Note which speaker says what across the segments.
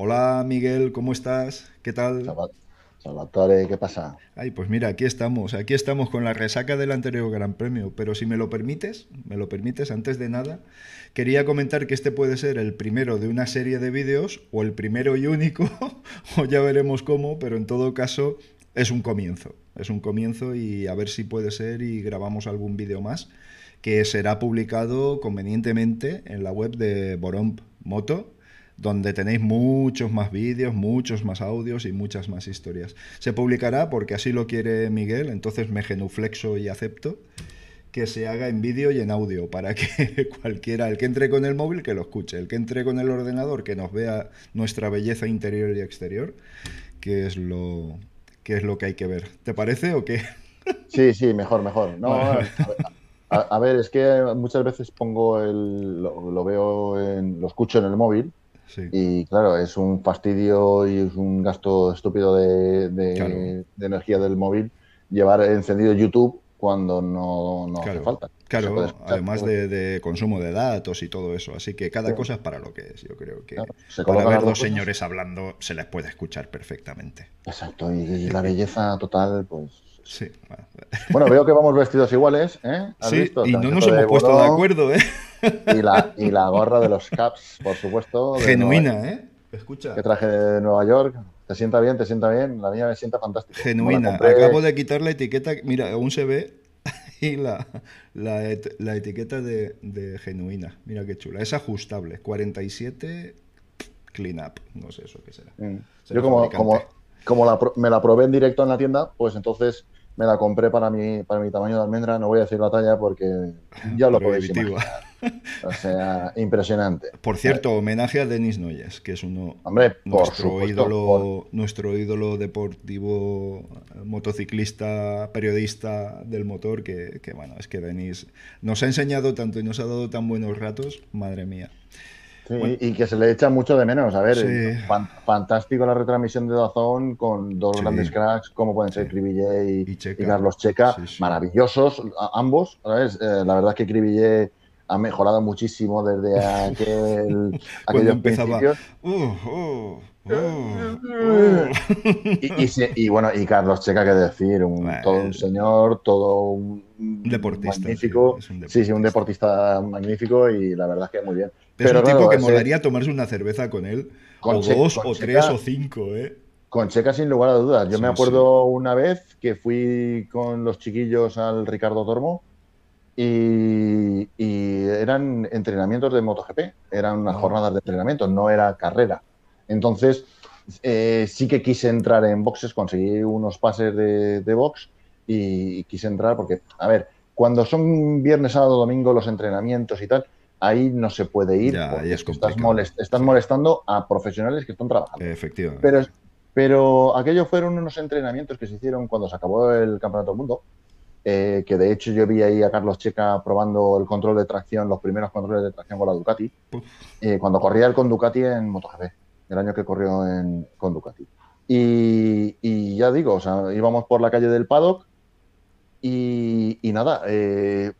Speaker 1: Hola Miguel, ¿cómo estás? ¿Qué tal?
Speaker 2: Salvatore, ¿qué pasa?
Speaker 1: Ay, pues mira, aquí estamos, aquí estamos con la resaca del anterior Gran Premio, pero si me lo permites, me lo permites, antes de nada, quería comentar que este puede ser el primero de una serie de vídeos, o el primero y único, o ya veremos cómo, pero en todo caso es un comienzo, es un comienzo y a ver si puede ser y grabamos algún vídeo más, que será publicado convenientemente en la web de Boromp Moto, donde tenéis muchos más vídeos, muchos más audios y muchas más historias. Se publicará porque así lo quiere Miguel, entonces me genuflexo y acepto que se haga en vídeo y en audio para que cualquiera, el que entre con el móvil, que lo escuche, el que entre con el ordenador, que nos vea nuestra belleza interior y exterior, que es lo, que, es lo que hay que ver. ¿Te parece o qué?
Speaker 2: Sí, sí, mejor, mejor. No, a, ver, es que muchas veces pongo el, lo, veo, en, lo escucho en el móvil y claro, es un fastidio y es un gasto estúpido de, energía del móvil llevar encendido YouTube cuando no, hace falta.
Speaker 1: Claro, además de, consumo de datos y todo eso. Así que cada cosa es para lo que es. Yo creo que para ver dos señores hablando se les puede escuchar perfectamente.
Speaker 2: Exacto, y, la belleza total, pues. Sí. Bueno, veo que vamos vestidos iguales, ¿eh?
Speaker 1: sí, y no nos hemos puesto de acuerdo, ¿eh?
Speaker 2: Y la, y la gorra de los Caps, por supuesto.
Speaker 1: Genuina, ¿eh? Escucha.
Speaker 2: Que traje de Nueva York. ¿Te sienta bien? ¿Te sienta bien? La mía me sienta fantástica.
Speaker 1: Genuina. Acabo de quitar la etiqueta. Mira, aún se ve y la, la, etiqueta de, de, genuina. Mira qué chula. Es ajustable. 47 clean up. No sé eso qué será.
Speaker 2: Mm. Yo como, como, como me la probé en directo en la tienda, pues entonces me la compré para mi, para mi tamaño de almendra. No voy a decir la talla porque ya lo podéis imaginar. O sea, impresionante.
Speaker 1: Por cierto, homenaje a Denis Noyes, que es uno
Speaker 2: Hombre,
Speaker 1: nuestro ídolo, nuestro ídolo deportivo, motociclista, periodista del motor, que, que bueno, es que Denis nos ha enseñado tanto y nos ha dado tan buenos ratos, madre mía
Speaker 2: y que se le echa mucho de menos. A ver, fantástico la retransmisión de Dazón con dos grandes cracks como pueden ser Cribillé y, Carlos Checa, maravillosos ambos. ¿sabes? Eh, la verdad es que Cribillé ha mejorado muchísimo desde aquel, aquellos empezaba. Uh, uh, uh, y, bueno, y Carlos Checa, que decir, un, todo un señor, todo un
Speaker 1: deportista.
Speaker 2: Magnífico. Sí, sí, un deportista magnífico y la verdad es que muy bien.
Speaker 1: Es un tipo que molaría tomarse una cerveza con él, con o dos, o tres, o cinco, ¿eh?
Speaker 2: Con Checa, sin lugar a dudas. Yo me acuerdo una vez que fui con los chiquillos al Ricardo Tormo y, eran entrenamientos de MotoGP, eran unas ah. jornadas de entrenamiento, no era carrera. Entonces, eh, sí que quise entrar en boxes, conseguí unos pases de, de box y quise entrar porque, a ver, cuando son viernes, sábado, domingo los entrenamientos y tal, ahí no se puede ir. estás, molestando a profesionales que están trabajando.
Speaker 1: Efectivamente.
Speaker 2: Pero, pero aquellos fueron unos entrenamientos que se hicieron cuando se acabó el Campeonato del Mundo. Eh, que de hecho yo vi ahí a Carlos Checa probando el control de tracción, los primeros controles de tracción con la Ducati, eh, cuando corría el con Ducati en MotoGP, el año que corrió en, con Ducati. Y, ya digo, o sea, íbamos por la calle del paddock y, nada, eh,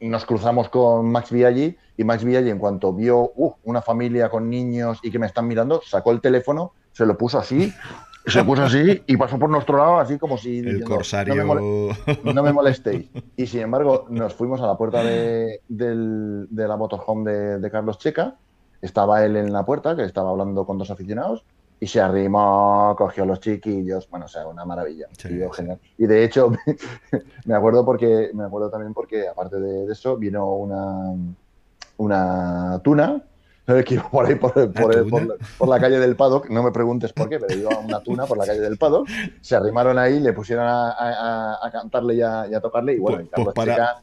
Speaker 2: nos cruzamos con Max Viaggi y Max Viaggi en cuanto vio uh, una familia con niños y que me están mirando, sacó el teléfono, se lo puso así, se puso así y pasó por nuestro lado así como si...
Speaker 1: El corsario...
Speaker 2: No me, molestéis. Y sin embargo nos fuimos a la puerta de, la motorhome de, de Carlos Checa, estaba él en la puerta, que estaba hablando con dos aficionados, y se arrimó, cogió a los chiquillos, bueno, o sea, una maravilla, genial. Y de hecho, me acuerdo porque, me acuerdo también porque, aparte de, eso, vino una, una tuna, que iba por ahí por, por, la calle del paddock, no me preguntes por qué, pero iba una tuna por la calle del paddock, se arrimaron ahí, le pusieron a, a, cantarle y a, tocarle, y bueno, pues, pues para...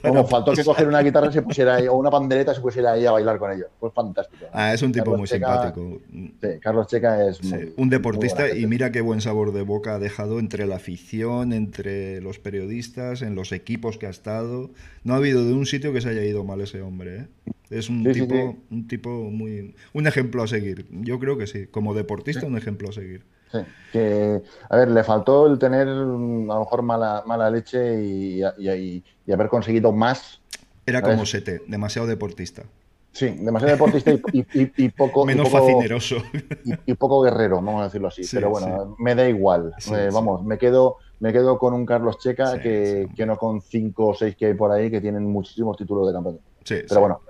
Speaker 2: Como faltó que coger una guitarra se pusiera ahí, o una pandereta se pusiera ahí a bailar con ellos. Pues fantástico.
Speaker 1: Ah, es un tipo muy simpático.
Speaker 2: Sí, Carlos Checa es
Speaker 1: un deportista y mira qué buen sabor de boca ha dejado entre la afición, entre los periodistas, en los equipos que ha estado. No ha habido de un sitio que se haya ido mal ese hombre. ¿eh? Es un tipo, un tipo muy, un ejemplo a seguir. Yo creo que sí. Como deportista, un ejemplo a seguir.
Speaker 2: Sí, que, a ver, le faltó el tener a lo mejor mala, mala leche y, haber conseguido más.
Speaker 1: Era como Sete, demasiado deportista.
Speaker 2: Sí, demasiado deportista y, poco.
Speaker 1: Menos fascineroso.
Speaker 2: Y, poco guerrero, vamos a decirlo así. Pero bueno, me da igual. Eh, vamos, me quedo, me quedo con un Carlos Checa que, no con cinco o seis que hay por ahí que tienen muchísimos títulos de campeón. Pero bueno,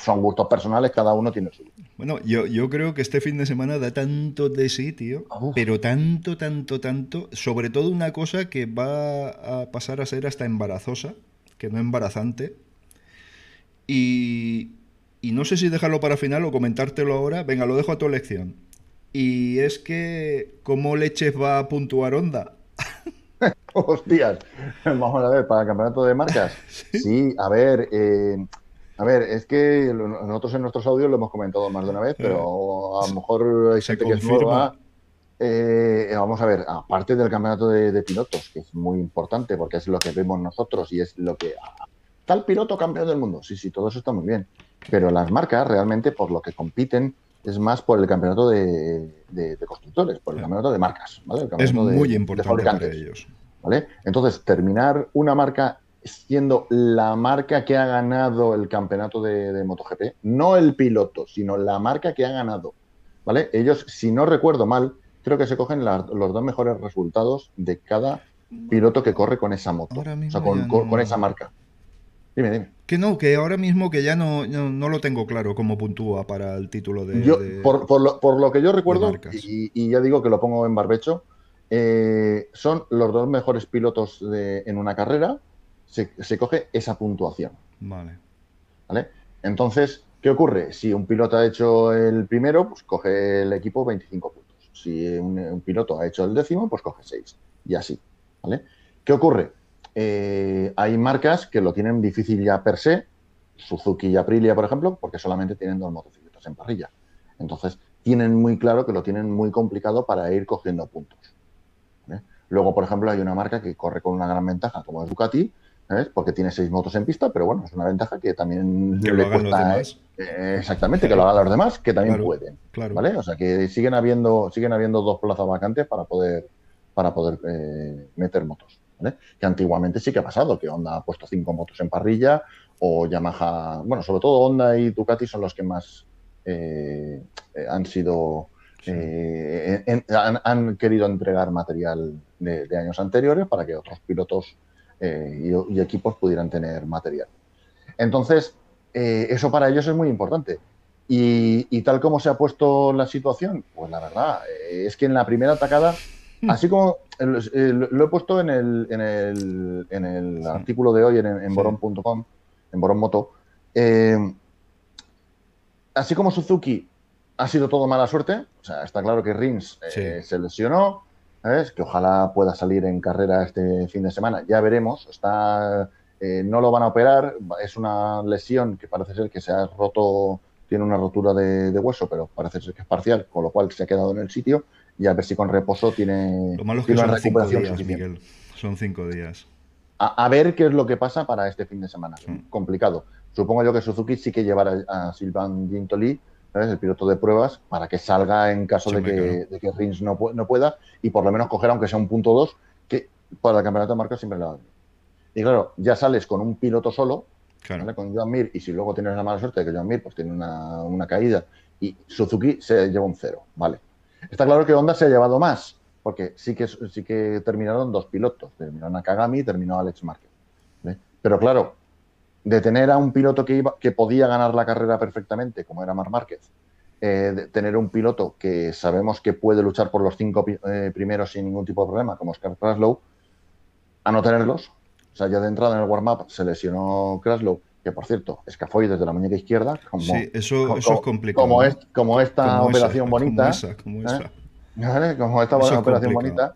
Speaker 2: son gustos personales, cada uno tiene su.
Speaker 1: Bueno, yo, yo creo que este fin de semana da tanto de sí, tío. Pero tanto, tanto, tanto. Sobre todo una cosa que va a pasar a ser hasta embarazosa, que no embarazante. Y, y no sé si dejarlo para final o comentártelo ahora. Venga, lo dejo a tu elección. Y es que, ¿cómo leches va a puntuar Honda?
Speaker 2: Hostias, vamos a ver, para el campeonato de marcas. Sí, a ver, eh, a ver, es que nosotros en nuestros audios lo hemos comentado más de una vez, pero a lo mejor hay gente que es nueva. Eh, vamos a ver, aparte del campeonato de, de, pilotos, que es muy importante porque es lo que vemos nosotros y es lo que. Tal piloto campeón del mundo. Sí, sí, todo eso está muy bien. Pero las marcas realmente por lo que compiten es más por el campeonato de, constructores, por el campeonato de marcas.
Speaker 1: es muy importante para ellos.
Speaker 2: ¿vale? Entonces, terminar una marca siendo la marca que ha ganado el campeonato de, MotoGP, no el piloto, sino la marca que ha ganado. ¿vale? Ellos, si no recuerdo mal, creo que se cogen los dos mejores resultados de cada piloto que corre con esa moto, o sea, con esa marca. Dime, dime.
Speaker 1: Que no, que ahora mismo que ya no, no, lo tengo claro cómo puntúa para el título de.
Speaker 2: Yo, por, por, lo, que yo recuerdo, y, ya digo que lo pongo en barbecho, eh, son los dos mejores pilotos en una carrera, se, se, coge esa puntuación.
Speaker 1: Vale.
Speaker 2: ¿Vale? Entonces, ¿qué ocurre? Si un piloto ha hecho el primero, pues coge el equipo 25 puntos. Si un, un piloto ha hecho el décimo, pues coge 6. Y así. ¿Vale? ¿Qué ocurre? Eh, hay marcas que lo tienen difícil ya per se, Suzuki y Aprilia, por ejemplo, porque solamente tienen dos motocicletas en parrilla. Entonces, tienen muy claro que lo tienen muy complicado para ir cogiendo puntos. Luego, por ejemplo, hay una marca que corre con una gran ventaja, como es Ducati, porque tiene seis motos en pista, pero bueno, es una ventaja que también
Speaker 1: le cuesta.
Speaker 2: Eh, exactamente, que lo hagan los demás, que también pueden. ¿vale? O sea, que siguen habiendo, siguen habiendo dos plazas vacantes para poder, para poder eh, meter motos. Que antiguamente sí que ha pasado, que Honda ha puesto cinco motos en parrilla o Yamaha, bueno, sobre todo Honda y Ducati son los que más eh, eh, han sido, eh, han, querido entregar material de, años anteriores para que otros pilotos y, equipos pudieran tener material. Entonces, eso para ellos es muy importante. Y, y, tal como se ha puesto la situación, pues la verdad es que en la primera atacada Así como lo he puesto en el, en el, en el artículo de hoy en, en boron.com, en Boron Moto. Eh, así como Suzuki ha sido todo mala suerte, o sea, está claro que Rins eh, se lesionó, ¿sabes? que ojalá pueda salir en carrera este fin de semana, ya veremos, está, eh, no lo van a operar, es una lesión que parece ser que se ha roto, tiene una rotura de, de hueso, pero parece ser que es parcial, con lo cual se ha quedado en el sitio y a ver si con reposo tiene,
Speaker 1: lo malo es que son cinco días, Miguel. Son cinco días.
Speaker 2: A, ver qué es lo que pasa para este fin de semana. Complicado. Supongo yo que Suzuki sí que llevará a Silvan Gintoli, el piloto de pruebas, para que salga en caso de que, Rins no, no, pueda y por lo menos coger, aunque sea un punto dos, que para el campeonato de marcas siempre le va bien. Y claro, ya sales con un piloto solo, con Joan Mir, y si luego tienes la mala suerte de que Joan Mir pues, tiene una, una caída y Suzuki se lleva un cero, ¿vale? Está claro que Honda se ha llevado más, porque sí que, sí que terminaron dos pilotos. Terminó Nakagami y terminó Alex Márquez. Pero claro, de tener a un piloto que, iba, que podía ganar la carrera perfectamente, como era Mar Márquez, eh, de tener un piloto que sabemos que puede luchar por los cinco eh, primeros sin ningún tipo de problema, como Oscar Kraslow, a no tenerlos. O sea, ya de entrada en el warm-up se lesionó Kraslow, que por cierto, escafoides de la muñeca izquierda. Como,
Speaker 1: sí, eso, eso es complicado.
Speaker 2: Como, es, como esta operación bonita.
Speaker 1: Como esa,
Speaker 2: ¿eh? como esta operación bonita.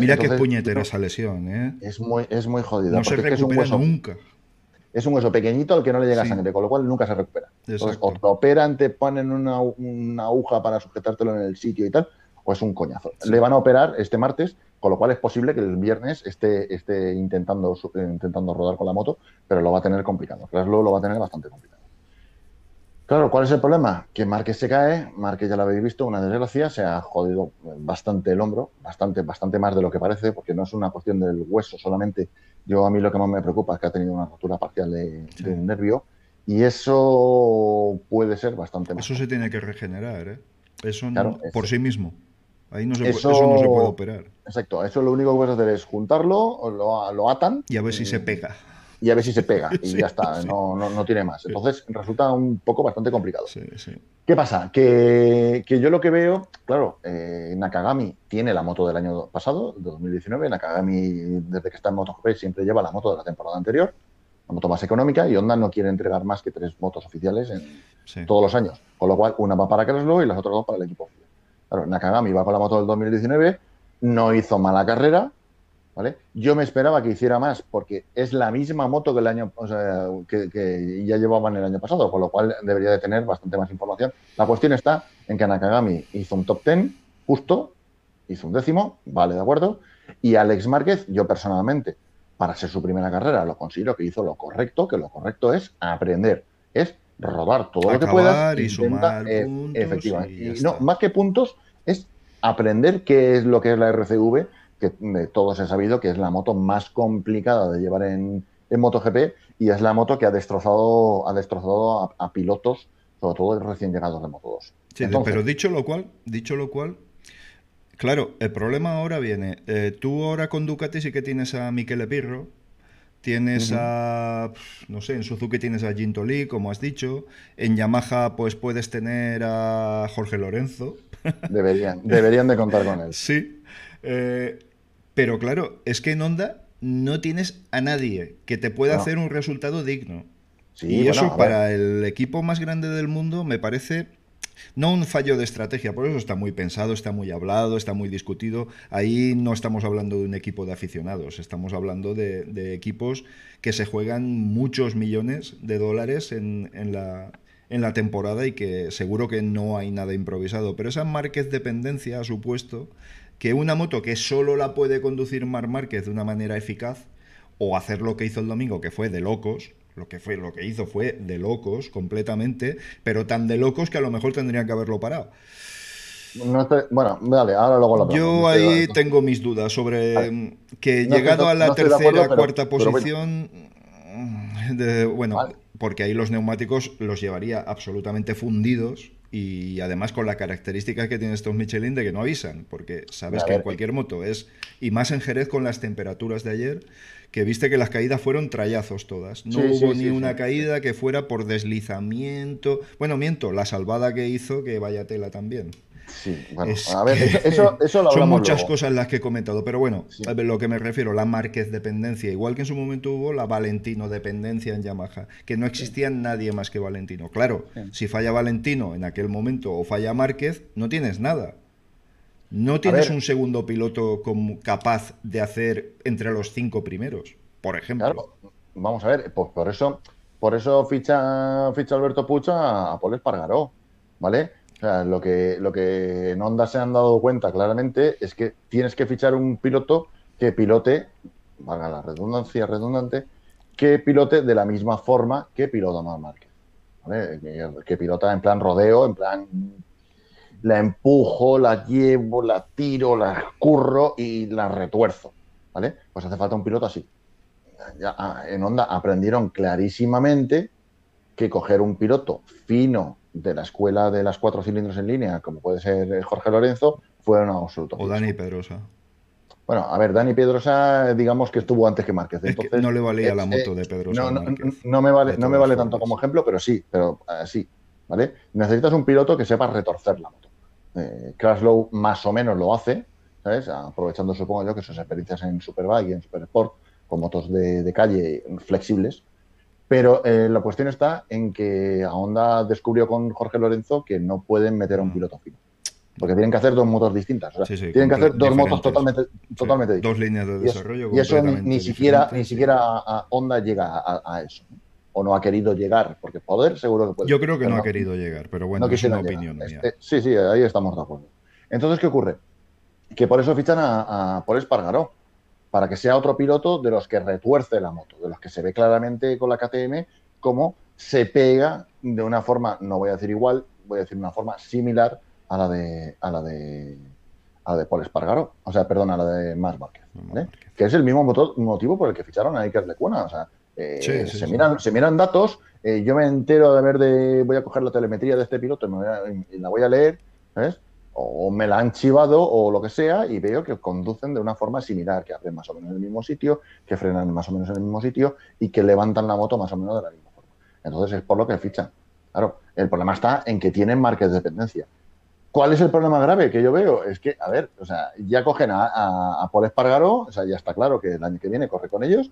Speaker 1: Mira qué puñetera esa lesión, ¿eh?
Speaker 2: Es muy, es muy jodida.
Speaker 1: No se recupera nunca.
Speaker 2: Es un hueso pequeñito al que no le llega sangre, con lo cual nunca se recupera. Entonces, o te operan, te ponen una, una, aguja para sujetártelo en el sitio y tal, o es un coñazo. Le van a operar este martes con lo cual es posible que el viernes esté, esté intentando, intentando rodar con la moto, pero lo va a tener complicado. Kraslow lo va a tener bastante complicado. Claro, ¿cuál es el problema? Que Márquez se cae, Márquez ya lo habéis visto, una desgracia, se ha jodido bastante el hombro, bastante, bastante más de lo que parece, porque no es una cuestión del hueso solamente. Yo a mí lo que más me preocupa es que ha tenido una rotura parcial de, un nervio Y eso puede ser bastante
Speaker 1: más. Eso se tiene que regenerar, ¿eh? Eso por sí mismo. Ahí no se eso, no se puede operar.
Speaker 2: Exacto, eso lo único que puedes hacer es juntarlo, lo, lo atan.
Speaker 1: Y a ver si se pega.
Speaker 2: Y a ver si se pega. Y ya está, no, no, tiene más. Entonces resulta un poco bastante complicado. ¿Qué pasa? Que, yo lo que veo, claro, eh, Nakagami tiene la moto del año pasado, de 2019. Nakagami, desde que está en MotoGP, siempre lleva la moto de la temporada anterior, la moto más económica, y Honda no quiere entregar más que tres motos oficiales en todos los años. Con lo cual, una va para Creslo y las otras dos para el equipo Claro, Nakagami va con la moto del 2019, no hizo mala carrera, ¿vale? Yo me esperaba que hiciera más porque es la misma moto que el año, o sea, que, ya llevaban el año pasado, con lo cual debería de tener bastante más información. La cuestión está en que Nakagami hizo un top 10 justo, hizo un décimo, vale, de acuerdo, y Alex Márquez, yo personalmente, para ser su primera carrera, lo considero que hizo lo correcto, que lo correcto es aprender, es rodar todo lo que puedas.
Speaker 1: Y sumar eh, puntos efectivamente.
Speaker 2: no, más que puntos, es aprender qué es lo que es la RCV, que de todos he sabido que es la moto más complicada de llevar en, en MotoGP y es la moto que ha destrozado, ha destrozado a, pilotos, sobre todo recién llegados de Moto 2.
Speaker 1: Sí, pero dicho lo cual, dicho lo cual, claro, el problema ahora viene. Eh, tú ahora con Ducati sí que tienes a Michele Pirro, Tienes a, no sé, en Suzuki tienes a Ginto Lee, como has dicho. En Yamaha, pues puedes tener a Jorge Lorenzo.
Speaker 2: Deberían, deberían de contar con él.
Speaker 1: Sí. Eh, pero claro, es que en Honda no tienes a nadie que te pueda hacer un resultado digno. y eso para el equipo más grande del mundo me parece no un fallo de estrategia, por eso está muy pensado, está muy hablado, está muy discutido. Ahí no estamos hablando de un equipo de aficionados, estamos hablando de, equipos que se juegan muchos millones de dólares en, la, en la temporada y que seguro que no hay nada improvisado. Pero esa Márquez dependencia ha supuesto que una moto que solo la puede conducir Mar Márquez de una manera eficaz, o hacer lo que hizo el domingo, que fue de locos, lo que, fue, lo que hizo fue de locos completamente, pero tan de locos que a lo mejor tendrían que haberlo parado.
Speaker 2: bueno, dale, ahora luego lo
Speaker 1: Yo ahí tengo mis dudas sobre que llegado a la tercera, cuarta posición, bueno, porque ahí los neumáticos los llevaría absolutamente fundidos y además con la característica que tienen estos Michelin de que no avisan, porque sabes que en cualquier moto es, y más en Jerez con las temperaturas de ayer, que viste que las caídas fueron trayazos todas. No hubo ni una caída que fuera por deslizamiento. Bueno, miento, la salvada que hizo, que vaya tela también.
Speaker 2: Sí, bueno, a ver, eso, eso lo
Speaker 1: Son muchas cosas las que he comentado, pero bueno, a lo que me refiero, la Márquez dependencia, igual que en su momento hubo la Valentino dependencia en Yamaha, que no existía nadie más que Valentino. Claro, si falla Valentino en aquel momento o falla Márquez, no tienes nada. No tienes un segundo piloto capaz de hacer entre los cinco primeros, por ejemplo.
Speaker 2: vamos a ver, pues por eso, por eso ficha, ficha Alberto Pucha a Paul Espargaró, ¿vale? O sea, lo que, lo que en Honda se han dado cuenta claramente es que tienes que fichar un piloto que pilote, valga la redundancia redundante, que pilote de la misma forma que pilota Mar Márquez. ¿vale? que, pilota en plan rodeo, en plan la empujo, la llevo, la tiro, la escurro y la retuerzo. ¿Vale? Pues hace falta un piloto así. Ah, en Honda aprendieron clarísimamente que coger un piloto fino de la escuela de las cuatro cilindros en línea, como puede ser Jorge Lorenzo, fue una absoluto.
Speaker 1: O Dani Pedrosa.
Speaker 2: Bueno, a ver, Dani Pedrosa, digamos que estuvo antes que Márquez.
Speaker 1: no le valía la moto de Pedrosa.
Speaker 2: No, me vale, no me vale tanto como ejemplo, pero sí, pero eh, sí. ¿vale? Necesitas un piloto que sepa retorcer la moto. Eh, Crashlow más o menos lo hace, ¿sabes? Aprovechando, supongo yo, que sus experiencias en Superbike y en Super Sport con motos de, calle flexibles. Pero eh, la cuestión está en que Honda descubrió con Jorge Lorenzo que no pueden meter a un mm. piloto fino. Porque tienen que hacer dos motos distintas. tienen que hacer dos motos totalmente, totalmente
Speaker 1: Dos líneas de desarrollo.
Speaker 2: Y eso, ni, siquiera, ni siquiera a Honda llega a, eso o no ha querido llegar, porque poder seguro que puede.
Speaker 1: Yo creo que no, ha querido llegar, pero bueno, es una opinión mía. Este,
Speaker 2: sí, sí, ahí estamos de acuerdo. Entonces, ¿qué ocurre? Que por eso fichan a, a Paul Espargaró, para que sea otro piloto de los que retuerce la moto, de los que se ve claramente con la KTM cómo se pega de una forma, no voy a decir igual, voy a decir una forma similar a la de a la de a la de Paul Espargaró, o sea, perdón, a la de Más Márquez, que es el mismo motivo por el que ficharon a Iker Lecuona, o sea, Eh,
Speaker 1: Sí, sí,
Speaker 2: se,
Speaker 1: sí.
Speaker 2: Miran, se miran datos, eh, yo me entero de ver de, voy a coger la telemetría de este piloto y, me voy a- y la voy a leer, ¿sabes? O me la han chivado o lo que sea y veo que conducen de una forma similar, que abren más o menos en el mismo sitio, que frenan más o menos en el mismo sitio y que levantan la moto más o menos de la misma forma. Entonces es por lo que fichan. Claro, el problema está en que tienen marcas de dependencia. ¿Cuál es el problema grave que yo veo? Es que, a ver, o sea, ya cogen a, a, a Paul Espargaró, o sea, ya está claro que el año que viene corre con ellos,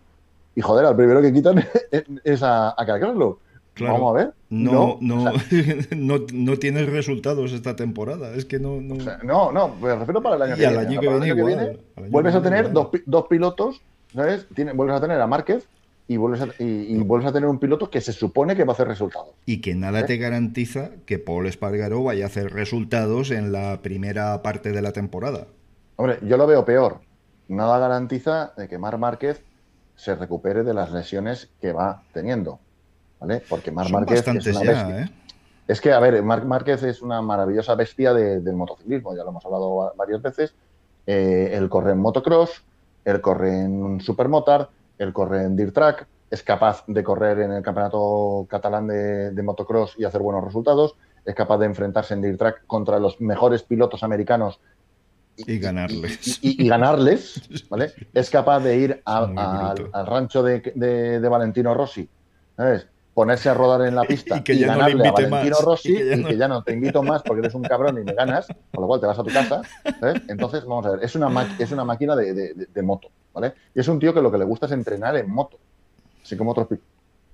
Speaker 2: y joder, al primero que quitan es a, a Carcaslo.
Speaker 1: Claro.
Speaker 2: Vamos a ver.
Speaker 1: No, no,
Speaker 2: o sea,
Speaker 1: no, no tienes resultados esta temporada. Es que no. no...
Speaker 2: o sea, no, no, me refiero para el año
Speaker 1: Y
Speaker 2: que
Speaker 1: al
Speaker 2: viene.
Speaker 1: año que viene
Speaker 2: año
Speaker 1: igual, al año
Speaker 2: vuelves a
Speaker 1: viene
Speaker 2: tener dos, dos pilotos, ¿sabes? Vuelves a tener a Márquez y vuelves, a, y, y vuelves a tener un piloto que se supone que va a hacer resultados.
Speaker 1: Y que nada
Speaker 2: ¿Eh?
Speaker 1: te garantiza que Paul Espargaró vaya a hacer resultados en la primera parte de la temporada.
Speaker 2: Hombre, yo lo veo peor. Nada garantiza de que Mar Márquez se recupere de las lesiones que va teniendo. ¿Vale? Porque Mar
Speaker 1: Son
Speaker 2: Márquez es una
Speaker 1: ya,
Speaker 2: bestia.
Speaker 1: ¿eh?
Speaker 2: Es que, a ver, Marc Márquez es una maravillosa bestia de- del motociclismo, ya lo hemos hablado va- varias veces. Eh, él corre en motocross, él corre en supermotard, él corre en dirt track, es capaz de correr en el campeonato catalán de, de motocross y hacer buenos resultados, es capaz de enfrentarse en dirt track contra los mejores pilotos americanos
Speaker 1: Y ganarles.
Speaker 2: y, y- y ganarles, ¿vale? Es capaz de ir a- al, rancho de, de- de Valentino Rossi, ¿sabes? Ponerse a rodar en la pista
Speaker 1: Y que ya no le
Speaker 2: ganarle a Valentino
Speaker 1: más,
Speaker 2: Rossi
Speaker 1: y que ya
Speaker 2: y
Speaker 1: no-
Speaker 2: que ya no te invito más porque eres un cabrón y me ganas, con lo cual te vas a tu casa, ¿sabes? Entonces, vamos a ver, es una, ma- es una máquina de, de- de- de moto, ¿vale? Y es un tío que lo que le gusta es entrenar en moto, así como otros,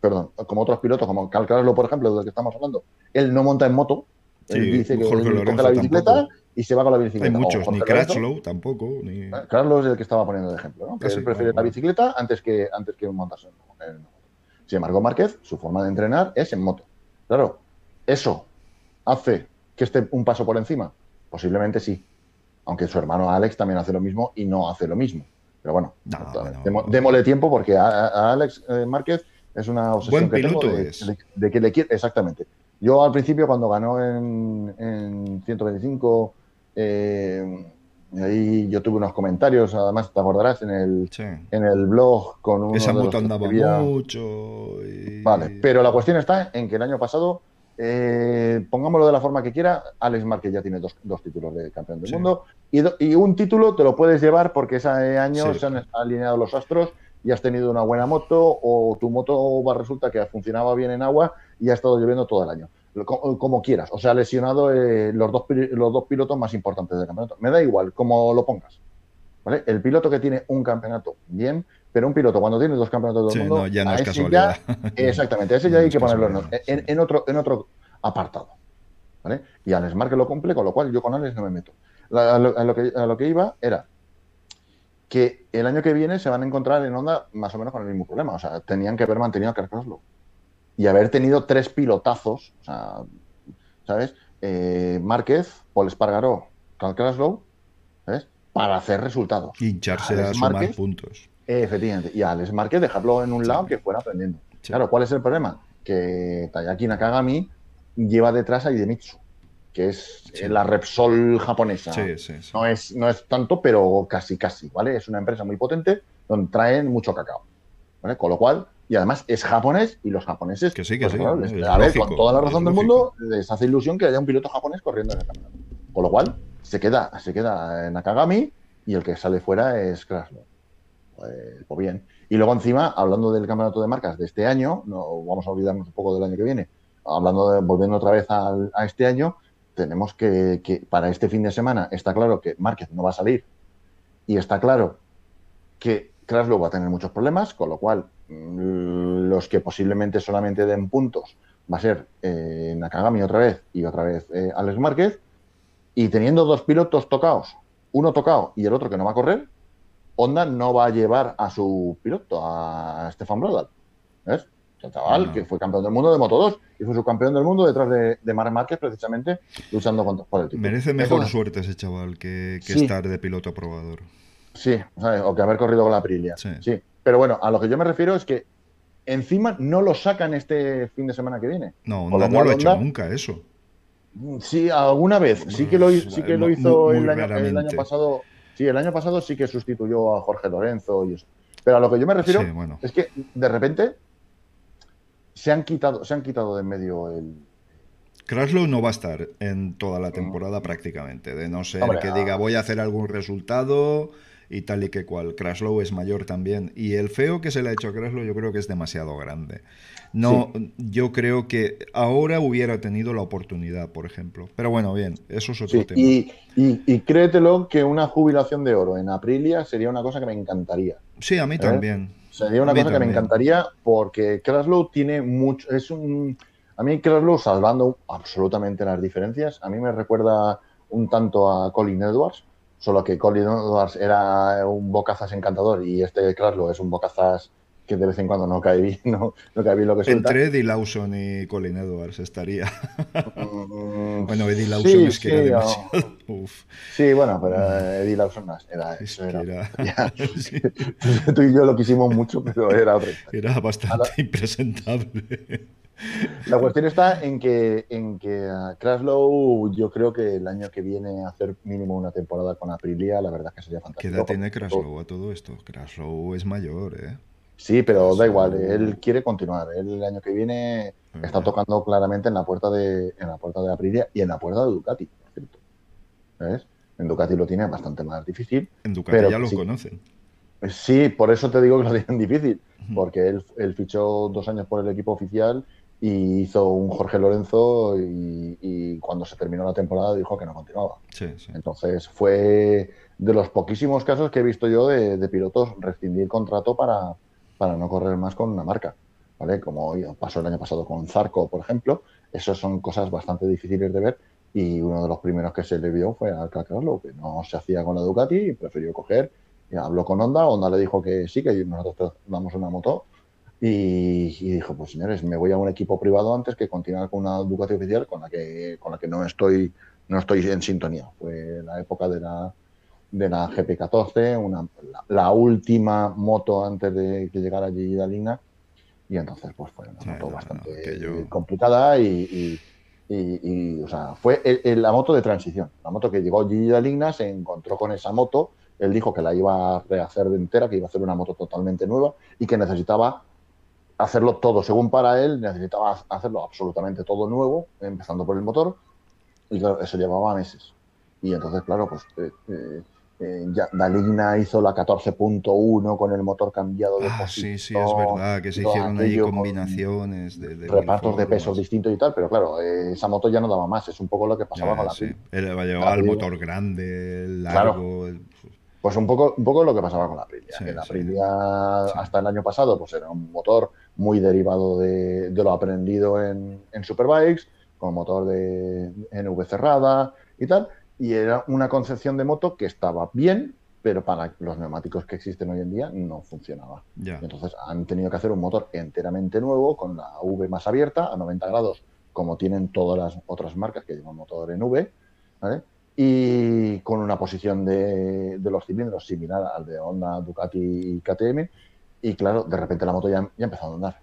Speaker 2: perdón, como otros pilotos, como Cal Craslow, por ejemplo, del que estamos hablando, él no monta en moto, él
Speaker 1: Sí,
Speaker 2: dice que coge la bicicleta
Speaker 1: tampoco.
Speaker 2: y se va con la
Speaker 1: Hay
Speaker 2: bicicleta. O
Speaker 1: muchos, ni Crutchlow tampoco. Ni...
Speaker 2: Carlos es el que estaba poniendo de ejemplo, ¿no? Que
Speaker 1: Ah,
Speaker 2: él prefiere la bicicleta antes que, antes que montarse en en. Sin embargo, Márquez, su forma de entrenar es en moto. Claro, ¿eso hace que esté un paso por encima? Posiblemente sí. Aunque su hermano Alex también hace lo mismo y no hace lo mismo. Pero bueno,
Speaker 1: No,
Speaker 2: demo- démosle tiempo porque a, a Alex eh, Márquez es una obsesión
Speaker 1: Buen
Speaker 2: que tengo
Speaker 1: piloto
Speaker 2: de,
Speaker 1: es.
Speaker 2: de- de que le quiere. Exactamente. Yo al principio, cuando ganó en, en 125, eh, ahí yo tuve unos comentarios, además te acordarás, en el,
Speaker 1: Sí.
Speaker 2: en el blog con uno
Speaker 1: Esa moto andaba mucho. y-
Speaker 2: Vale, pero la cuestión está en que el año pasado, eh, pongámoslo de la forma que quiera, Alex Márquez ya tiene dos, dos títulos de campeón del
Speaker 1: Sí.
Speaker 2: mundo y, do- y un título te lo puedes llevar porque ese año
Speaker 1: Sí.
Speaker 2: se han alineado los astros y has tenido una buena moto o tu moto resulta que funcionaba bien en agua y ha estado lloviendo todo el año. Como, quieras, o sea, lesionado eh, los, dos, los dos pilotos más importantes del campeonato. Me da igual, como lo pongas. ¿vale? El piloto que tiene un campeonato, bien, pero un piloto cuando tiene dos campeonatos del
Speaker 1: Sí,
Speaker 2: mundo,
Speaker 1: no, ya no es casualidad.
Speaker 2: Exactamente, ese ya
Speaker 1: No
Speaker 2: hay
Speaker 1: es
Speaker 2: que ponerlo en, otro, en otro apartado. ¿vale? Y Alex Márquez lo cumple, con lo cual yo con Alex no me meto. La- a, lo, a lo que, a lo que iba era que el año que viene se van a encontrar en Honda más o menos con el mismo problema. O sea, tenían que haber mantenido a Croslow y haber tenido tres pilotazos, o sea, ¿sabes? Eh, Márquez, Paul Espargaró, Carl Kraslow, ¿sabes? Para hacer resultados.
Speaker 1: Hincharse a
Speaker 2: Alex
Speaker 1: sumar
Speaker 2: Márquez,
Speaker 1: puntos.
Speaker 2: eh, efectivamente. Y a Alex Márquez dejarlo en un
Speaker 1: Sí.
Speaker 2: lado que fuera aprendiendo.
Speaker 1: Sí.
Speaker 2: Claro, ¿cuál es el problema? Que Tayaki Nakagami lleva detrás a Idemitsu, que es
Speaker 1: Sí.
Speaker 2: la Repsol japonesa.
Speaker 1: Sí, sí, sí.
Speaker 2: No es, no es tanto, pero casi, casi, ¿vale? Es una empresa muy potente donde traen mucho cacao, ¿vale? Con lo cual, y además es japonés y los japoneses,
Speaker 1: Que sí, que
Speaker 2: pues,
Speaker 1: sí,
Speaker 2: claro, les-
Speaker 1: es
Speaker 2: a ver,
Speaker 1: lógico,
Speaker 2: con toda la razón del mundo, les hace ilusión que haya un piloto japonés corriendo en el campeonato. Con lo cual, se queda, se queda Nakagami y el que sale fuera es Krasnov. Pues, pues bien. Y luego encima, hablando del campeonato de marcas de este año, no vamos a olvidarnos un poco del año que viene, hablando de, volviendo otra vez al- a este año, tenemos que, que para este fin de semana está claro que Márquez no va a salir y está claro que Kraslow va a tener muchos problemas, con lo cual los que posiblemente solamente den puntos va a ser eh, Nakagami otra vez y otra vez eh, Alex Márquez. Y teniendo dos pilotos tocados, uno tocado y el otro que no va a correr, Honda no va a llevar a su piloto, a Stefan Brodal. ¿Ves? El chaval
Speaker 1: No.
Speaker 2: que fue campeón del mundo de Moto 2 y fue subcampeón del mundo detrás de, de Marc Márquez, precisamente luchando contra, por el título.
Speaker 1: Merece mejor suerte ese chaval que, que
Speaker 2: Sí.
Speaker 1: estar de piloto aprobador.
Speaker 2: Sí, ¿sabes? o que haber corrido con la Aprilia.
Speaker 1: Sí.
Speaker 2: Sí. Pero bueno, a lo que yo me refiero es que encima no lo sacan este fin de semana que viene.
Speaker 1: No, no lo ha hecho nunca eso.
Speaker 2: Sí, alguna vez. Sí que lo, sí que lo hizo
Speaker 1: muy
Speaker 2: el, año, el año
Speaker 1: raramente.
Speaker 2: pasado. Sí, el año pasado sí que sustituyó a Jorge Lorenzo y eso. Pero a lo que yo me refiero es que de repente se han quitado, se han quitado de en medio el,
Speaker 1: Crashlow no va a estar en toda la temporada prácticamente, de no ser que diga ah. voy a hacer algún resultado y tal y que cual. Crashlow es mayor también. Y el feo que se le ha hecho a Crashlow yo creo que es demasiado grande. No, yo creo que ahora hubiera tenido la oportunidad, por ejemplo. Pero bueno, bien, eso es otro tema.
Speaker 2: Y, y, créetelo que una jubilación de oro en Aprilia sería una cosa que me encantaría.
Speaker 1: Sí, a mí ¿Eh? también.
Speaker 2: Sería una cosa que me encantaría porque Crashlow tiene mucho. Es un a mí Croslow, salvando absolutamente las diferencias, a mí me recuerda un tanto a Colin Edwards, solo que Colin Edwards era un bocazas encantador y este Croslow es un bocazas que de vez en cuando no cae bien, no, cae bien lo que suelta.
Speaker 1: Entre Eddie Lawson y Colin Edwards estaría. Mm, bueno, Eddie Lawson es que era demasiado.
Speaker 2: Sí, bueno, pero Eddie Lawson era, eso era, Tú y yo lo quisimos mucho, pero era.
Speaker 1: Era bastante impresentable.
Speaker 2: La cuestión está en que, en que Crashlow, yo creo que el año que viene hacer mínimo una temporada con Aprilia, la verdad es que sería fantástico.
Speaker 1: ¿Qué edad tiene Crashlow a todo esto? Crashlow es mayor, ¿eh?
Speaker 2: Sí, pero da igual, él quiere continuar. Él el año que viene está tocando claramente en la puerta de, en la puerta de Aprilia y en la puerta de Ducati, por cierto. ¿Ves? En Ducati lo tiene bastante más difícil.
Speaker 1: En Ducati ya lo conocen.
Speaker 2: Sí, por eso te digo que lo tienen difícil, porque él, él, fichó dos años por el equipo oficial y hizo un Jorge Lorenzo y, cuando se terminó la temporada dijo que no continuaba. Entonces fue de los poquísimos casos que he visto yo de, pilotos rescindir contrato para, para, no correr más con una marca. ¿vale? Como pasó el año pasado con Zarco, por ejemplo. Esas son cosas bastante difíciles de ver y uno de los primeros que se le vio fue a Carlos, que no se hacía con la Ducati y prefirió coger. Y habló con Honda, Honda le dijo que sí, que nosotros damos una moto y, dijo, pues señores, me voy a un equipo privado antes que continuar con una Ducati oficial con la que, con la que no estoy no estoy en sintonía. Fue la época de la, de la GP14, una, la, última moto antes de que llegara Gigi Dalina. Y entonces, pues fue una moto bastante complicada y, y, o sea, fue la moto de transición. La moto que llegó Gigi Dalina se encontró con esa moto. Él dijo que la iba a rehacer de entera, que iba a hacer una moto totalmente nueva y que necesitaba hacerlo todo según para él, necesitaba hacerlo absolutamente todo nuevo, empezando por el motor, y claro, eso llevaba meses. Y entonces, claro, pues eh, eh, eh ya Dalina hizo la 14.1 con el motor cambiado de
Speaker 1: ah, Sí, sí, es verdad, que se hicieron ahí combinaciones de,
Speaker 2: repartos de pesos distintos y tal, pero claro, eh, esa moto ya no daba más, es un poco lo que pasaba con la
Speaker 1: sí. Llevaba el motor grande, el largo.
Speaker 2: Pues un poco, un poco lo que pasaba con la Aprilia. la Aprilia hasta el año pasado pues era un motor muy derivado de, lo aprendido en, Superbikes, con motor de NV cerrada y tal. Y era una concepción de moto que estaba bien, pero para los neumáticos que existen hoy en día no funcionaba. Entonces han tenido que hacer un motor enteramente nuevo, con la V más abierta, a 90 grados, como tienen todas las otras marcas que llevan motor en V, y con una posición de, de, los cilindros similar al de Honda, Ducati y KTM, y claro, de repente la moto ya, ya ha empezado a andar.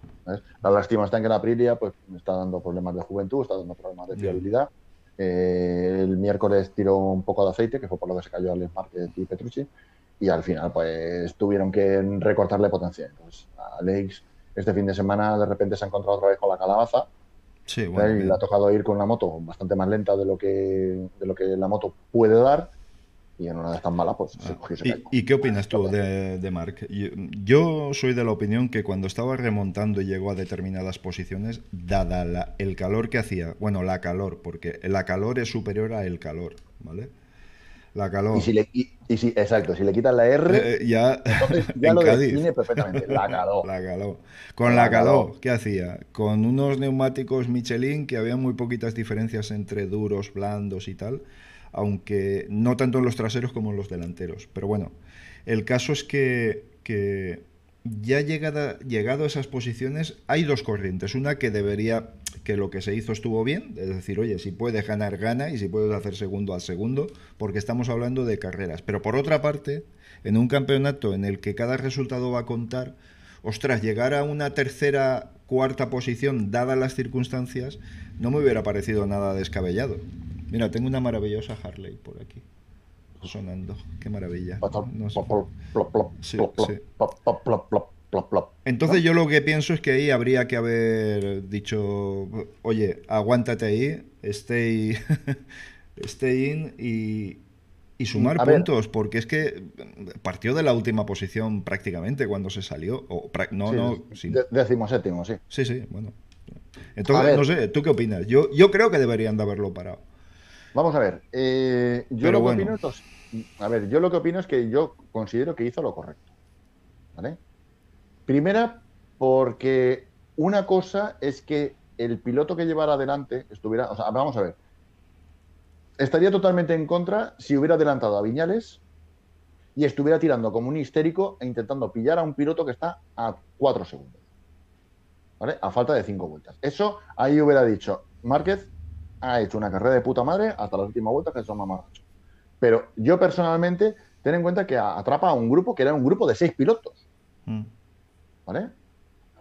Speaker 2: La lástima está en que la Aprilia pues, está dando problemas de juventud, está dando problemas de fiabilidad. Eh, el miércoles tiró un poco de aceite, que fue por lo que se cayó Alex Márquez y Petrucci, y al final pues tuvieron que recortarle potencia. Entonces, Alex este fin de semana de repente se ha encontrado otra vez con la calabaza. Sí, y le ha tocado ir con una moto bastante más lenta de lo que, de lo que la moto puede dar y en una de estas malas, pues se
Speaker 1: cogió ¿Y, ¿Y, qué opinas tú de, de Mark? Yo, soy de la opinión que cuando estaba remontando y llegó a determinadas posiciones, dada el calor que hacía, bueno, la calor, porque la calor es superior a el calor, ¿vale? La calor.
Speaker 2: Y si le, y, si, exacto, si le quitas la R,
Speaker 1: eh, eh, ya,
Speaker 2: ya lo define perfectamente. La calor.
Speaker 1: La calor. Con la, calor, ¿qué hacía? Con unos neumáticos Michelin que había muy poquitas diferencias entre duros, blandos y tal aunque no tanto en los traseros como en los delanteros. Pero bueno, el caso es que, ya llegado a esas posiciones hay dos corrientes. Una que debería, que lo que se hizo estuvo bien, es decir, oye, si puedes ganar, gana, y si puedes hacer segundo al segundo, porque estamos hablando de carreras. Pero por otra parte, en un campeonato en el que cada resultado va a contar, ostras, llegar a una tercera, cuarta posición, dadas las circunstancias, no me hubiera parecido nada descabellado. Mira, tengo una maravillosa Harley por aquí. sonando. Qué maravilla. No sé. Sí, sí. Entonces yo lo que pienso es que ahí habría que haber dicho, oye, aguántate ahí, stay, stay in y, y sumar
Speaker 2: A ver.
Speaker 1: puntos, porque es que partió de la última posición prácticamente cuando se salió. O, no,
Speaker 2: Sí,
Speaker 1: no,
Speaker 2: décimo séptimo, sí.
Speaker 1: sí, sí, bueno. Entonces, no sé, ¿tú qué opinas? Yo, yo creo que deberían de haberlo parado.
Speaker 2: Vamos a ver. eh, yo
Speaker 1: Pero
Speaker 2: lo que
Speaker 1: bueno.
Speaker 2: opino es, a ver, yo lo que opino es que yo considero que hizo lo correcto. ¿Vale? Primera, porque una cosa es que el piloto que llevara adelante estuviera, o sea, vamos a ver. Estaría totalmente en contra si hubiera adelantado a Viñales y estuviera tirando como un histérico e intentando pillar a un piloto que está a cuatro segundos. ¿Vale? A falta de cinco vueltas. Eso ahí hubiera dicho, Márquez ha hecho una carrera de puta madre hasta las últimas vueltas que son macho. Pero yo personalmente, ten en cuenta que atrapa a un grupo que era un grupo de seis pilotos,
Speaker 1: Mm.
Speaker 2: ¿vale?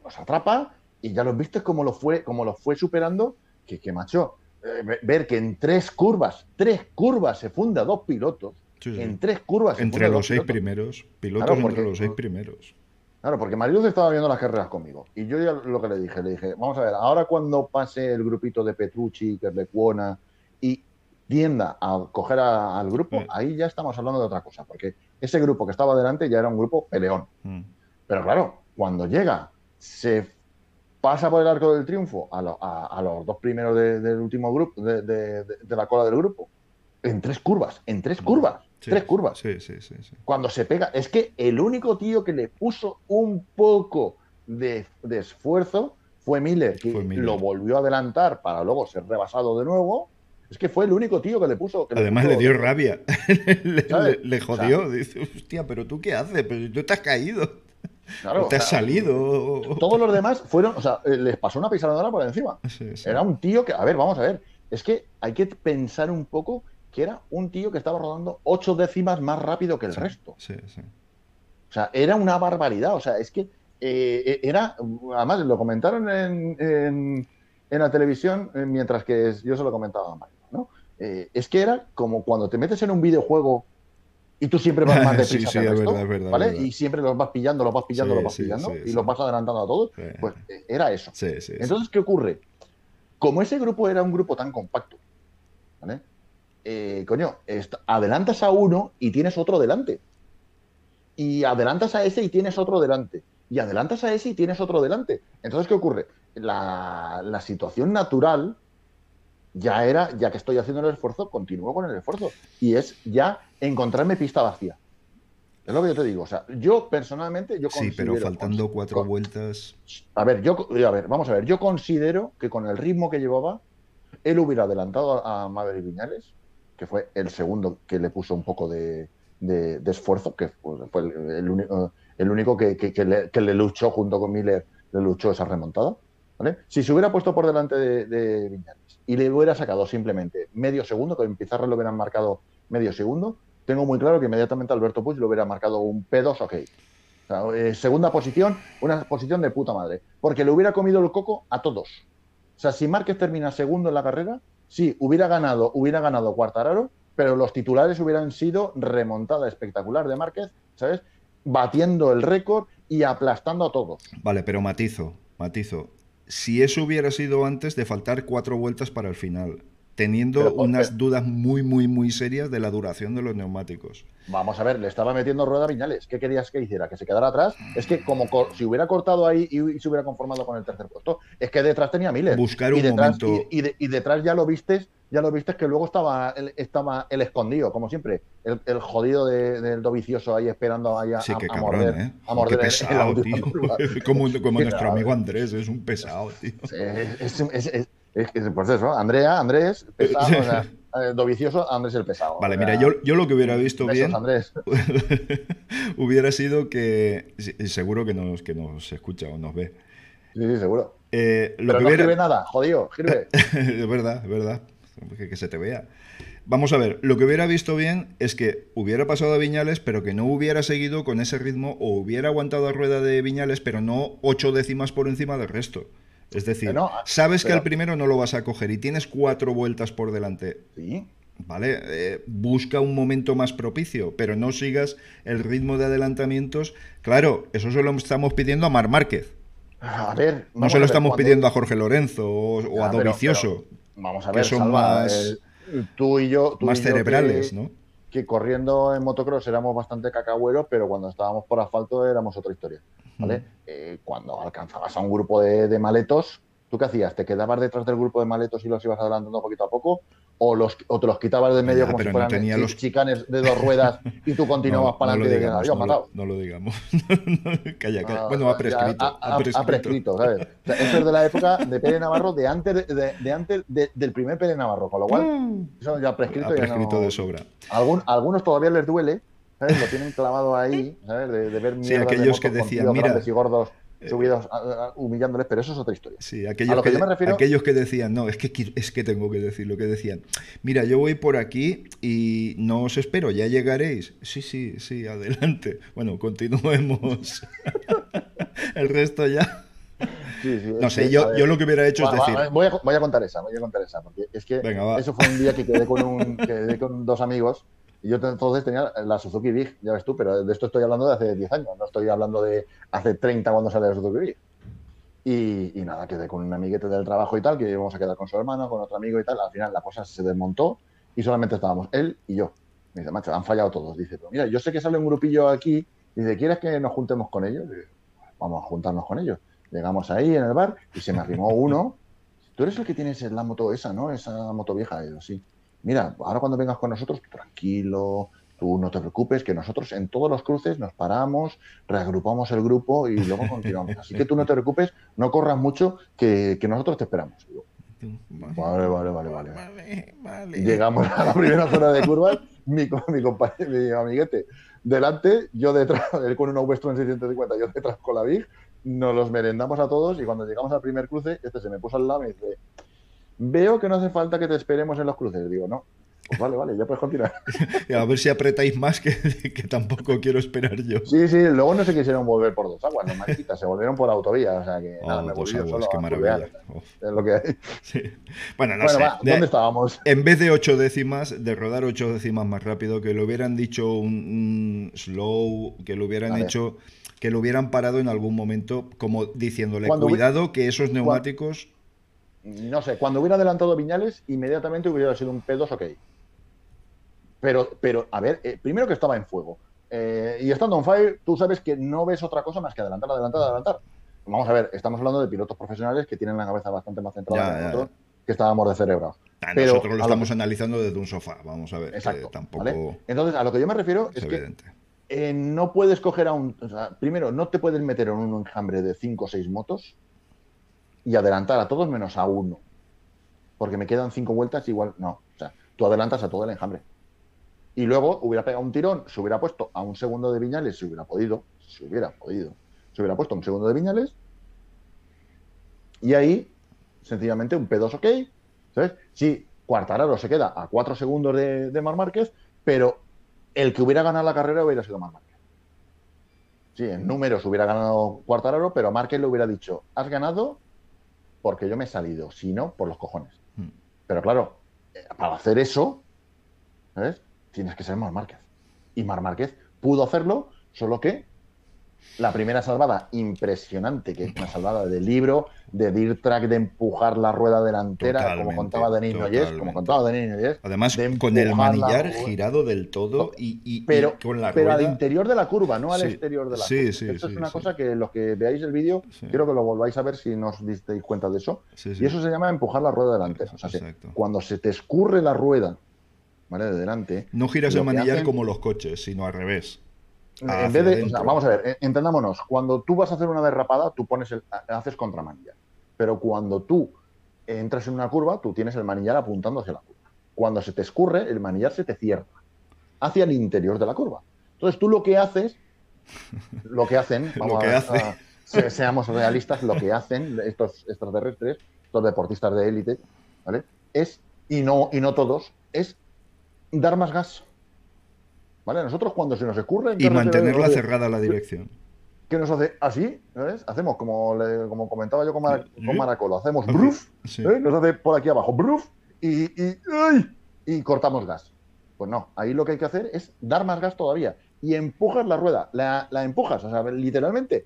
Speaker 2: Los atrapa y ya los viste cómo lo fue, cómo lo fue superando, que, que macho, eh, ve- ver que en tres curvas, tres curvas se funda dos pilotos,
Speaker 1: Sí, sí.
Speaker 2: en tres curvas se
Speaker 1: Entre
Speaker 2: funda
Speaker 1: los
Speaker 2: dos
Speaker 1: seis
Speaker 2: pilotos.
Speaker 1: primeros, pilotos
Speaker 2: Claro,
Speaker 1: entre los seis primeros.
Speaker 2: Claro, porque Mariluz estaba viendo las carreras conmigo. Y yo ya lo que le dije, le dije, vamos a ver, ahora cuando pase el grupito de Petrucci, Kerlekuona, y tienda a coger a- al grupo,
Speaker 1: Sí.
Speaker 2: ahí ya estamos hablando de otra cosa, porque ese grupo que estaba delante ya era un grupo peleón.
Speaker 1: Mm.
Speaker 2: Pero claro, cuando llega, se pasa por el arco del triunfo a, lo- a- a los dos primeros de- del último grupo, de, de- de- de la cola del grupo, en tres curvas, en tres curvas,
Speaker 1: Sí,
Speaker 2: tres curvas
Speaker 1: Sí, sí, sí. sí.
Speaker 2: cuando se pega, es que el único tío que le puso un poco de, de esfuerzo fue Miller, que
Speaker 1: Fue Miller.
Speaker 2: lo volvió a adelantar para luego ser rebasado de nuevo. Es que fue el único tío que le puso. que
Speaker 1: Además
Speaker 2: puso-
Speaker 1: le dio rabia. le,
Speaker 2: ¿Sabes?
Speaker 1: le- le jodió. Dice, hostia, pero tú qué haces? Pero tú te has caído.
Speaker 2: Claro,
Speaker 1: te
Speaker 2: o
Speaker 1: has
Speaker 2: sea,
Speaker 1: salido.
Speaker 2: Todos los demás fueron, o sea, eh, les pasó una pisadora por encima.
Speaker 1: Sí, sí.
Speaker 2: Era un tío que, a ver, vamos a ver, es que hay que pensar un poco que era un tío que estaba rodando ocho décimas más rápido que el
Speaker 1: Sí,
Speaker 2: resto.
Speaker 1: Sí, sí.
Speaker 2: O sea, era una barbaridad. O sea, es que eh, era. Además, lo comentaron en, en- en la televisión, eh, mientras que yo se lo comentaba a Mario, ¿no? Eh, es que era como cuando te metes en un videojuego y tú siempre vas más
Speaker 1: Sí,
Speaker 2: deprisa
Speaker 1: sí,
Speaker 2: que el
Speaker 1: es
Speaker 2: resto,
Speaker 1: verdad, es verdad,
Speaker 2: ¿vale?
Speaker 1: es verdad.
Speaker 2: Y siempre los vas pillando, los vas pillando,
Speaker 1: Sí,
Speaker 2: los vas
Speaker 1: sí,
Speaker 2: pillando
Speaker 1: sí,
Speaker 2: y
Speaker 1: sí.
Speaker 2: los vas adelantando a todos.
Speaker 1: Sí.
Speaker 2: Pues eh, era eso.
Speaker 1: Sí, sí, sí.
Speaker 2: Entonces, ¿qué ocurre? Como ese grupo era un grupo tan compacto, ¿vale? Eh, coño, adelantas a uno y tienes otro delante. Y adelantas a ese y tienes otro delante. Y adelantas a ese y tienes otro delante. Entonces, ¿qué ocurre? La, la situación natural ya era, ya que estoy haciendo el esfuerzo, continúo con el esfuerzo. Y es ya encontrarme pista vacía. Es lo que yo te digo. O sea, yo personalmente, yo
Speaker 1: Sí, pero faltando cuatro
Speaker 2: con-
Speaker 1: vueltas.
Speaker 2: a ver, yo, a ver, vamos a ver, yo considero que con el ritmo que llevaba, él hubiera adelantado a Maverick Viñales, que fue el segundo que le puso un poco de, esfuerzo, que fue, fue el, único, que, le, luchó junto con Miller, le luchó esa remontada. Si se hubiera puesto por delante de, Viñales y le hubiera sacado simplemente medio segundo, que en Pizarra le hubieran marcado medio segundo, tengo muy claro que inmediatamente Alberto Puig le hubiera marcado un P2 ok. O eh, segunda posición, una posición de puta madre. Porque le hubiera comido el coco a todos. O sea, si Márquez termina segundo en la carrera, sí, hubiera ganado, hubiera ganado Cuartararo, pero los titulares hubieran sido remontada espectacular de Márquez, ¿sabes? Batiendo el récord y aplastando a todos.
Speaker 1: Vale, pero matizo, matizo. Si eso hubiera sido antes de faltar cuatro vueltas para el final, teniendo
Speaker 2: Pero, ¿por
Speaker 1: unas dudas muy, muy, muy serias de la duración de los neumáticos.
Speaker 2: Vamos a ver, le estaba metiendo rueda a Viñales. ¿Qué querías que hiciera? ¿Que se quedara atrás? Es que como co- si hubiera cortado ahí y, y se hubiera conformado con el tercer puesto, es que detrás tenía Miller.
Speaker 1: Buscar
Speaker 2: y
Speaker 1: un
Speaker 2: detrás,
Speaker 1: momento-
Speaker 2: Y, y de- y detrás ya lo vistes, ya lo vistes que luego estaba el, estaba el escondido, como siempre. El, el jodido de- del dovicioso ahí esperando ahí a,
Speaker 1: Sí, qué
Speaker 2: a- a
Speaker 1: cabrón,
Speaker 2: morder,
Speaker 1: ¿eh?
Speaker 2: a morder
Speaker 1: qué pesado,
Speaker 2: última
Speaker 1: tío.
Speaker 2: curva.
Speaker 1: como nuestro amigo Andrés, es un pesado, tío.
Speaker 2: Es, es, es- es- es que, pues eso, Andrea, Andrés, pesado, o sea, eh, dovicioso, Andrés el pesado.
Speaker 1: Vale, mira, yo, yo lo que hubiera visto
Speaker 2: besos,
Speaker 1: bien
Speaker 2: Andrés.
Speaker 1: hubiera sido que, seguro que nos, que nos escucha o nos ve,
Speaker 2: Sí, sí, seguro.
Speaker 1: Eh, lo
Speaker 2: Pero
Speaker 1: que
Speaker 2: no
Speaker 1: hubiera...
Speaker 2: escribe nada, jodido,
Speaker 1: es verdad, es verdad. Que, que se te vea. Vamos a ver, lo que hubiera visto bien es que hubiera pasado a Viñales, pero que no hubiera seguido con ese ritmo o hubiera aguantado a rueda de Viñales, pero no ocho décimas por encima del resto. Es decir,
Speaker 2: no,
Speaker 1: sabes que al primero no lo vas a coger y tienes cuatro vueltas por delante.
Speaker 2: Sí.
Speaker 1: ¿vale? Eh, busca un momento más propicio, pero no sigas el ritmo de adelantamientos. Claro, eso se lo estamos pidiendo a Mar Márquez.
Speaker 2: A ver,
Speaker 1: no se lo estamos pidiendo a Jorge Lorenzo o, a Dovicioso.
Speaker 2: vamos a ver, que son más, tú y yo,
Speaker 1: más cerebrales,
Speaker 2: que,
Speaker 1: ¿no?
Speaker 2: Que corriendo en motocross éramos bastante cacahueros, pero cuando estábamos por asfalto éramos otra historia. ¿Vale? Eh, cuando alcanzabas a un grupo de, maletos, ¿tú qué hacías? ¿Te quedabas detrás del grupo de maletos y los ibas adelantando poquito a poco? ¿O, los, o te los quitabas de medio como si fueran los... chicanes de dos ruedas y tú continuabas para adelante
Speaker 1: no y matado? No, lo digamos. calla, calla. Ah, bueno, ha prescrito.
Speaker 2: Ha, prescrito. ¿sabes? eso es de la época de Pérez Navarro, de antes, de, antes del primer Pérez Navarro, con lo cual mm. eso ya ha prescrito.
Speaker 1: Ha prescrito de sobra.
Speaker 2: algunos todavía les duele, lo tienen clavado ahí, ¿sabes? De, ver
Speaker 1: sí, aquellos que decían, mira,
Speaker 2: y gordos eh, subidos humillándoles, pero eso es otra historia.
Speaker 1: Sí, aquellos, que, aquellos que decían, no, es que, es que tengo que decir lo que decían. Mira, yo voy por aquí y no os espero, ya llegaréis. Sí, sí, sí, adelante. Bueno, continuemos. El resto ya. Sí, sí, no sé, yo, yo, lo que hubiera hecho es decir.
Speaker 2: voy, a, voy, a, contar esa, voy a contar esa, porque es que eso fue un día que quedé con, un, quedé con dos amigos y yo entonces tenía la Suzuki Big, ya ves tú, pero de esto estoy hablando de hace 10 años, no estoy hablando de hace 30 cuando sale la Suzuki Big. Y, nada, quedé con un amiguete del trabajo y tal, que íbamos a quedar con su hermano, con otro amigo y tal. Al final la cosa se desmontó y solamente estábamos él y yo. Me dice, macho, han fallado todos. Dice, pero mira, yo sé que sale un grupillo aquí. Dice, ¿quieres que nos juntemos con ellos? Vamos a juntarnos con ellos. Llegamos ahí en el bar y se me arrimó uno. Tú eres el que tienes la moto esa, ¿no? Esa moto vieja. Y yo, sí mira, ahora cuando vengas con nosotros, tranquilo, tú no te preocupes, que nosotros en todos los cruces nos paramos, reagrupamos el grupo y luego continuamos. Así que tú no te preocupes, no corras mucho, que, nosotros te esperamos. vale, vale, vale, vale, Llegamos a la primera zona de curvas, mi, mi compañero, mi amiguete, delante, yo detrás, él con una Westron 650, yo detrás con la Big, nos los merendamos a todos y cuando llegamos al primer cruce, este se me puso al lado y me dice, Veo que no hace falta que te esperemos en los cruces. Digo, no. Pues vale, vale, ya puedes continuar.
Speaker 1: a ver si apretáis más que, que, tampoco quiero esperar yo.
Speaker 2: Sí, sí, luego no se quisieron volver por dos aguas, no mariquitas, se volvieron por autovía, o sea que nada, oh, me volví solo qué maravilla. Es lo que hay.
Speaker 1: Bueno, no sé.
Speaker 2: ¿Dónde estábamos?
Speaker 1: En vez de ocho décimas, de rodar ocho décimas más rápido, que lo hubieran dicho un, slow, que lo hubieran hecho, que lo hubieran parado en algún momento, como diciéndole, cuidado que esos neumáticos
Speaker 2: no sé, cuando hubiera adelantado Viñales, inmediatamente hubiera sido un P2 ok. Pero, pero a ver, eh, primero que estaba en fuego. Eh, y estando en fire, tú sabes que no ves otra cosa más que adelantar, adelantar, adelantar. Vamos a ver, estamos hablando de pilotos profesionales que tienen la cabeza bastante más centrada que nosotros, que estábamos de cerebro.
Speaker 1: pero nosotros lo estamos analizando desde un sofá, vamos a ver.
Speaker 2: Exacto. tampoco... Entonces, a lo que yo me refiero es, que eh, no puedes coger a un. primero, no te puedes meter en un enjambre de 5 o 6 motos y adelantar a todos menos a uno. Porque me quedan cinco vueltas, igual no. O sea, tú adelantas a todo el enjambre. Y luego hubiera pegado un tirón, se hubiera puesto a un segundo de Viñales, si hubiera podido, si hubiera podido, se hubiera puesto a un segundo de Viñales. Y ahí, sencillamente, un P2 ok. ¿Sabes? Sí, Cuartararo se queda a cuatro segundos de, Mar Márquez, pero el que hubiera ganado la carrera hubiera sido Mar Márquez. Sí, en números hubiera ganado Cuartararo, pero Márquez le hubiera dicho, has ganado porque yo me he salido, sino por los cojones. Hmm. Pero claro, eh, para hacer eso, ¿sabes? Tienes que ser Mar Márquez. Y Mar Márquez pudo hacerlo, solo que la primera salvada impresionante, que es una salvada de libro, de Dirt Track, de empujar la rueda delantera, como contaba Denis Yes, como contaba Denis Yes.
Speaker 1: Además, con el manillar girado del todo y,
Speaker 2: pero,
Speaker 1: con la
Speaker 2: Pero
Speaker 1: al
Speaker 2: interior de la curva, no al exterior de la
Speaker 1: sí,
Speaker 2: curva.
Speaker 1: Sí,
Speaker 2: Esto es una cosa que los que veáis el vídeo, quiero que lo volváis a ver si no os disteis cuenta de eso. Y eso se llama empujar la rueda delantera. O sea, cuando se te escurre la rueda, ¿vale? De delante.
Speaker 1: No giras el manillar como los coches, sino al revés.
Speaker 2: En vez de, vamos a ver, entendámonos, cuando tú vas a hacer una derrapada, tú pones el, haces contramanillar. Pero cuando tú entras en una curva, tú tienes el manillar apuntando hacia la curva. Cuando se te escurre, el manillar se te cierra hacia el interior de la curva. Entonces tú lo que haces, lo que hacen, vamos a, seamos realistas, lo que hacen estos extraterrestres, estos deportistas de élite, ¿vale? Es, y no, y no todos, es dar más gas. ¿Vale? Nosotros cuando se nos escurre...
Speaker 1: Y mantenerla cerrada la dirección.
Speaker 2: ¿Qué nos hace? Así, ¿sabes? Hacemos como, como comentaba yo con, Maracolo, hacemos bruf, ¿eh? nos hace por aquí abajo bruf y, y y cortamos gas. Pues no, ahí lo que hay que hacer es dar más gas todavía y empujas la rueda, la, la empujas, o sea, literalmente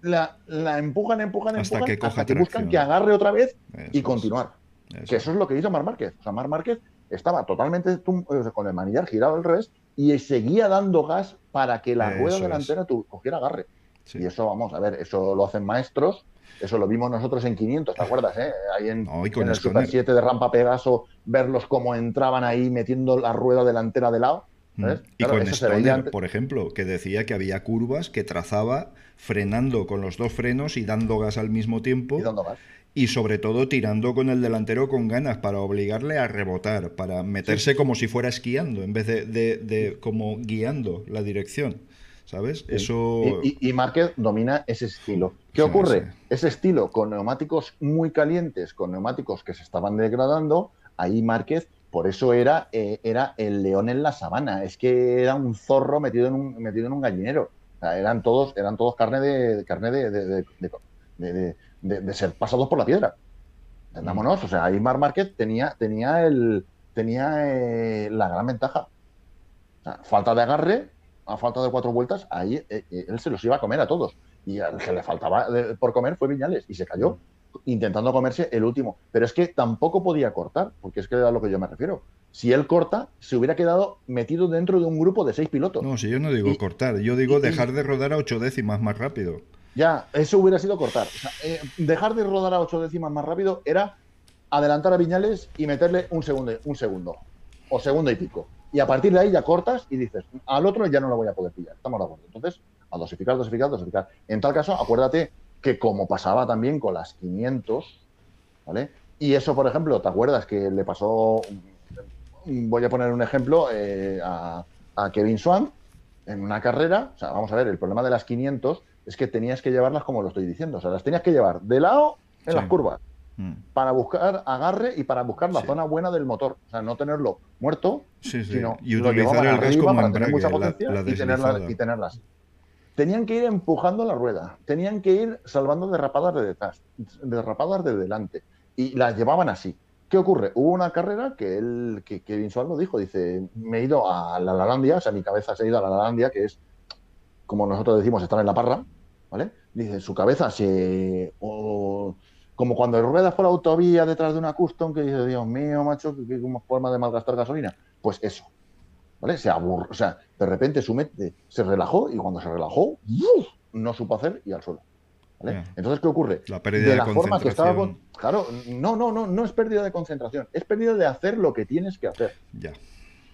Speaker 2: la, la empujan, empujan,
Speaker 1: Hasta
Speaker 2: empujan,
Speaker 1: que coja
Speaker 2: hasta que buscan que agarre otra vez
Speaker 1: Eso
Speaker 2: y
Speaker 1: es.
Speaker 2: continuar.
Speaker 1: Eso
Speaker 2: Que eso es lo que hizo Mar Márquez. O sea, Mar Márquez estaba totalmente tum- sea, con el manillar girado al revés y seguía dando gas para que la
Speaker 1: Eso
Speaker 2: rueda delantera tu- cogiera agarre.
Speaker 1: Sí.
Speaker 2: Y eso, vamos a ver, eso lo hacen maestros. Eso lo vimos nosotros en 500, ¿te acuerdas? Eh? Ahí en,
Speaker 1: No, con
Speaker 2: en el. Super 7 de Rampa Pegaso, verlos cómo entraban ahí metiendo la rueda delantera de lado.
Speaker 1: Mm.
Speaker 2: ¿sabes?
Speaker 1: Y
Speaker 2: Claro,
Speaker 1: con Stoner, por ejemplo, que decía que había curvas que trazaba frenando con los dos frenos y dando gas al mismo tiempo
Speaker 2: y dando gas.
Speaker 1: y sobre todo tirando con el delantero con ganas para obligarle a rebotar, para meterse como si fuera esquiando en vez de, de- de como guiando la dirección. ¿Sabes? Eso...
Speaker 2: Y, y- y Márquez domina ese estilo. ¿Qué
Speaker 1: Sí,
Speaker 2: ocurre? Ese estilo con neumáticos muy calientes, con neumáticos que se estaban degradando, ahí Márquez, por eso era, eh, era el león en la sabana. Es que era un zorro metido en un, metido en un gallinero. O sea, eran todos, eran todos carne de carne de, de- de- de- ser pasados por la piedra. Entendámonos, o sea, ahí Mar Márquez tenía, tenía el tenía eh, la gran ventaja. O sea, falta de agarre, a falta de cuatro vueltas, ahí eh, él se los iba a comer a todos. Y al que le faltaba por comer fue Viñales y se cayó intentando comerse el último. Pero es que tampoco podía cortar, porque es que a lo que yo me refiero. Si él corta, se hubiera quedado metido dentro de un grupo de seis pilotos.
Speaker 1: No, si yo no digo
Speaker 2: Y-
Speaker 1: cortar, yo digo
Speaker 2: y-
Speaker 1: dejar de rodar a ocho décimas más rápido.
Speaker 2: Ya, eso hubiera sido cortar. O sea, eh, dejar de rodar a ocho décimas más rápido era adelantar a Viñales y meterle un segundo, un segundo o segundo y pico. Y a partir de ahí ya cortas y dices, al otro ya no lo voy a poder pillar. Estamos de acuerdo. Entonces, a dosificar, dosificar, dosificar. En tal caso, acuérdate que como pasaba también con las 500, ¿vale? Y eso, por ejemplo, ¿te acuerdas que le pasó, voy a poner un ejemplo, eh, a, a Kevin Swan en una carrera? O sea, vamos a ver, el problema de las 500 es que tenías que llevarlas como lo estoy diciendo. O sea, las tenías que llevar de lado en
Speaker 1: Sí.
Speaker 2: las curvas
Speaker 1: Mm.
Speaker 2: para buscar agarre y para buscar la
Speaker 1: Sí.
Speaker 2: zona buena del motor. O sea, no tenerlo muerto,
Speaker 1: Sí, sí.
Speaker 2: sino
Speaker 1: Y utilizar el gas
Speaker 2: arriba
Speaker 1: como
Speaker 2: para tener mucha
Speaker 1: la,
Speaker 2: potencia
Speaker 1: la
Speaker 2: y, tenerla, y tenerla así. Tenían que ir empujando la rueda, tenían que ir salvando derrapadas de detrás, derrapadas de delante, y las llevaban así. ¿Qué ocurre? Hubo una carrera que él, que Suárez lo dijo, dice, me he ido a la Lalandia, o sea, mi cabeza se ha ido a la Lalandia, que es, como nosotros decimos, estar en la parra, ¿vale? Dice, su cabeza se... o- como cuando ruedas por la autovía detrás de una custom que dice, Dios mío, macho, qué, qué forma de malgastar gasolina. Pues eso, ¿vale? Se aburre, o sea, de repente su mente se relajó y cuando se relajó, no supo hacer y al suelo. Entonces, ¿qué ocurre?
Speaker 1: La pérdida de
Speaker 2: la forma que estaba con...
Speaker 1: concentración.
Speaker 2: Claro, no, no, no, no es pérdida de concentración, es pérdida de hacer lo que tienes que hacer.
Speaker 1: Ya.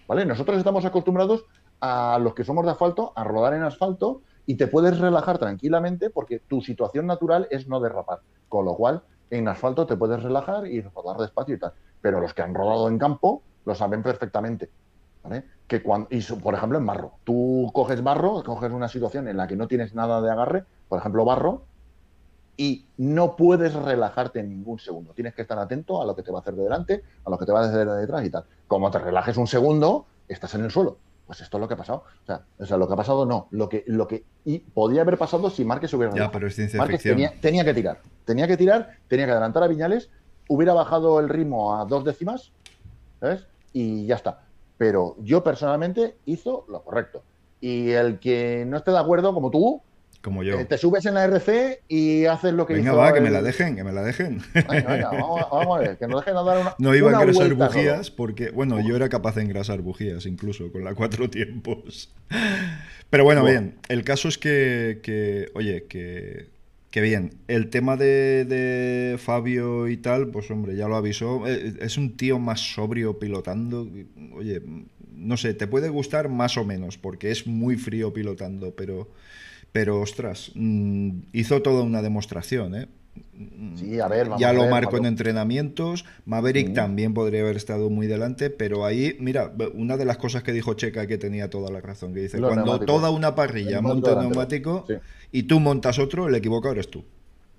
Speaker 2: ¿Vale? Nosotros estamos acostumbrados a los que somos de asfalto a rodar en asfalto y te puedes relajar tranquilamente porque tu situación natural es no derrapar. Con lo cual, en asfalto te puedes relajar y rodar despacio y tal. Pero los que han rodado en campo lo saben perfectamente. Que cuando, y por ejemplo, en barro. Tú coges barro, coges una situación en la que no tienes nada de agarre, por ejemplo, barro, y no puedes relajarte en ningún segundo. Tienes que estar atento a lo que te va a hacer de delante, a lo que te va a hacer de detrás y tal. Como te relajes un segundo, estás en el suelo. Pues esto es lo que ha pasado. O sea, o sea, lo que ha pasado no. Lo que, lo que y podía haber pasado si Márquez hubiera
Speaker 1: Ya,
Speaker 2: relajado.
Speaker 1: pero es ciencia
Speaker 2: Márquez
Speaker 1: ficción.
Speaker 2: tenía, tenía que tirar. Tenía que tirar, tenía que adelantar a Viñales, hubiera bajado el ritmo a dos décimas, ¿sabes? Y ya está. Pero yo personalmente hizo lo correcto. Y el que no esté de acuerdo, como tú,
Speaker 1: Como yo.
Speaker 2: eh, te subes en la RC y haces lo que
Speaker 1: Venga,
Speaker 2: hizo
Speaker 1: va, que me la dejen, que me la dejen.
Speaker 2: Venga, venga, vamos, vamos a ver, que nos dejen dar una.
Speaker 1: No iba a engrasar
Speaker 2: vuelta
Speaker 1: bujías porque, bueno, yo era capaz de engrasar bujías incluso con la cuatro tiempos. Pero bueno, bien, el caso es que, que, oye, que, que bien, el tema de, de Fabio y tal, pues hombre, ya lo avisó, eh, es un tío más sobrio pilotando, oye, no sé, te puede gustar más o menos porque es muy frío pilotando, pero, pero ostras, mm, hizo toda una demostración, ¿eh?
Speaker 2: Sí, a ver, vamos
Speaker 1: ya
Speaker 2: a
Speaker 1: lo
Speaker 2: ver,
Speaker 1: marcó en entrenamientos. Maverick también podría haber estado muy delante, pero ahí, mira, una de las cosas que dijo Checa que tenía toda la razón, que dice,
Speaker 2: Los
Speaker 1: cuando toda una parrilla monta un
Speaker 2: neumático
Speaker 1: y tú montas otro, el equivocado eres tú.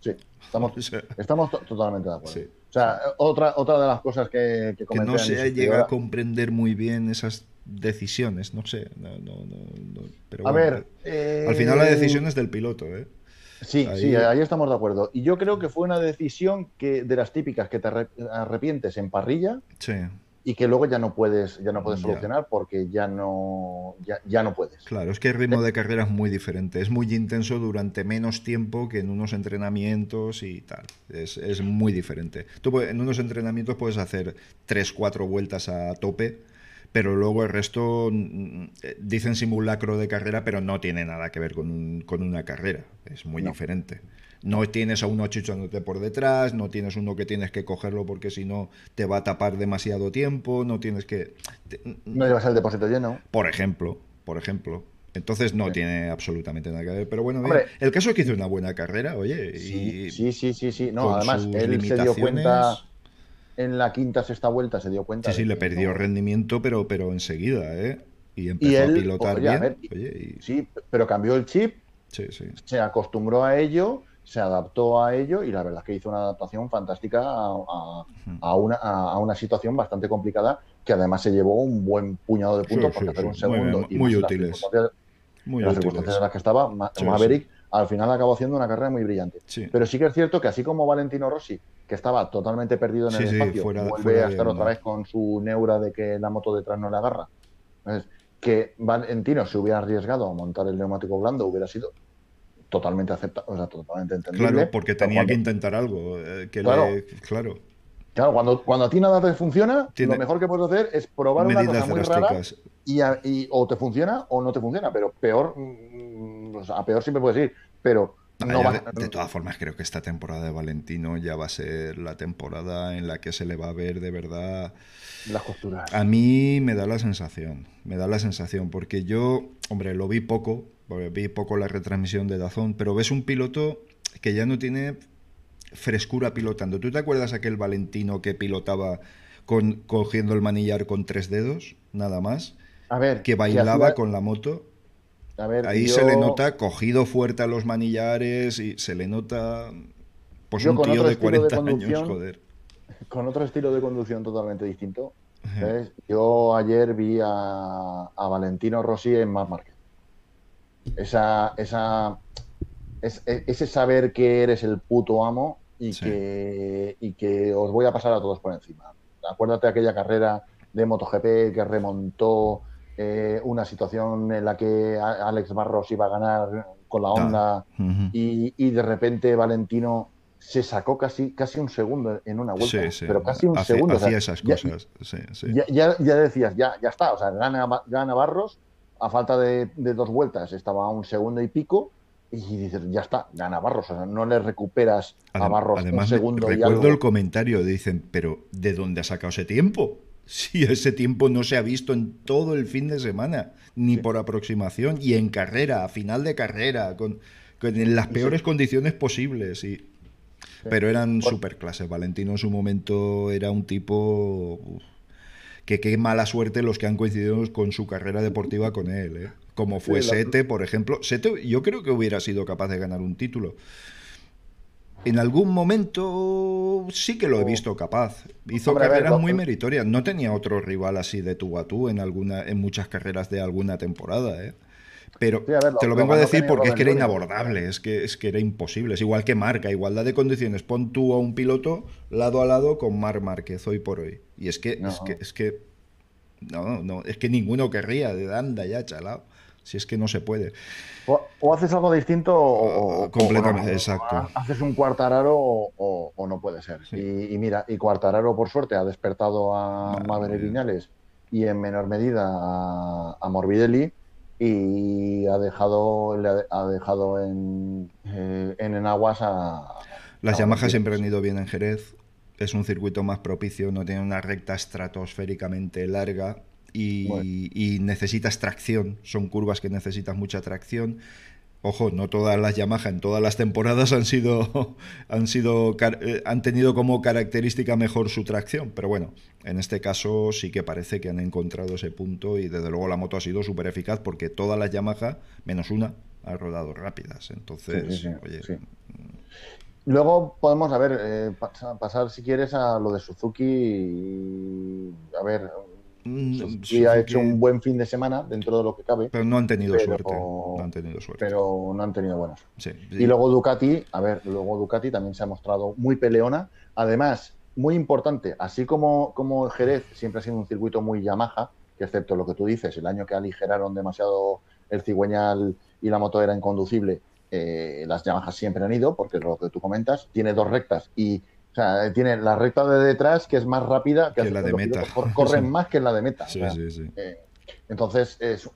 Speaker 2: Sí, estamos,
Speaker 1: O sea,
Speaker 2: estamos to- totalmente de acuerdo.
Speaker 1: Sí.
Speaker 2: O sea, otra, otra de las cosas que, que
Speaker 1: que no se llega a comprender muy bien esas decisiones, no sé. no- no- no- no, pero
Speaker 2: A
Speaker 1: bueno,
Speaker 2: ver. eh,
Speaker 1: al final la decisión es del piloto, ¿eh?
Speaker 2: Sí,
Speaker 1: ahí-
Speaker 2: sí, ahí estamos de acuerdo. Y yo creo que fue una decisión que de las típicas que te arre- arrepientes en parrilla,
Speaker 1: Sí.
Speaker 2: y que luego ya no puedes, ya no puedes
Speaker 1: Ya.
Speaker 2: solucionar porque ya no, ya, ya no puedes.
Speaker 1: Claro, es que el ritmo de carrera es muy diferente. Es muy intenso durante menos tiempo que en unos entrenamientos y tal. Es, es muy diferente. Tú en unos entrenamientos puedes hacer 3, 4 vueltas a tope, pero luego el resto mm, eh, dicen simulacro de carrera, pero no tiene nada que ver con, un- con una carrera. Es muy
Speaker 2: No.
Speaker 1: diferente. No tienes a uno achuchándote por detrás, no tienes uno que tienes que cogerlo porque si no te va a tapar demasiado tiempo, no tienes que... te-
Speaker 2: No llevas el depósito lleno.
Speaker 1: por ejemplo, por ejemplo. Entonces no
Speaker 2: Sí.
Speaker 1: tiene absolutamente nada que ver. Pero bueno,
Speaker 2: Hombre.
Speaker 1: bien, el caso es que hizo una buena carrera, oye.
Speaker 2: Sí,
Speaker 1: y
Speaker 2: sí, sí, sí, sí. No, además, él se dio cuenta en la quinta, sexta vuelta, se dio cuenta.
Speaker 1: Sí, sí, le perdió
Speaker 2: no-
Speaker 1: rendimiento, pero, pero enseguida, ¿eh? Y empezó
Speaker 2: él,
Speaker 1: a pilotar
Speaker 2: oye, a
Speaker 1: bien.
Speaker 2: ver,
Speaker 1: oye, y-
Speaker 2: Sí, pero cambió el chip,
Speaker 1: sí, sí.
Speaker 2: se acostumbró a ello, se adaptó a ello y la verdad es que hizo una adaptación fantástica a, a- a una, a, a una situación bastante complicada que además se llevó un buen puñado de puntos
Speaker 1: Sí,
Speaker 2: hacer un.
Speaker 1: Muy
Speaker 2: segundo
Speaker 1: bien,
Speaker 2: y
Speaker 1: muy
Speaker 2: las
Speaker 1: útiles. Muy
Speaker 2: las
Speaker 1: útiles.
Speaker 2: circunstancias en las que estaba, Maverick al final acabó haciendo una carrera muy brillante.
Speaker 1: Sí.
Speaker 2: Pero sí que es cierto que así como Valentino Rossi, que estaba totalmente perdido en
Speaker 1: Sí,
Speaker 2: el
Speaker 1: sí,
Speaker 2: espacio,
Speaker 1: fuera-
Speaker 2: vuelve
Speaker 1: fuera
Speaker 2: a estar
Speaker 1: onda.
Speaker 2: otra vez con su neura de que la moto detrás no le agarra. Entonces, que Valentino se hubiera arriesgado a montar el neumático blando hubiera sido totalmente aceptable, o sea, totalmente entendible.
Speaker 1: Claro, porque tenía
Speaker 2: cuando-
Speaker 1: que intentar algo. eh, que
Speaker 2: Claro.
Speaker 1: le- claro.
Speaker 2: Claro, cuando, cuando a ti nada te funciona,
Speaker 1: Tiene-
Speaker 2: lo mejor que puedes hacer es probar una cosa muy rara y, a- y o te funciona o no te funciona, pero peor, a peor siempre puedes ir, pero no
Speaker 1: ya
Speaker 2: va-
Speaker 1: de, de todas formas, creo que esta temporada de Valentino ya va a ser la temporada en la que se le va a ver de verdad.
Speaker 2: las costuras.
Speaker 1: A mí me da la sensación, me da la sensación, porque yo, hombre, lo vi poco, vi poco la retransmisión de Dazón, pero ves un piloto que ya no tiene frescura pilotando. ¿Tú te acuerdas aquel Valentino que pilotaba con, cogiendo el manillar con tres dedos, nada más?
Speaker 2: A ver,
Speaker 1: Que bailaba
Speaker 2: hacía-
Speaker 1: con la moto.
Speaker 2: A ver,
Speaker 1: Ahí
Speaker 2: yo-
Speaker 1: se le nota cogido fuerte a los manillares y se le nota pues
Speaker 2: Yo
Speaker 1: un tío de
Speaker 2: estilo de
Speaker 1: 40 años, joder.
Speaker 2: con otro estilo de conducción totalmente distinto. Yo ayer vi a, a Valentino Rossi en Marc Márquez. Esa, esa, es- e- ese saber que eres el puto amo y,
Speaker 1: Sí.
Speaker 2: que, y que os voy a pasar a todos por encima. Acuérdate de aquella carrera de MotoGP que remontó eh, una situación en la que Alex Barros iba a ganar con la
Speaker 1: Ujú.
Speaker 2: y, y de repente Valentino se sacó casi, casi un segundo en una vuelta,
Speaker 1: Sí, sí.
Speaker 2: pero casi un
Speaker 1: Hace-
Speaker 2: segundo. o sea,
Speaker 1: hacía esas
Speaker 2: ya-
Speaker 1: cosas. sí.
Speaker 2: Ya, ya, ya decías, ya, ya está, o sea, gana, gana Barros, a falta de, de dos vueltas estaba a un segundo y pico, y dices, ya está, gana Barros, o sea, no le recuperas a Barros
Speaker 1: Además,
Speaker 2: un segundo y
Speaker 1: recuerdo
Speaker 2: algo.
Speaker 1: el comentario, dicen, pero ¿de dónde ha sacado ese tiempo? Si ese tiempo no se ha visto en todo el fin de semana, ni por aproximación, y en carrera, a final de carrera, con, con- en las peores condiciones posibles. Y... Pero eran
Speaker 2: Por-
Speaker 1: superclases. Valentino en su momento era un tipo uf, que qué mala suerte los que han coincidido con su carrera deportiva con él. ¿eh? Como fue
Speaker 2: Sí, la-
Speaker 1: Sete, por ejemplo. Sete yo creo que hubiera sido capaz de ganar un título. En algún momento sí que lo he visto capaz. Hizo
Speaker 2: Hombre, a ver,
Speaker 1: carreras muy meritorias. No tenía otro rival así de tú a tú en alguna, en muchas carreras de alguna temporada, ¿eh? Pero
Speaker 2: Sí, a ver, lo-
Speaker 1: te lo
Speaker 2: lo
Speaker 1: vengo a decir porque es que era inabordable, es que, es que era imposible. Es igual que marca, igualdad de condiciones. Pon tú a un piloto lado a lado con Mar Márquez hoy por hoy. Y es que,
Speaker 2: No.
Speaker 1: es que, es que, no, no, es que ninguno querría de anda ya, chalao. Si es que no se puede.
Speaker 2: O, o haces algo distinto o, o-
Speaker 1: Completamente,
Speaker 2: o no.
Speaker 1: exacto.
Speaker 2: Haces un cuartararo o, no puede ser.
Speaker 1: Sí.
Speaker 2: Y, y mira, y cuartararo por suerte ha despertado a
Speaker 1: Madre
Speaker 2: Maverick y en menor medida a, a Morbidelli y ha dejado, le ha, ha dejado en, eh, en enaguas a...
Speaker 1: Las
Speaker 2: a
Speaker 1: Yamaha siempre han ido bien en Jerez. Es un circuito más propicio, no tiene una recta estratosféricamente larga y,
Speaker 2: Bueno.
Speaker 1: y necesitas tracción. Son curvas que necesitas mucha tracción. Ojo, no todas las Yamaha en todas las temporadas han sido han sido eh, han tenido como característica mejor su tracción, pero bueno, en este caso sí que parece que han encontrado ese punto y desde luego la moto ha sido súper eficaz porque todas las Yamaha menos una ha rodado rápidas, entonces,
Speaker 2: Sí, sí, sí,
Speaker 1: oye,
Speaker 2: sí. Luego podemos, a ver, eh, pasa- pasar si quieres a lo de Suzuki. y, a ver,
Speaker 1: mm,
Speaker 2: Suzuki ha hecho un buen fin de semana dentro de lo que cabe,
Speaker 1: Pero no han tenido
Speaker 2: Pero-
Speaker 1: suerte. No han tenido suerte.
Speaker 2: pero no han tenido buenas.
Speaker 1: Sí,
Speaker 2: Y luego Ducati, a ver, luego Ducati también se ha mostrado muy peleona. Además, muy importante, así como, como Jerez siempre ha sido un circuito muy Yamaha, que excepto lo que tú dices, el año que aligeraron demasiado el cigüeñal y la moto era inconducible, eh, las Yamaha siempre han ido, porque lo que tú comentas, tiene dos rectas y o sea, tiene la recta de detrás que es más rápida
Speaker 1: que, la de meta.
Speaker 2: Corren más que la de meta.
Speaker 1: Sí, sí, sí.
Speaker 2: Eh, entonces, es,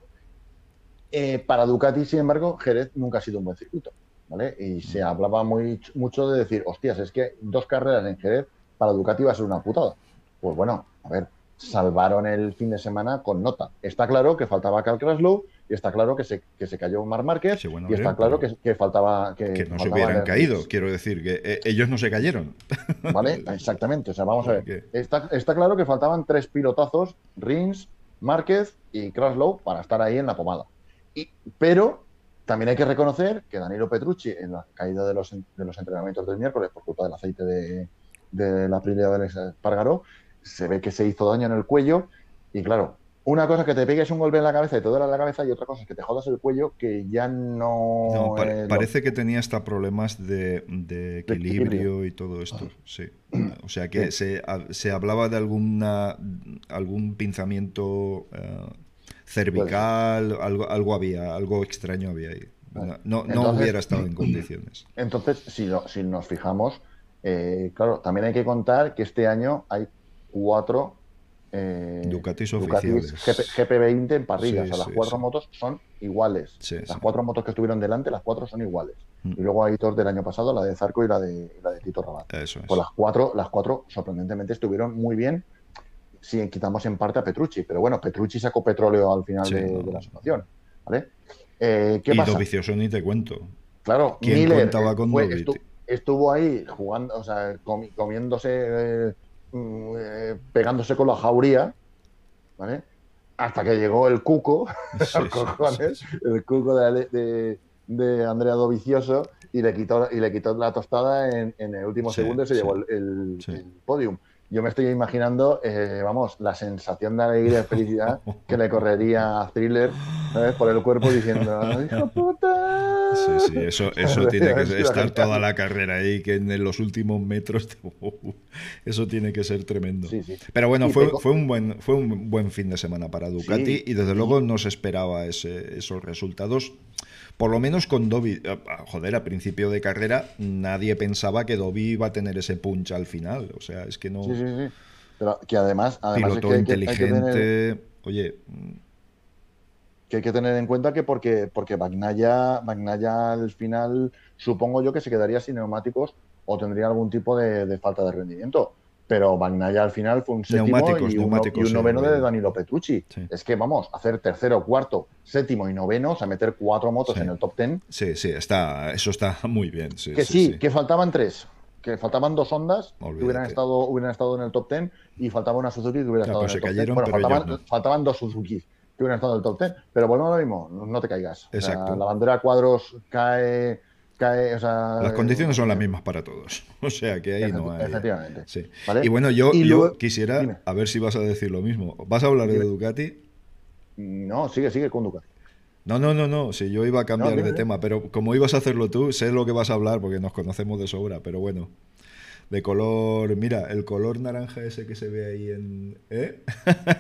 Speaker 2: eh, para Ducati, sin embargo, Jerez nunca ha sido un buen circuito. ¿vale? Y se mm. hablaba muy, mucho de decir, hostias, es que dos carreras en Jerez para Ducati va a ser una putada. Pues bueno, a ver, salvaron el fin de semana con nota. Está claro que faltaba Cal Kraslow y está claro que se, que se cayó Mar Márquez y está claro que, faltaba...
Speaker 1: Que, no se hubieran caído, quiero decir, que eh, ellos no se cayeron.
Speaker 2: Vale, exactamente. O sea, vamos a ver. Está, está claro que faltaban tres pilotazos, Rins, Márquez y Kraslow para estar ahí en la pomada. Y, pero también hay que reconocer que Danilo Petrucci, en la caída de los, de los entrenamientos del miércoles por culpa del aceite de, de la primera del Espargaró, se ve que se hizo daño en el cuello y claro, una cosa es que te pegues un golpe en la cabeza y te duele la cabeza y otra cosa es que te jodas el cuello que ya no...
Speaker 1: parece que tenía hasta problemas de, equilibrio, y todo esto, sí. O sea que se, se, hablaba de alguna algún pinzamiento eh, cervical, algo, algo había, algo extraño había ahí. No, no, hubiera estado en condiciones.
Speaker 2: Entonces, si, si nos fijamos, eh, claro, también hay que contar que este año hay cuatro
Speaker 1: eh, Ducatis oficiales.
Speaker 2: GP20 en parrillas. o sea, las cuatro motos son iguales. las cuatro motos que estuvieron delante, las cuatro son iguales. Mm. Y luego hay dos del año pasado, la de Zarco y la de, la de Tito Rabat.
Speaker 1: Eso
Speaker 2: Pues las cuatro, las cuatro sorprendentemente estuvieron muy bien si quitamos en parte a Petrucci. Pero bueno, Petrucci sacó petróleo al final de, la situación. ¿vale?
Speaker 1: Eh, ¿qué y pasa? Ni te cuento.
Speaker 2: Claro,
Speaker 1: ¿quién
Speaker 2: Miller
Speaker 1: contaba con
Speaker 2: estuvo ahí jugando, o sea, comiéndose eh, eh, pegándose con la jauría, ¿vale? Hasta que llegó el cuco, el cuco de, de, Andrea Dovicioso y le quitó, y le quitó la tostada en, el último segundo y se llevó el, podium. Yo me estoy imaginando, eh, vamos, la sensación de alegría y felicidad que le correría a Thriller por el cuerpo diciendo ¡Hijo puta!
Speaker 1: Sí, sí, eso, eso tiene que estar toda la carrera ahí, que en los últimos metros, eso tiene que ser tremendo. Pero bueno, fue, fue, un buen, fue un buen fin de semana para Ducati y desde luego no se esperaba esos resultados. Por lo menos con Dobby, eh, joder, a principio de carrera nadie pensaba que Dobby iba a tener ese punch al final. O sea, es que no...
Speaker 2: Sí, sí, sí. Pero que además...
Speaker 1: piloto inteligente... Oye,
Speaker 2: que hay que tener en cuenta que porque, porque Magnaya, al final supongo yo que se quedaría sin neumáticos o tendría algún tipo de, falta de rendimiento. Pero Magnaya al final fue un séptimo y, un noveno de Danilo Petrucci. Es que vamos, hacer tercero, cuarto, séptimo y noveno, o sea, meter cuatro motos en el top ten.
Speaker 1: Sí, sí, está, eso está muy bien.
Speaker 2: que sí, que faltaban tres que faltaban dos ondas que hubieran estado, hubieran estado en el top ten y faltaba una Suzuki que hubiera estado en
Speaker 1: pues
Speaker 2: el top ten. faltaban, faltaban, dos Suzuki que hubieran estado en el top 10. Pero bueno, lo mismo, no te caigas.
Speaker 1: Exacto.
Speaker 2: la bandera cuadros cae. Cae, o sea,
Speaker 1: Las condiciones son las mismas para todos. O sea que ahí no hay.
Speaker 2: Efectivamente.
Speaker 1: Sí. Y bueno, yo, yo quisiera a ver si vas a decir lo mismo. ¿Vas a hablar de Ducati?
Speaker 2: No, sigue, sigue con Ducati.
Speaker 1: No, no, no, no. Si yo iba a cambiar de tema, pero como ibas a hacerlo tú, sé lo que vas a hablar porque nos conocemos de sobra, pero bueno de color, mira, el color naranja ese que se ve ahí en... ¿eh?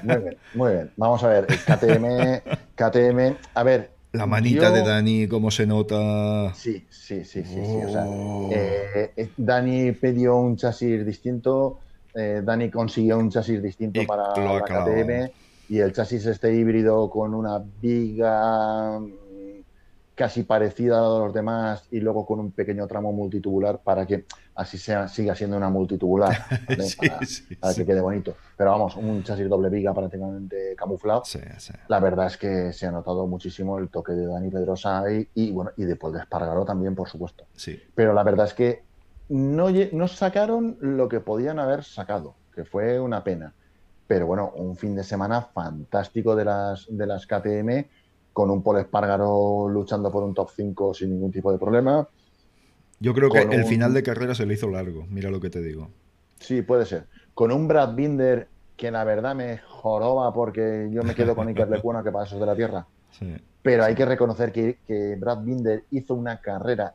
Speaker 2: Muy bien, muy bien. Vamos a ver, KTM, KTM, a ver...
Speaker 1: La manita de Dani, cómo se nota.
Speaker 2: Sí, sí, sí, sí. O sea, oh. eh, eh, Dani pidió un chasis distinto, Dani consiguió un chasis distinto para la KTM y el chasis este híbrido con una viga casi parecida a los demás y luego con un pequeño tramo multitubular para que así sea, siga siendo una multitubular, para, que quede bonito. Pero vamos, un chasis doble viga prácticamente camuflado. La verdad es que se ha notado muchísimo el toque de Dani Pedrosa y, bueno, y de Paul también, por supuesto. Pero la verdad es que no, no sacaron lo que podían haber sacado, que fue una pena. Pero bueno, un fin de semana fantástico de las, de las KTM con un Paul Espargaro luchando por un top 5 sin ningún tipo de problema.
Speaker 1: Yo creo que el final de carrera se le hizo largo, mira lo que te digo.
Speaker 2: Sí, puede ser. Con un Brad Binder que la verdad me joroba porque yo me quedo con Iker Lecuona que para eso de la tierra. Pero hay que reconocer que, que, Brad Binder hizo una carrera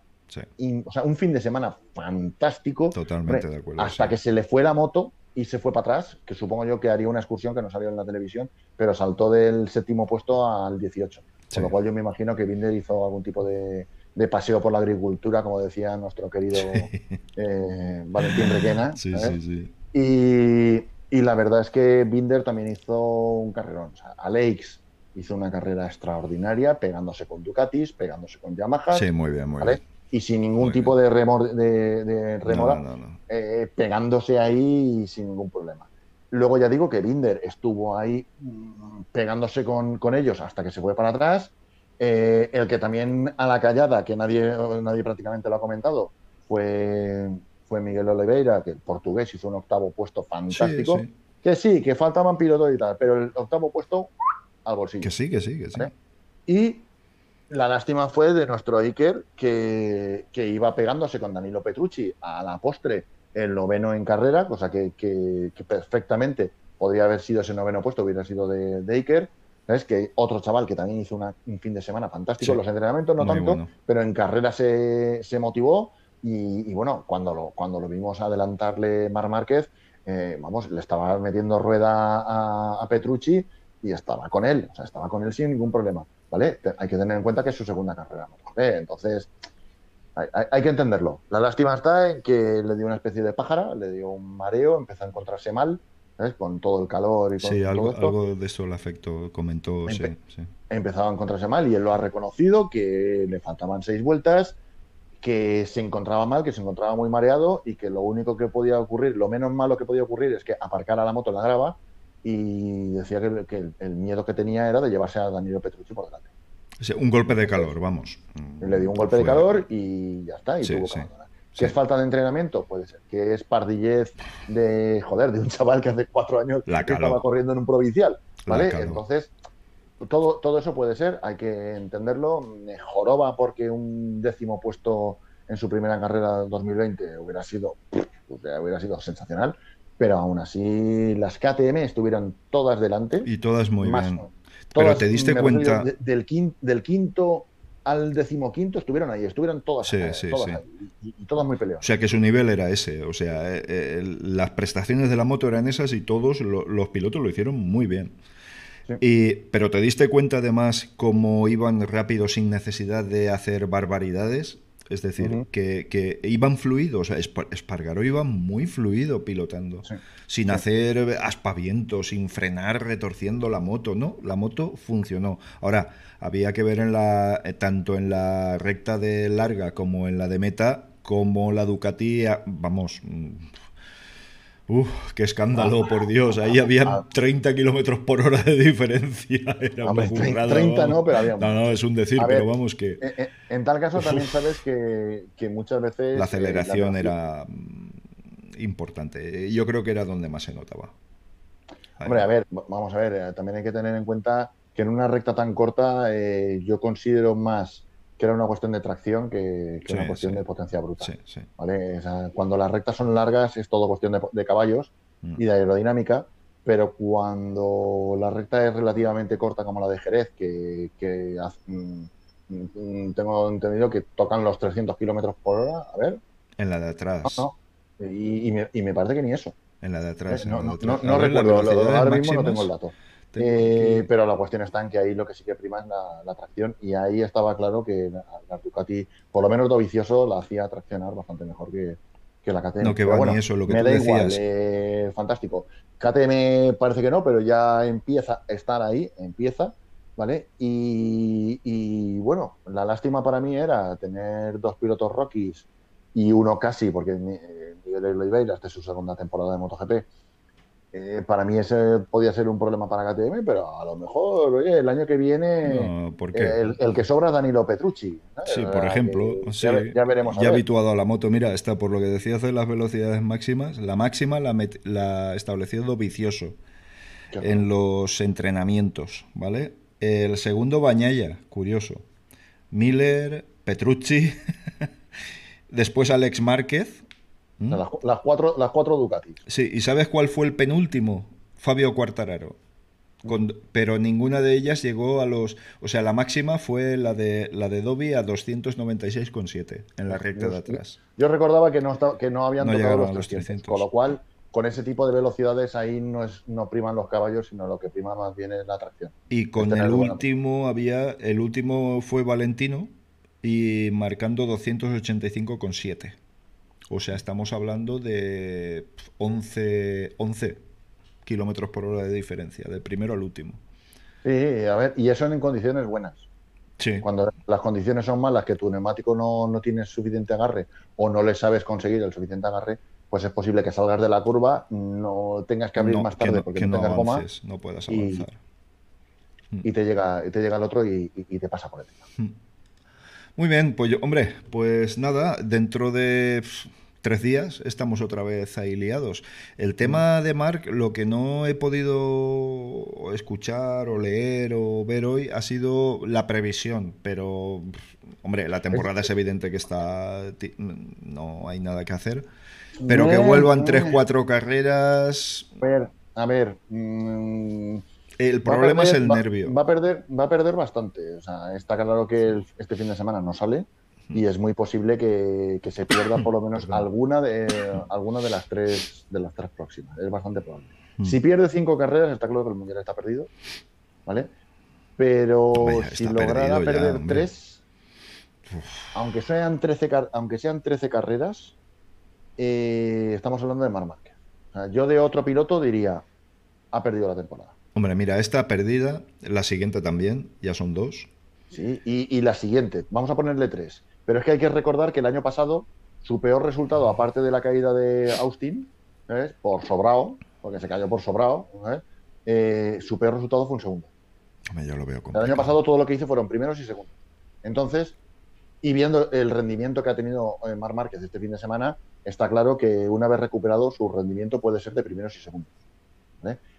Speaker 2: o sea, un fin de semana fantástico.
Speaker 1: Totalmente de acuerdo.
Speaker 2: Hasta que se le fue la moto y se fue para atrás, que supongo yo que haría una excursión que no salió en la televisión, pero saltó del séptimo puesto al 18. Con lo cual yo me imagino que Binder hizo algún tipo de, paseo por la agricultura, como decía nuestro querido eh, Valentín Requena.
Speaker 1: Sí, sí, sí.
Speaker 2: Y, y, la verdad es que Binder también hizo un carrerón. O sea, Alex hizo una carrera extraordinaria, pegándose con Ducatis, pegándose con Yamaha.
Speaker 1: Sí, muy bien, muy bien
Speaker 2: y sin ningún tipo de, remor, de, remora, eh, pegándose ahí sin ningún problema. Luego ya digo que Binder estuvo ahí mm, pegándose con, ellos hasta que se fue para atrás. Eh, el que también a la callada, que nadie, nadie prácticamente lo ha comentado, fue, fue Miguel Oliveira, que el portugués hizo un octavo puesto fantástico. Que sí, que faltaban pilotos y tal, pero el octavo puesto al bolsillo.
Speaker 1: Que sí, que sí, que sí.
Speaker 2: Y la lástima fue de nuestro Iker que, iba pegándose con Danilo Petrucci a la postre el noveno en carrera, cosa que, perfectamente podría haber sido ese noveno puesto, hubiera sido de, Iker. ¿Sabes? Que otro chaval que también hizo un fin de semana fantástico, los entrenamientos no tanto, pero en carrera se, motivó y, bueno, cuando lo, cuando lo vimos adelantarle Mar Márquez, eh, vamos, le estaba metiendo rueda a, a Petrucci y estaba con él, o sea, estaba con él sin ningún problema. ¿vale? Hay que tener en cuenta que es su segunda carrera entonces hay, que entenderlo. La lástima está en que le dio una especie de pájara, le dio un mareo, empezó a encontrarse mal, ¿sabes? Con todo el calor y con
Speaker 1: sí,
Speaker 2: algo,
Speaker 1: algo de eso el afecto comentó, sí, sí.
Speaker 2: Empezaba a encontrarse mal y él lo ha reconocido, que le faltaban seis vueltas, que se encontraba mal, que se encontraba muy mareado y que lo único que podía ocurrir, lo menos malo que podía ocurrir es que aparcara la moto en la grava y decía que, el, miedo que tenía era de llevarse a Danilo Petrucci por delante.
Speaker 1: Un golpe de calor, vamos.
Speaker 2: Le dio un golpe de calor y ya está, y tuvo que ¿Qué es falta de entrenamiento? Puede ser. que es pardillez de, joder, de un chaval que hace cuatro años estaba corriendo en un provincial? ¿Vale? Entonces, todo, todo eso puede ser, hay que entenderlo. Mejoró porque un décimo puesto en su primera carrera 2020 hubiera sido, hubiera sido sensacional pero aún así las KTM estuvieron todas delante.
Speaker 1: Y todas muy bien. Pero te diste cuenta...
Speaker 2: del, quinto, del quinto al decimoquinto estuvieron ahí, estuvieron todas, sí, sí, sí. y, todas muy peleadas.
Speaker 1: O sea que su nivel era ese, o sea, eh, eh, las prestaciones de la moto eran esas y todos los pilotos lo hicieron muy bien. Y, pero te diste cuenta además cómo iban rápido sin necesidad de hacer barbaridades. Es decir, que, iban fluidos. Espargaro iba muy fluido pilotando, sin hacer aspavientos, sin frenar retorciendo la moto. No, la moto funcionó. Ahora, había que ver en la, eh, tanto en la recta de larga como en la de meta, como la Ducati, vamos, mm, Uf, qué escándalo, por Dios. Ahí había 30 kilómetros por hora de diferencia. Era
Speaker 2: 30 no, pero había.
Speaker 1: No, no, es un decir, pero vamos que.
Speaker 2: Eh, eh, en, tal caso también sabes que, muchas veces.
Speaker 1: La aceleración era mm, importante. Yo creo que era donde más se notaba.
Speaker 2: Hombre, a ver, vamos a ver, eh, también hay que tener en cuenta que en una recta tan corta yo considero más que era una cuestión de tracción que, una cuestión de potencia bruta. ¿vale? cuando las rectas son largas es todo cuestión de, caballos mm. y de aerodinámica, pero cuando la recta es relativamente corta como la de Jerez, que, mm, mm, tengo entendido que tocan los 300 kilómetros por hora, a ver.
Speaker 1: En la de atrás.
Speaker 2: Y, me, parece que ni eso.
Speaker 1: En la de atrás.
Speaker 2: Eh, no, recuerdo, ahora mismo no tengo el dato. Eh, pero la cuestión está en que ahí lo que sí que prima es la, tracción y ahí estaba claro que la, Ducati, por lo menos Dovicioso, la hacía traccionar bastante mejor que, la KTM.
Speaker 1: No, que va ni eso, lo que
Speaker 2: me
Speaker 1: da
Speaker 2: igual, eh, fantástico. KTM parece que no, pero ya empieza a estar ahí, empieza, ¿vale? Y, bueno, la lástima para mí era tener dos pilotos Rockies y uno casi, porque Miguel Oliveira, es su segunda temporada de MotoGP, eh, para mí ese podía ser un problema para KTM, pero a lo mejor, oye, el año que viene el, que sobra es Danilo Petrucci.
Speaker 1: Sí, por ejemplo, ya, veremos. Ya habituado a la moto, mira, está por lo que decías de las velocidades máximas, la máxima la, la estableció vicioso en los entrenamientos, ¿vale? El segundo Bañaya, curioso. Miller, Petrucci, después Alex Márquez,
Speaker 2: ¿Mm? Las, cuatro, las cuatro Ducati.
Speaker 1: Sí, ¿y sabes cuál fue el penúltimo? Fabio Quartararo. pero ninguna de ellas llegó a los. O sea, la máxima fue la de la de Dobby a 296,7 en la recta de atrás.
Speaker 2: Yo recordaba que no, que no habían tocado los 300, Con lo cual, con ese tipo de velocidades ahí no, es, no priman los caballos, sino lo que prima más bien es la tracción.
Speaker 1: Y con el último había. El último fue Valentino y marcando 285,7. O sea, estamos hablando de 11, 11 kilómetros por hora de diferencia, del primero al último.
Speaker 2: Sí, a ver, y eso en condiciones buenas. Sí. Cuando las condiciones son malas, que tu neumático no, no tiene suficiente agarre o no le sabes conseguir el suficiente agarre, pues es posible que salgas de la curva, no tengas que abrir más tarde porque no, tengas goma.
Speaker 1: No puedas avanzar.
Speaker 2: Y, te llega, y te llega el otro y, te pasa por encima. Hmm.
Speaker 1: Muy bien, pues yo, hombre, pues nada, dentro de tres días estamos otra vez ahí liados. El tema de Mark, lo que no he podido escuchar o leer o ver hoy ha sido la previsión, pero hombre, la temporada es evidente que está no hay nada que hacer, pero que vuelvan tres, cuatro carreras.
Speaker 2: A ver, a ver. Mm,
Speaker 1: el problema es el nervio.
Speaker 2: Va a perder, va a perder bastante. O sea, está claro que este fin de semana no sale y es muy posible que, se pierda por lo menos alguna de alguna de las tres de las tres próximas. Es bastante probable. Hmm. Si pierde cinco carreras, está claro que el mundial está perdido, ¿vale? Pero si lograra perder tres, aunque sean 13 aunque sean 13 carreras, eh, estamos hablando de Mar Márquez. yo de otro piloto diría ha perdido la temporada.
Speaker 1: Hombre, mira, esta perdida, la siguiente también, ya son dos.
Speaker 2: Sí, y, la siguiente, vamos a ponerle tres. Pero es que hay que recordar que el año pasado su peor resultado, aparte de la caída de Austin, por sobrado, porque se cayó por sobrado, eh, su peor resultado fue un segundo.
Speaker 1: Yo lo veo
Speaker 2: el año pasado todo lo que hice fueron primeros y segundos. Entonces, y viendo el rendimiento que ha tenido eh, Mar Márquez este fin de semana, está claro que una vez recuperado su rendimiento puede ser de primeros y segundos.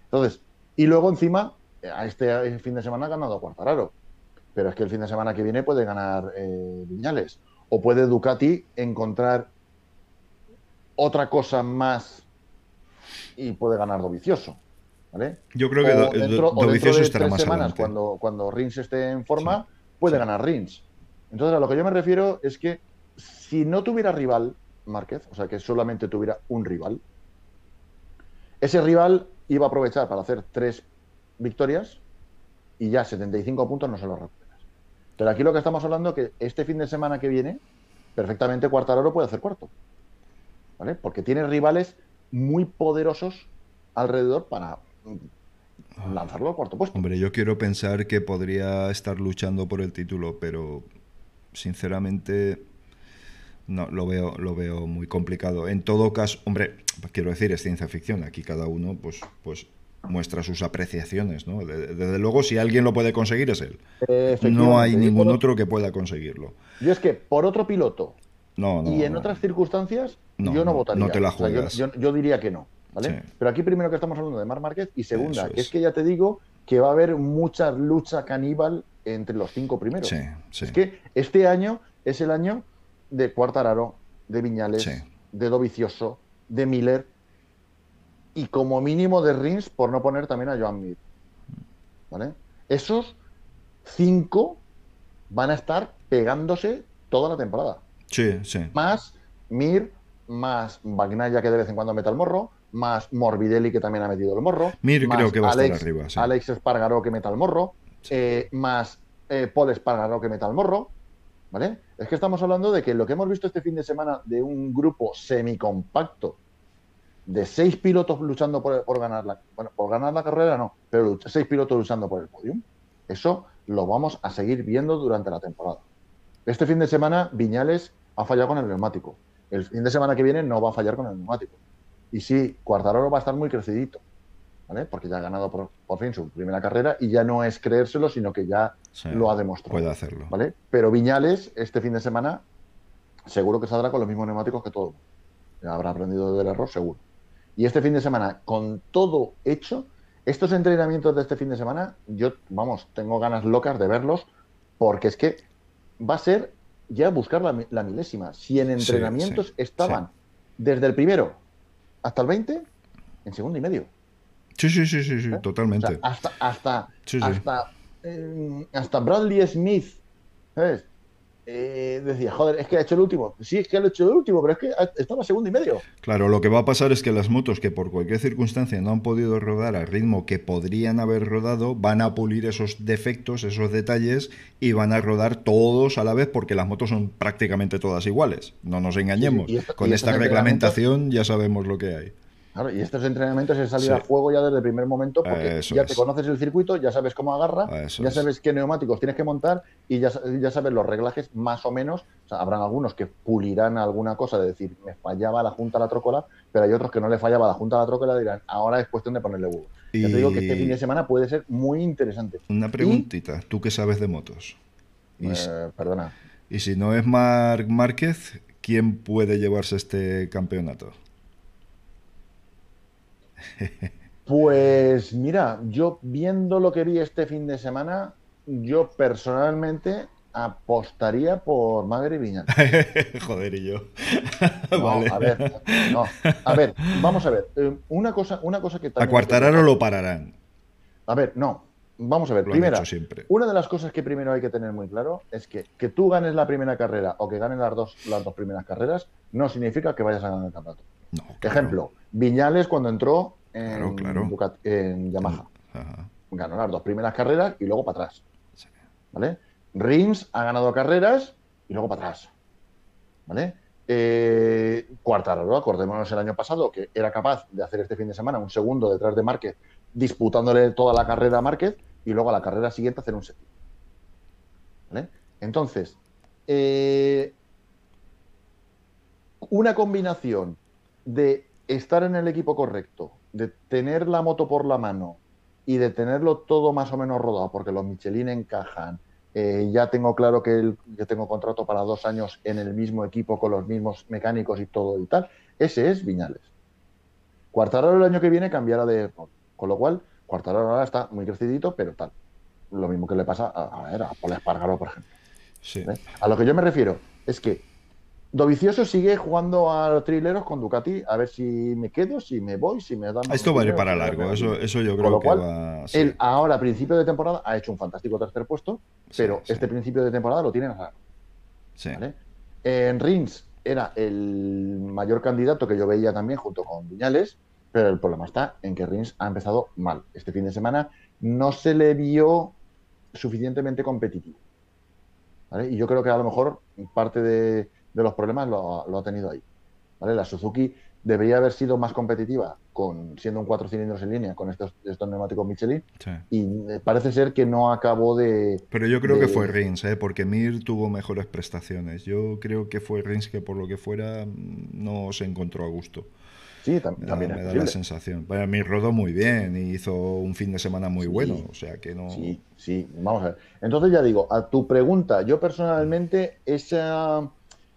Speaker 2: Entonces, y luego encima, a este fin de semana ha ganado Cuartararo. Pero es que el fin de semana que viene puede ganar eh, Viñales. O puede Ducati encontrar otra cosa más y puede ganar Dovicioso. ¿vale?
Speaker 1: Yo creo que
Speaker 2: dentro, Dovicioso estará más semanas, cuando, cuando Rins esté en forma, puede ganar Rins. Entonces, a lo que yo me refiero es que si no tuviera rival, Márquez, o sea, que solamente tuviera un rival, ese rival iba a aprovechar para hacer tres victorias y ya 75 puntos no se los recuperas. Pero aquí lo que estamos hablando es que este fin de semana que viene, perfectamente Cuartararo puede hacer cuarto. ¿Vale? Porque tiene rivales muy poderosos alrededor para lanzarlo al cuarto puesto.
Speaker 1: Hombre, yo quiero pensar que podría estar luchando por el título, pero sinceramente no, lo veo, lo veo muy complicado. En todo caso, hombre, quiero decir, es ciencia ficción. Aquí cada uno, pues, pues muestra sus apreciaciones, ¿no? Desde, luego, si alguien lo puede conseguir es él. No hay ningún otro que pueda conseguirlo.
Speaker 2: Yo es que por otro piloto no, y en otras circunstancias, yo no, votaría.
Speaker 1: No te la juegas.
Speaker 2: yo, diría que no, ¿vale? Pero aquí primero que estamos hablando de Mar Márquez y segunda, que es que ya te digo que va a haber mucha lucha caníbal entre los cinco primeros. Es que este año es el año de Cuartararo, de Viñales, de Dovicioso, de Miller y como mínimo de Rins por no poner también a Joan Mir. ¿Vale? Esos cinco van a estar pegándose toda la temporada.
Speaker 1: Sí, sí.
Speaker 2: Más Mir, más Bagnaya que de vez en cuando mete el morro, más Morbidelli que también ha metido el morro.
Speaker 1: Mir creo que va a estar arriba.
Speaker 2: Alex Espargaró que meta el morro, eh, más eh, Paul Espargaró que meta el morro. ¿Vale? Es que estamos hablando de que lo que hemos visto este fin de semana de un grupo semicompacto de seis pilotos luchando por, ganar la bueno, por ganar la carrera no, pero seis pilotos luchando por el podium. Eso lo vamos a seguir viendo durante la temporada. Este fin de semana Viñales ha fallado con el neumático. El fin de semana que viene no va a fallar con el neumático. Y sí, Cuartararo va a estar muy crecidito. Porque ya ha ganado por, fin su primera carrera y ya no es creérselo, sino que ya lo ha demostrado.
Speaker 1: Puede hacerlo.
Speaker 2: ¿vale? Pero Viñales, este fin de semana, seguro que saldrá con los mismos neumáticos que todo. Habrá aprendido del error, seguro. Y este fin de semana, con todo hecho, estos entrenamientos de este fin de semana, yo, vamos, tengo ganas locas de verlos, porque es que va a ser ya buscar la, milésima. Si en entrenamientos estaban desde el primero hasta el 20, en segundo y medio.
Speaker 1: Sí, sí, sí, sí, sí
Speaker 2: ¿Eh?
Speaker 1: totalmente.
Speaker 2: O sea, hasta, hasta, hasta, eh, hasta Bradley Smith, ¿sabes? Eh, decía, joder, es que ha hecho el último. Sí, es que ha hecho el último, pero es que estaba segundo y medio.
Speaker 1: Claro, lo que va a pasar es que las motos que por cualquier circunstancia no han podido rodar al ritmo que podrían haber rodado, van a pulir esos defectos, esos detalles y van a rodar todos a la vez porque las motos son prácticamente todas iguales. No nos engañemos.
Speaker 2: Sí, y esto-
Speaker 1: Con
Speaker 2: y
Speaker 1: esta reglamentación ya sabemos lo que hay.
Speaker 2: Claro, y estos entrenamientos es salir
Speaker 1: Sí.
Speaker 2: a juego ya desde el primer momento porque
Speaker 1: Eso
Speaker 2: ya
Speaker 1: es.
Speaker 2: te conoces el circuito, ya sabes cómo agarra,
Speaker 1: Eso
Speaker 2: ya
Speaker 1: es.
Speaker 2: sabes qué neumáticos tienes que montar y ya, ya sabes los reglajes más o menos. O sea, habrán algunos que pulirán alguna cosa de decir, me fallaba la junta a la trócola, pero hay otros que no le fallaba la junta a la trócola y dirán, ahora es cuestión de ponerle huevo. Ya te digo que este
Speaker 1: Y-
Speaker 2: fin de semana puede ser muy interesante.
Speaker 1: Una preguntita, tú que sabes de motos. Y, si-
Speaker 2: Eh, perdona.
Speaker 1: y si no es Marc Márquez, ¿quién puede llevarse este campeonato?
Speaker 2: Pues mira, yo viendo lo que vi este fin de semana, yo personalmente apostaría por Maverick Viñal.
Speaker 1: Joder, y yo.
Speaker 2: No,
Speaker 1: Vale.
Speaker 2: a ver, no. A ver, vamos a ver. eh, Una cosa, una cosa que también. hay que-
Speaker 1: Cuartararo lo pararán.
Speaker 2: A ver, no. Vamos a ver.
Speaker 1: Lo
Speaker 2: Primera,
Speaker 1: siempre.
Speaker 2: una de las cosas que primero hay que tener muy claro es que que tú ganes la primera carrera o que ganes las dos, las dos primeras carreras no significa que vayas a ganar el campeonato.
Speaker 1: No, claro.
Speaker 2: Ejemplo, Viñales cuando entró en,
Speaker 1: Claro, claro.
Speaker 2: Ducati- en Yamaha.
Speaker 1: Ajá.
Speaker 2: Ganó las dos primeras carreras y luego para atrás.
Speaker 1: Sí.
Speaker 2: ¿Vale? Rins ha ganado carreras y luego para atrás. ¿Vale? Eh, acordémonos el año pasado que era capaz de hacer este fin de semana un segundo detrás de Márquez, disputándole toda la carrera a Márquez y luego a la carrera siguiente hacer un séptimo. ¿Vale? Entonces, eh, una combinación de estar en el equipo correcto, de tener la moto por la mano y de tenerlo todo más o menos rodado, porque los Michelin encajan. eh, ya tengo claro que el- yo tengo contrato para dos años en el mismo equipo con los mismos mecánicos y todo y tal. Ese es Viñales. Cuartararo el año que viene cambiará de con lo cual Cuartararo ahora está muy crecidito, pero tal. Lo mismo que le pasa a, a, ver, a Paul Espargaro, por ejemplo.
Speaker 1: Sí.
Speaker 2: ¿eh? A lo que yo me refiero es que Dovicioso sigue jugando a trileros con Ducati a ver si me quedo, si me voy, si me dan.
Speaker 1: Esto va a ir para largo, eso, eso yo
Speaker 2: Con
Speaker 1: creo
Speaker 2: lo
Speaker 1: que
Speaker 2: cual,
Speaker 1: va. sí.
Speaker 2: Él ahora, a principio de temporada, ha hecho un fantástico tercer puesto,
Speaker 1: Sí,
Speaker 2: pero
Speaker 1: sí.
Speaker 2: este principio de temporada lo tiene a largo,
Speaker 1: Sí.
Speaker 2: ¿vale? En Rins era el mayor candidato que yo veía también junto con Viñales, pero el problema está en que Rins ha empezado mal. Este fin de semana no se le vio suficientemente competitivo. ¿vale? Y yo creo que a lo mejor parte de, de los problemas lo, lo ha tenido ahí. ¿vale? La Suzuki debería haber sido más competitiva con siendo un cuatro cilindros en línea con estos, estos neumáticos Michelin
Speaker 1: sí.
Speaker 2: y parece ser que no acabó de...
Speaker 1: Pero yo creo que fue Rins, ¿eh? porque Mir tuvo mejores prestaciones. Yo creo que fue Rins que por lo que fuera mm, no se encontró a gusto.
Speaker 2: Sí, tam-
Speaker 1: da,
Speaker 2: también
Speaker 1: me da la sensación. Bueno, Mir rodó muy bien y hizo un fin de semana muy
Speaker 2: Sí.
Speaker 1: bueno, o sea que no.
Speaker 2: Sí, sí, vamos a ver. Entonces ya digo, a tu pregunta, yo personalmente esa,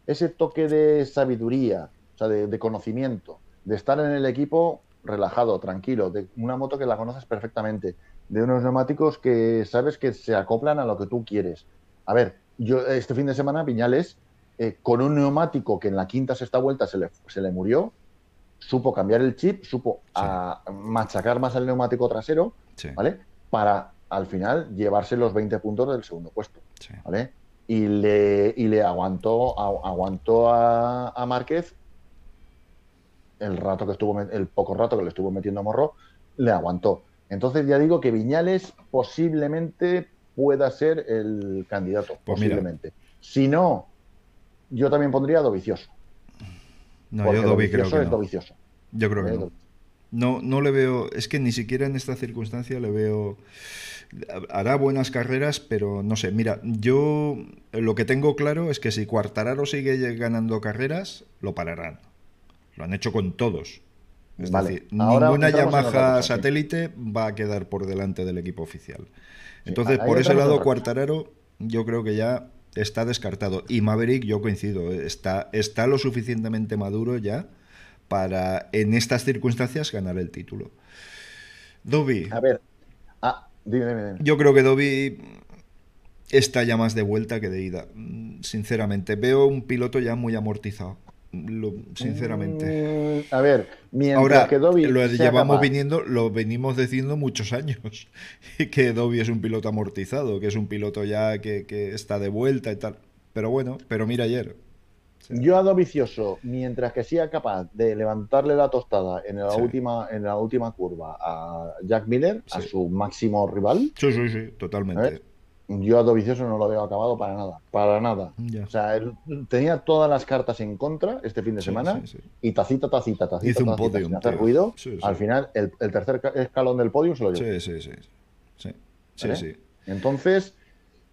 Speaker 2: ese toque de sabiduría, o sea, de, de conocimiento, de estar en el equipo relajado, tranquilo, de una moto que la conoces perfectamente, de unos neumáticos que sabes que se acoplan a lo que tú quieres. A ver, yo este fin de semana, Viñales, eh, con un neumático que en la quinta sexta vuelta se le, se le murió, supo cambiar el chip, supo
Speaker 1: Sí.
Speaker 2: a machacar más el neumático trasero,
Speaker 1: Sí,
Speaker 2: ¿vale? Para al final llevarse los 20 puntos del segundo puesto,
Speaker 1: sí.
Speaker 2: ¿vale? Y le, y le aguantó, a- aguantó a, a Márquez el rato que estuvo, el poco rato que le estuvo metiendo a Morro, le aguantó. Entonces ya digo que Viñales posiblemente pueda ser el candidato,
Speaker 1: Pues mira.
Speaker 2: posiblemente. Si no, yo también pondría a Dovicioso.
Speaker 1: No, yo Dobby creo que
Speaker 2: es
Speaker 1: no.
Speaker 2: Dovicioso.
Speaker 1: Yo creo que no. No, no le veo, es que ni siquiera en esta circunstancia le veo, hará buenas carreras, pero no sé, mira, yo lo que tengo claro es que si Cuartararo sigue ganando carreras, lo pararán. Lo han hecho con todos. Es
Speaker 2: Vale,
Speaker 1: decir,
Speaker 2: ahora
Speaker 1: ninguna Yamaha satélite va a quedar por delante del equipo oficial. Entonces, por ese lado. Cuartararo yo creo que ya está descartado. Y Maverick, yo coincido, ¿eh? está, está lo suficientemente maduro ya para, en estas circunstancias, ganar el título. Dobby,
Speaker 2: A ver, ah, dime, dime, dime.
Speaker 1: yo creo que Dobby está ya más de vuelta que de ida. Sinceramente, veo un piloto ya muy amortizado. sinceramente.
Speaker 2: Mm, a ver, mientras
Speaker 1: Ahora,
Speaker 2: que Dobby
Speaker 1: lo llevamos
Speaker 2: capaz-
Speaker 1: viniendo, lo venimos diciendo muchos años, que Dobby es un piloto amortizado, que es un piloto ya que, que está de vuelta y tal. Pero bueno, pero mira ayer.
Speaker 2: Yo a Dovicioso, mientras que sea capaz de levantarle la tostada en la,
Speaker 1: Sí.
Speaker 2: última, en la última curva a Jack Miller, a su máximo rival,
Speaker 1: Sí, sí, sí, totalmente.
Speaker 2: ver. yo a Dovicioso no lo veo acabado para nada. Para nada.
Speaker 1: Ya.
Speaker 2: O sea, él tenía todas las cartas en contra este fin de semana
Speaker 1: sí, sí.
Speaker 2: y tacita, tacita, tacita,
Speaker 1: Hizo un
Speaker 2: tacita,
Speaker 1: podium,
Speaker 2: sin hacer ruido. Al final, el, el tercer ca- escalón del podio se lo llevó.
Speaker 1: Sí, sí, sí. Sí, sí,
Speaker 2: ¿Vale?
Speaker 1: sí.
Speaker 2: Entonces,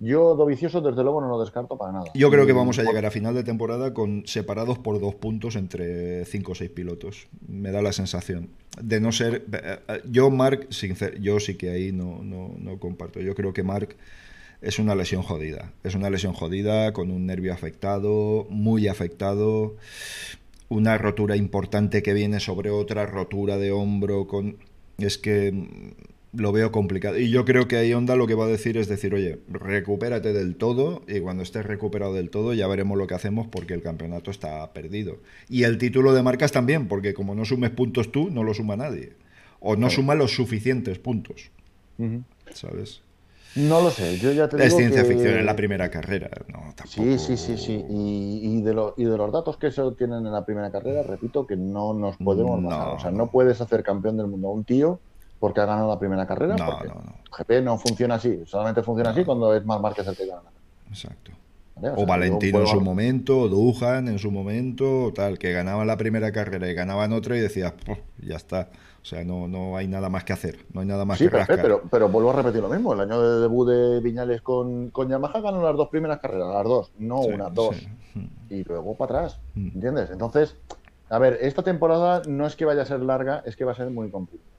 Speaker 2: yo Dovicioso, desde luego, no lo descarto para nada.
Speaker 1: Yo creo que vamos a llegar a final de temporada con separados por dos puntos entre cinco o seis pilotos. Me da la sensación. De no ser. eh, eh, Yo, Mark, sincer- yo sí que ahí no, no, no comparto. Yo creo que Mark es una lesión jodida. Es una lesión jodida con un nervio afectado, muy afectado. Una rotura importante que viene sobre otra rotura de hombro. con Es que lo veo complicado. Y yo creo que ahí Honda lo que va a decir es decir, oye, recupérate del todo y cuando estés recuperado del todo ya veremos lo que hacemos porque el campeonato está perdido. Y el título de marcas también, porque como no sumes puntos tú, no lo suma nadie. O no
Speaker 2: Claro.
Speaker 1: suma los suficientes puntos. ¿sabes?
Speaker 2: No lo sé, yo ya te
Speaker 1: Es
Speaker 2: digo
Speaker 1: ciencia
Speaker 2: que-
Speaker 1: ficción en la primera carrera, no, tampoco...
Speaker 2: Sí, sí, sí, sí. Y, y de lo- y de los datos que se obtienen en la primera carrera, repito que no nos podemos
Speaker 1: No.
Speaker 2: O sea, no puedes hacer campeón del mundo a un tío porque ha ganado la primera carrera.
Speaker 1: No,
Speaker 2: porque
Speaker 1: no, no,
Speaker 2: GP no funciona así. Solamente funciona así cuando es más Márquez el que gana.
Speaker 1: exacto.
Speaker 2: ¿vale?
Speaker 1: O
Speaker 2: sea,
Speaker 1: Valentino en su momento, o Duhan en su momento, o tal, que ganaban la primera carrera y ganaban otra y decías, "Puf, ya está. O sea, no, no hay nada más que hacer, no hay nada más
Speaker 2: Sí,
Speaker 1: que
Speaker 2: pero,
Speaker 1: rascar.
Speaker 2: pero, pero vuelvo a repetir lo mismo. El año de debut de Viñales con, con Yamaha ganó las dos primeras carreras, las dos, no
Speaker 1: Sí,
Speaker 2: una, dos.
Speaker 1: sí.
Speaker 2: Y luego para atrás,
Speaker 1: Mm.
Speaker 2: ¿entiendes? Entonces, a ver, esta temporada no es que vaya a ser larga, es que va a ser muy complicada.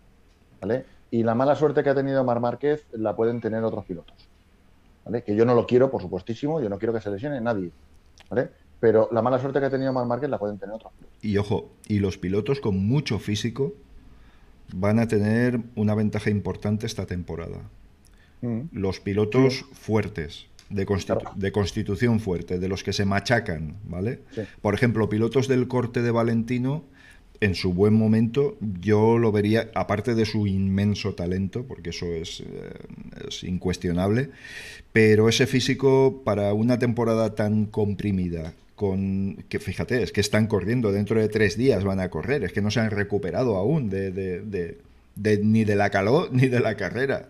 Speaker 2: ¿Vale? Y la mala suerte que ha tenido Mar Márquez la pueden tener otros pilotos. ¿Vale? Que yo no lo quiero, por supuestísimo, yo no quiero que se lesione nadie. ¿Vale? Pero la mala suerte que ha tenido Mar Márquez la pueden tener otros pilotos.
Speaker 1: Y ojo, y los pilotos con mucho físico van a tener una ventaja importante esta temporada.
Speaker 2: Mm.
Speaker 1: Los pilotos fuertes, de, constitu-
Speaker 2: Claro.
Speaker 1: de constitución fuerte, de los que se machacan, ¿vale?
Speaker 2: Sí.
Speaker 1: Por ejemplo, pilotos del corte de Valentino, en su buen momento, yo lo vería, aparte de su inmenso talento, porque eso es, eh, es incuestionable, pero ese físico para una temporada tan comprimida, con que fíjate, es que están corriendo, dentro de tres días van a correr, es que no se han recuperado aún de, de- de- de- ni de la calor ni de la carrera.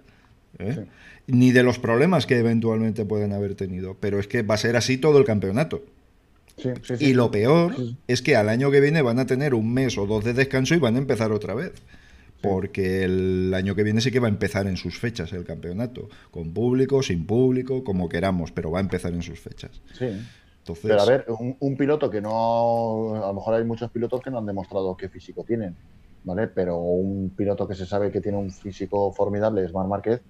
Speaker 1: ¿eh? Ni de los problemas que eventualmente pueden haber tenido. Pero es que va a ser así todo el campeonato.
Speaker 2: Sí, sí, sí.
Speaker 1: Y lo peor
Speaker 2: Sí.
Speaker 1: es que al año que viene van a tener un mes o dos de descanso y van a empezar otra vez. Porque el año que viene sí que va a empezar en sus fechas el campeonato. Con público, sin público, como queramos, pero va a empezar en sus fechas.
Speaker 2: Sí.
Speaker 1: Entonces,
Speaker 2: Pero a ver, un, un piloto que no. A lo mejor hay muchos pilotos que no han demostrado qué físico tienen, ¿vale? Pero un piloto que se sabe que tiene un físico formidable es Mar Márquez,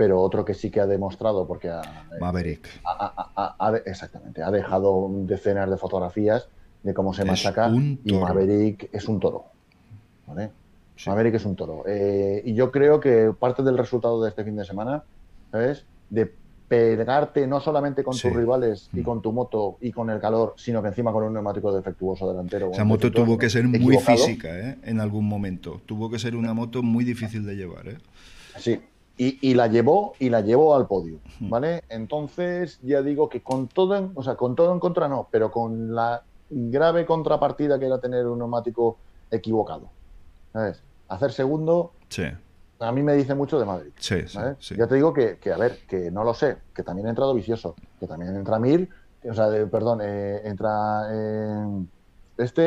Speaker 2: pero otro que sí que ha demostrado, porque ha,
Speaker 1: Maverick.
Speaker 2: ha- ha- ha- ha de- exactamente, ha dejado decenas de fotografías de cómo se
Speaker 1: Es
Speaker 2: machaca y. Maverick es un toro, ¿vale?
Speaker 1: Sí.
Speaker 2: Maverick es un toro. Eh, y yo creo que parte del resultado de este fin de semana, ¿sabes? De pegarte no solamente con
Speaker 1: Sí.
Speaker 2: tus rivales y
Speaker 1: Mm.
Speaker 2: con tu moto y con el calor, sino que encima con un neumático defectuoso delantero. o
Speaker 1: Esa moto
Speaker 2: defectuoso
Speaker 1: tuvo que ser muy
Speaker 2: equivocado.
Speaker 1: física ¿eh? en algún momento. Tuvo que ser una moto muy difícil de llevar. ¿eh?
Speaker 2: Sí. Y, y la llevó y la llevó al podio,
Speaker 1: Hmm.
Speaker 2: ¿vale? Entonces ya digo que con todo, en, o sea, con todo en contra no, pero con la grave contrapartida que era tener un neumático equivocado, ¿sabes? Hacer segundo
Speaker 1: Sí,
Speaker 2: a mí me dice mucho de Madrid.
Speaker 1: sí, sí.
Speaker 2: ¿vale?
Speaker 1: sí.
Speaker 2: Ya te digo que, que, a ver, que no lo sé, que también ha entrado vicioso, que también entra Mir, o sea, de- perdón, eh, entra eh, este,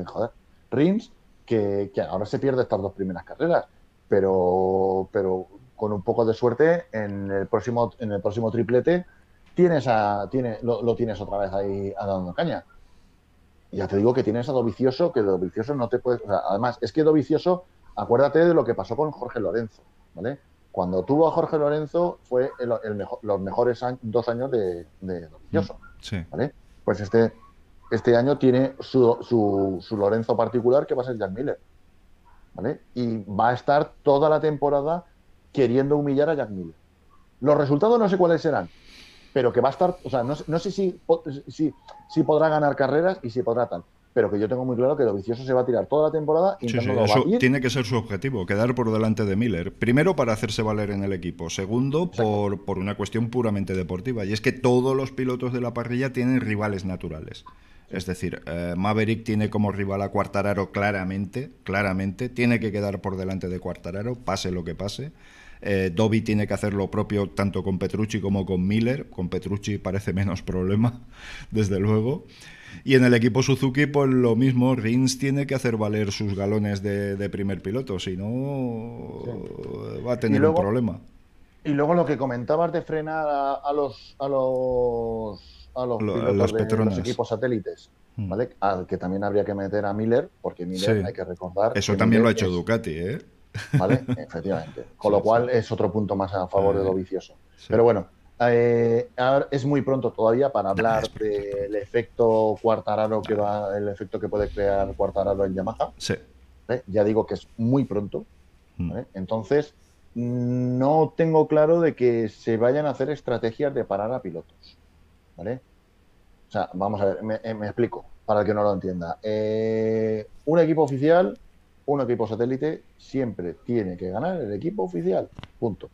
Speaker 2: eh, joder, Rins, que, que ahora se pierde estas dos primeras carreras, pero, pero con un poco de suerte en el próximo, en el próximo triplete tienes a, tiene, lo, lo tienes otra vez ahí a dando caña. Ya te digo que tienes a Dovicioso, que Dovicioso no te puede. o sea, además, es que Dovicioso, acuérdate de lo que pasó con Jorge Lorenzo, ¿vale? Cuando tuvo a Jorge Lorenzo fue el, el mejor- los mejores años- dos años de, de Dovicioso,
Speaker 1: Sí.
Speaker 2: ¿vale? Pues este, este año tiene su, su, su Lorenzo particular que va a ser Jack Miller, ¿vale? Y va a estar toda la temporada queriendo humillar a Jack Miller. Los resultados no sé cuáles serán, pero que va a estar, o sea, no, sé- no sé si, si podrá ganar carreras y si podrá tal, pero que yo tengo muy claro que Dovicioso se va a tirar toda la temporada
Speaker 1: Sí, sí, eso tiene que ser su objetivo, quedar por delante de Miller. Primero para hacerse valer en el equipo, segundo por, por, una cuestión puramente deportiva. Y es que todos los pilotos de la parrilla tienen rivales naturales. Es decir, eh, Maverick tiene como rival a Cuartararo claramente, claramente, tiene que quedar por delante de Cuartararo, pase lo que pase. Eh, Dobby tiene que hacer lo propio tanto con Petrucci como con Miller. Con Petrucci parece menos problema, desde luego. Y en el equipo Suzuki, pues lo mismo, Rins tiene que hacer valer sus galones de, primer piloto, si no va a tener un problema.
Speaker 2: Y luego lo que comentabas de frenar a, los a los a los, de los equipos satélites, hmm. ¿vale? Al que también habría que meter a Miller, porque Miller hay que recordar.
Speaker 1: Eso también lo ha hecho Ducati, ¿eh?
Speaker 2: ¿Vale? Efectivamente. Con lo cual es otro punto más a favor de lo vicioso. Pero bueno, eh, es muy pronto todavía para hablar del efecto Cuartararo que va, el efecto que puede crear Cuartararo en Yamaha.
Speaker 1: Sí.
Speaker 2: Ya digo que es muy pronto. Hmm. Entonces, no tengo claro de que se vayan a hacer estrategias de parar a pilotos. ¿Vale? O sea, vamos a ver, me, eh, explico, para el que no lo entienda. Eh, un equipo oficial, un equipo satélite, siempre tiene que ganar el equipo oficial. Punto.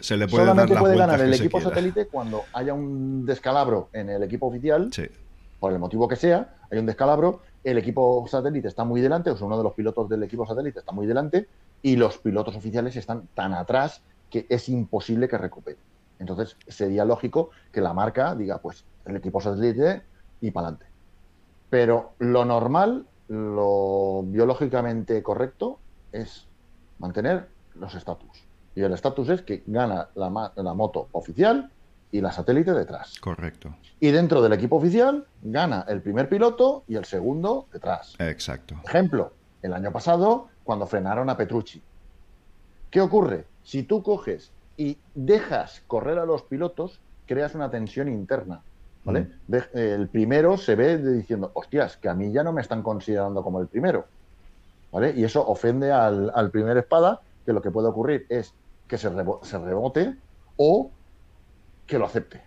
Speaker 1: Se, le puede
Speaker 2: Solamente
Speaker 1: dar
Speaker 2: puede ganar el equipo satélite cuando haya un descalabro en el equipo oficial, por el motivo que sea, hay un descalabro, el equipo satélite está muy delante, o sea, uno de los pilotos del equipo satélite está muy delante, y los pilotos oficiales están tan atrás que es imposible que recupere. Entonces, sería lógico que la marca diga, pues, el equipo satélite y para adelante. Pero lo normal, lo biológicamente correcto, es mantener los estatus. Y el estatus es que gana la, la moto oficial y la satélite detrás.
Speaker 1: Correcto.
Speaker 2: Y dentro del equipo oficial gana el primer piloto y el segundo detrás.
Speaker 1: Exacto.
Speaker 2: Ejemplo, el año pasado, cuando frenaron a Petrucci. ¿Qué ocurre? Si tú coges y dejas correr a los pilotos, creas una tensión interna. ¿Vale? Mm. el primero se ve diciendo, hostias, que a mí ya no me están considerando como el primero. ¿Vale? Y eso ofende al, al primer espada, que lo que puede ocurrir es que se, se rebote o que lo acepte.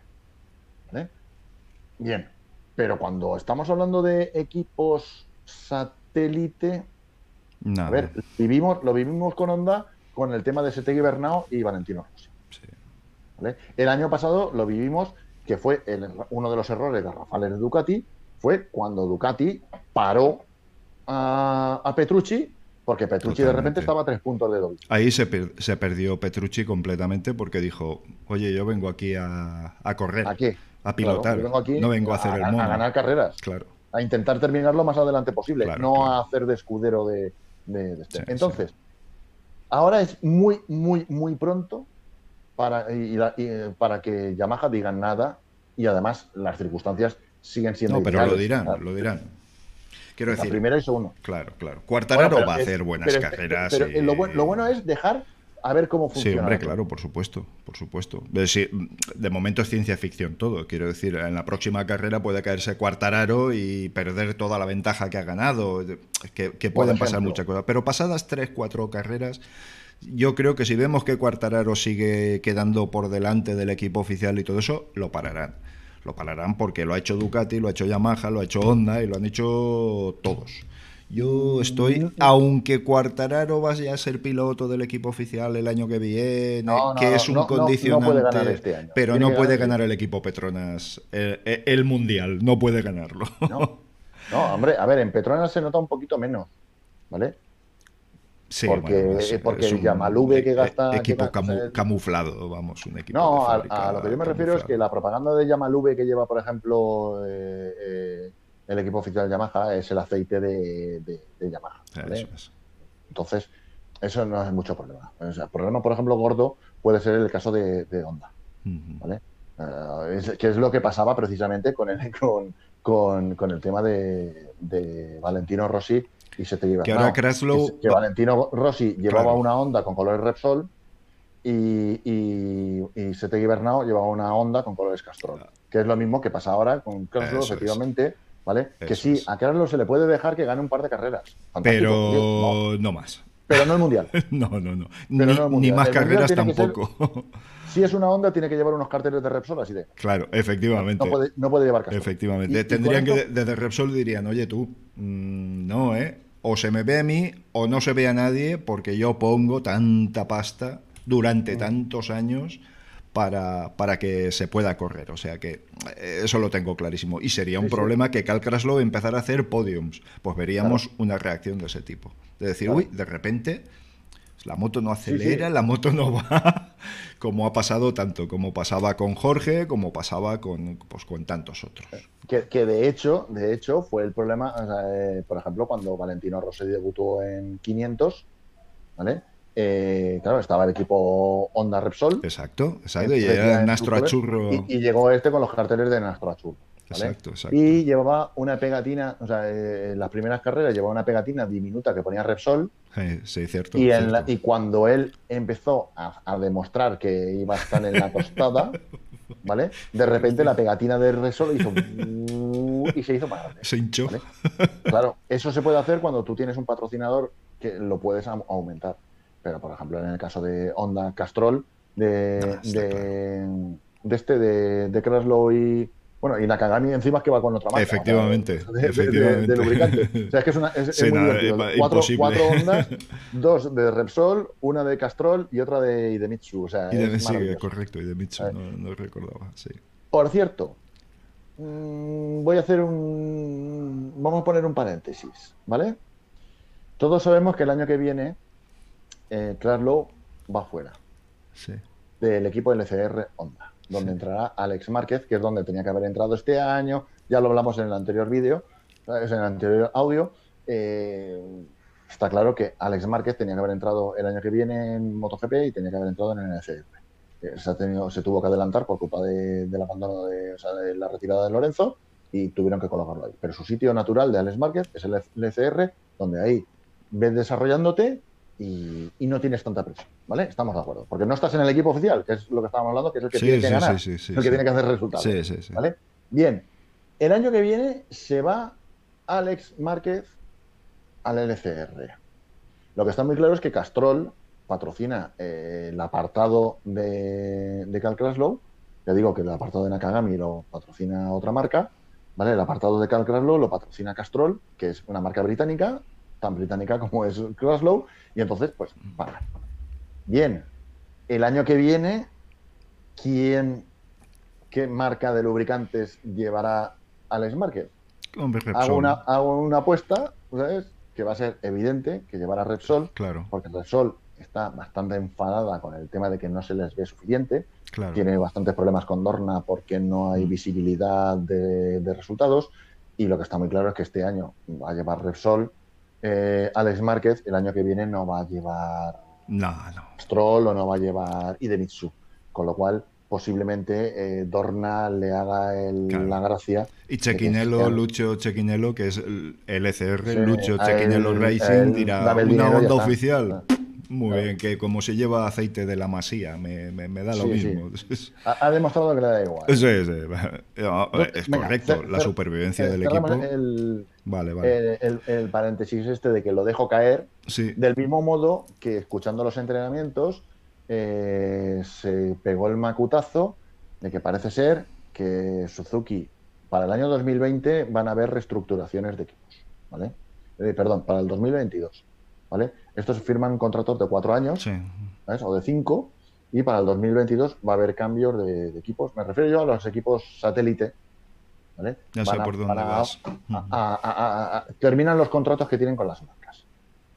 Speaker 2: Bien, pero cuando estamos hablando de equipos satélite, a ver, vivimos, lo vivimos con Honda con el tema de Setegui Bernao y Valentino Rossi. El año pasado lo vivimos, que fue uno de los errores garrafales de Ducati, fue cuando Ducati paró a, a Petrucci porque Petrucci de repente estaba a tres puntos de doble.
Speaker 1: Ahí se, perdió Petrucci completamente porque dijo, oye, yo vengo aquí a, correr.
Speaker 2: ¿A qué?
Speaker 1: A pilotar. no vengo a hacer el mono.
Speaker 2: A ganar carreras.
Speaker 1: Claro.
Speaker 2: A intentar terminar lo más adelante posible. no a hacer de escudero de, este. Entonces, ahora es muy, muy, muy pronto para, para que Yamaha diga nada y además las circunstancias siguen siendo.
Speaker 1: No, pero lo dirán, lo dirán. Quiero decir,
Speaker 2: la primera y segundo.
Speaker 1: Claro, claro. Cuartararo va a hacer buenas carreras.
Speaker 2: Pero, lo, bueno, es dejar a ver cómo funciona.
Speaker 1: Sí, hombre, claro, por supuesto, por supuesto. De, momento es ciencia ficción todo. Quiero decir, en la próxima carrera puede caerse Cuartararo y perder toda la ventaja que ha ganado. Que, pueden pasar muchas cosas. Pero pasadas tres, cuatro carreras, yo creo que si vemos que Cuartararo sigue quedando por delante del equipo oficial y todo eso, lo pararán lo pararán porque lo ha hecho Ducati, lo ha hecho Yamaha, lo ha hecho Honda y lo han hecho todos. Yo estoy, aunque Cuartararo vaya a ser piloto del equipo oficial el año que viene, que es un condicionante, este pero no puede ganar el equipo Petronas el, el, mundial, no puede ganarlo.
Speaker 2: No. no, hombre, a ver, en Petronas se nota un poquito menos, ¿vale? porque, porque el Yamalube que gasta.
Speaker 1: Equipo camuflado, vamos, un equipo.
Speaker 2: No, a, lo que yo me refiero es que la propaganda de Yamalube que lleva, por ejemplo, eh, eh, el equipo oficial de Yamaha es el aceite de, de, Yamaha. Entonces, eso no es mucho problema. el problema, por ejemplo, gordo puede ser el caso de, Honda. ¿vale? Eh, que es lo que pasaba precisamente con el, con, con, con el tema de, de Valentino Rossi y se te lleva.
Speaker 1: Que ahora Que,
Speaker 2: Valentino Rossi llevaba una onda con colores Repsol y, y, y Setegui Bernao llevaba una onda con colores Castrol. Que es lo mismo que pasa ahora con Kraslow, efectivamente. ¿Vale? que sí, a Kraslow se le puede dejar que gane un par de carreras.
Speaker 1: Pero no. más.
Speaker 2: pero no el mundial.
Speaker 1: no, no, no. Ni, más carreras tampoco.
Speaker 2: si es una Honda, tiene que llevar unos carteles de Repsol así de.
Speaker 1: Claro, efectivamente.
Speaker 2: No puede, llevar Castrol.
Speaker 1: Efectivamente. Tendrían que, desde Repsol dirían, oye tú, mm, no, ¿eh? O se me ve a mí o no se ve a nadie porque yo pongo tanta pasta durante mm. tantos años para, para, que se pueda correr. O sea que eh, eso lo tengo clarísimo. Y sería un problema que Cal Kraslow empezara a hacer podiums. Pues veríamos una reacción de ese tipo. De decir, uy, de repente la moto no acelera, la moto no va, como ha pasado tanto, como pasaba con Jorge, como pasaba con, pues, con tantos otros.
Speaker 2: Que, de hecho, de hecho fue el problema, eh, por ejemplo, cuando Valentino Rossi debutó en 500, ¿vale? Eh, claro, estaba el equipo Honda Repsol.
Speaker 1: Exacto, exacto. Y era Nastro Achurro.
Speaker 2: Y, llegó este con los carteles de Nastro Achurro. Exacto, exacto. Y llevaba una pegatina, o sea, eh, en las primeras carreras llevaba una pegatina diminuta que ponía Repsol.
Speaker 1: Sí, cierto.
Speaker 2: Y, y cuando él empezó a, demostrar que iba a estar en la tostada, ¿vale? De repente la pegatina de Repsol hizo. y se hizo grande.
Speaker 1: Se hinchó.
Speaker 2: Claro, eso se puede hacer cuando tú tienes un patrocinador que lo puedes aumentar pero por ejemplo en el caso de Honda Castrol, de, de, este, de, de Kraslow y, bueno, y Nakagami encima que va con otra marca.
Speaker 1: Efectivamente. de,
Speaker 2: lubricante. O sea, es que es, una, es, muy divertido. cuatro, cuatro, ondas, dos de Repsol, una de Castrol y otra de Idemitsu. O sea,
Speaker 1: sí, correcto, Idemitsu, no, no recordaba, sí.
Speaker 2: Por cierto, mm, voy a hacer un... Vamos a poner un paréntesis, ¿vale? Todos sabemos que el año que viene eh, va fuera del equipo LCR Honda, donde entrará Alex Márquez, que es donde tenía que haber entrado este año. Ya lo hablamos en el anterior vídeo, en el anterior audio. Eh, está claro que Alex Márquez tenía que haber entrado el año que viene en MotoGP y tenía que haber entrado en el LCR. Eh, se, ha tenido, se tuvo que adelantar por culpa del abandono de, de la retirada de Lorenzo y tuvieron que colocarlo ahí. Pero su sitio natural de Alex Márquez es el LCR, donde ahí ves desarrollándote y, no tienes tanta presión, ¿vale? Estamos de acuerdo. Porque no estás en el equipo oficial, que es lo que estábamos hablando, que es el que tiene que ganar, el que tiene que hacer resultados. ¿vale? Bien, el año que viene se va Alex Márquez al LCR. Lo que está muy claro es que Castrol patrocina eh, el apartado de, de Cal Kraslow. Ya digo que el apartado de Nakagami lo patrocina otra marca. ¿vale? El apartado de Cal Kraslow lo patrocina Castrol, que es una marca británica, tan británica como es Kraslow, y entonces, pues, para. Bien, el año que viene, ¿quién, qué marca de lubricantes llevará Alex Márquez? hago, una, hago una apuesta, ¿sabes? Que va a ser evidente que llevará Repsol,
Speaker 1: claro.
Speaker 2: porque Repsol está bastante enfadada con el tema de que no se les ve suficiente. Tiene bastantes problemas con Dorna porque no hay mm. visibilidad de, de, resultados. Y lo que está muy claro es que este año va a llevar Repsol eh, Alex Márquez el año que viene no va a llevar
Speaker 1: no, no.
Speaker 2: Stroll o no va a llevar Idemitsu, con lo cual posiblemente eh, Dorna le haga la gracia.
Speaker 1: Y Chequinelo, Lucho Chequinelo, que es el LCR, Lucho Chequinelo Racing, dirá una onda oficial. Muy bien, que como se lleva aceite de la masía, me, da lo mismo.
Speaker 2: Ha, demostrado que le da igual.
Speaker 1: Sí, sí. Es correcto, la supervivencia del equipo.
Speaker 2: El, vale, vale. El, paréntesis este de que lo dejo caer, del mismo modo que escuchando los entrenamientos eh, se pegó el macutazo de que parece ser que Suzuki para el año 2020 van a haber reestructuraciones de equipos. ¿vale? Eh, perdón, para el 2022. ¿vale? Estos firman contratos de cuatro años o de cinco y para el 2022 va a haber cambios de, equipos. Me refiero yo a los equipos satélite. ¿Vale?
Speaker 1: Ya sé por dónde vas.
Speaker 2: terminan los contratos que tienen con las marcas.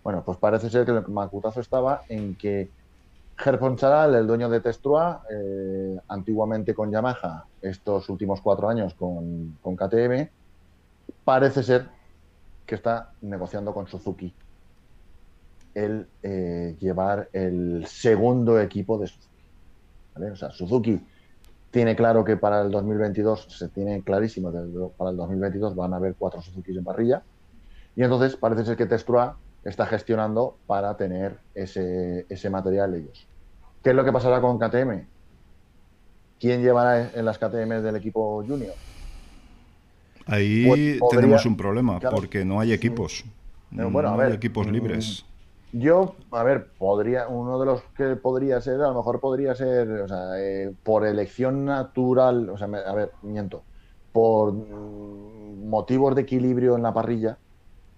Speaker 2: Bueno, pues parece ser que el macutazo estaba en que Gerpon Charal, el dueño de Testrua, eh, antiguamente con Yamaha, estos últimos cuatro años con, con KTM, parece ser que está negociando con Suzuki el eh, llevar el segundo equipo de Suzuki. O sea, Suzuki tiene claro que para el 2022, se tiene clarísimo que para el 2022 van a haber cuatro Suzuki en parrilla. Y entonces parece ser que Testrua está gestionando para tener ese, ese material ellos. ¿Qué es lo que pasará con KTM? ¿Quién llevará en las KTM del equipo junior?
Speaker 1: Ahí pues tenemos un problema, porque no hay equipos. no hay equipos libres.
Speaker 2: Yo, a ver, podría, uno de los que podría ser, a lo mejor podría ser, o sea, eh, por elección natural, o sea, a ver, miento, por mm, motivos de equilibrio en la parrilla,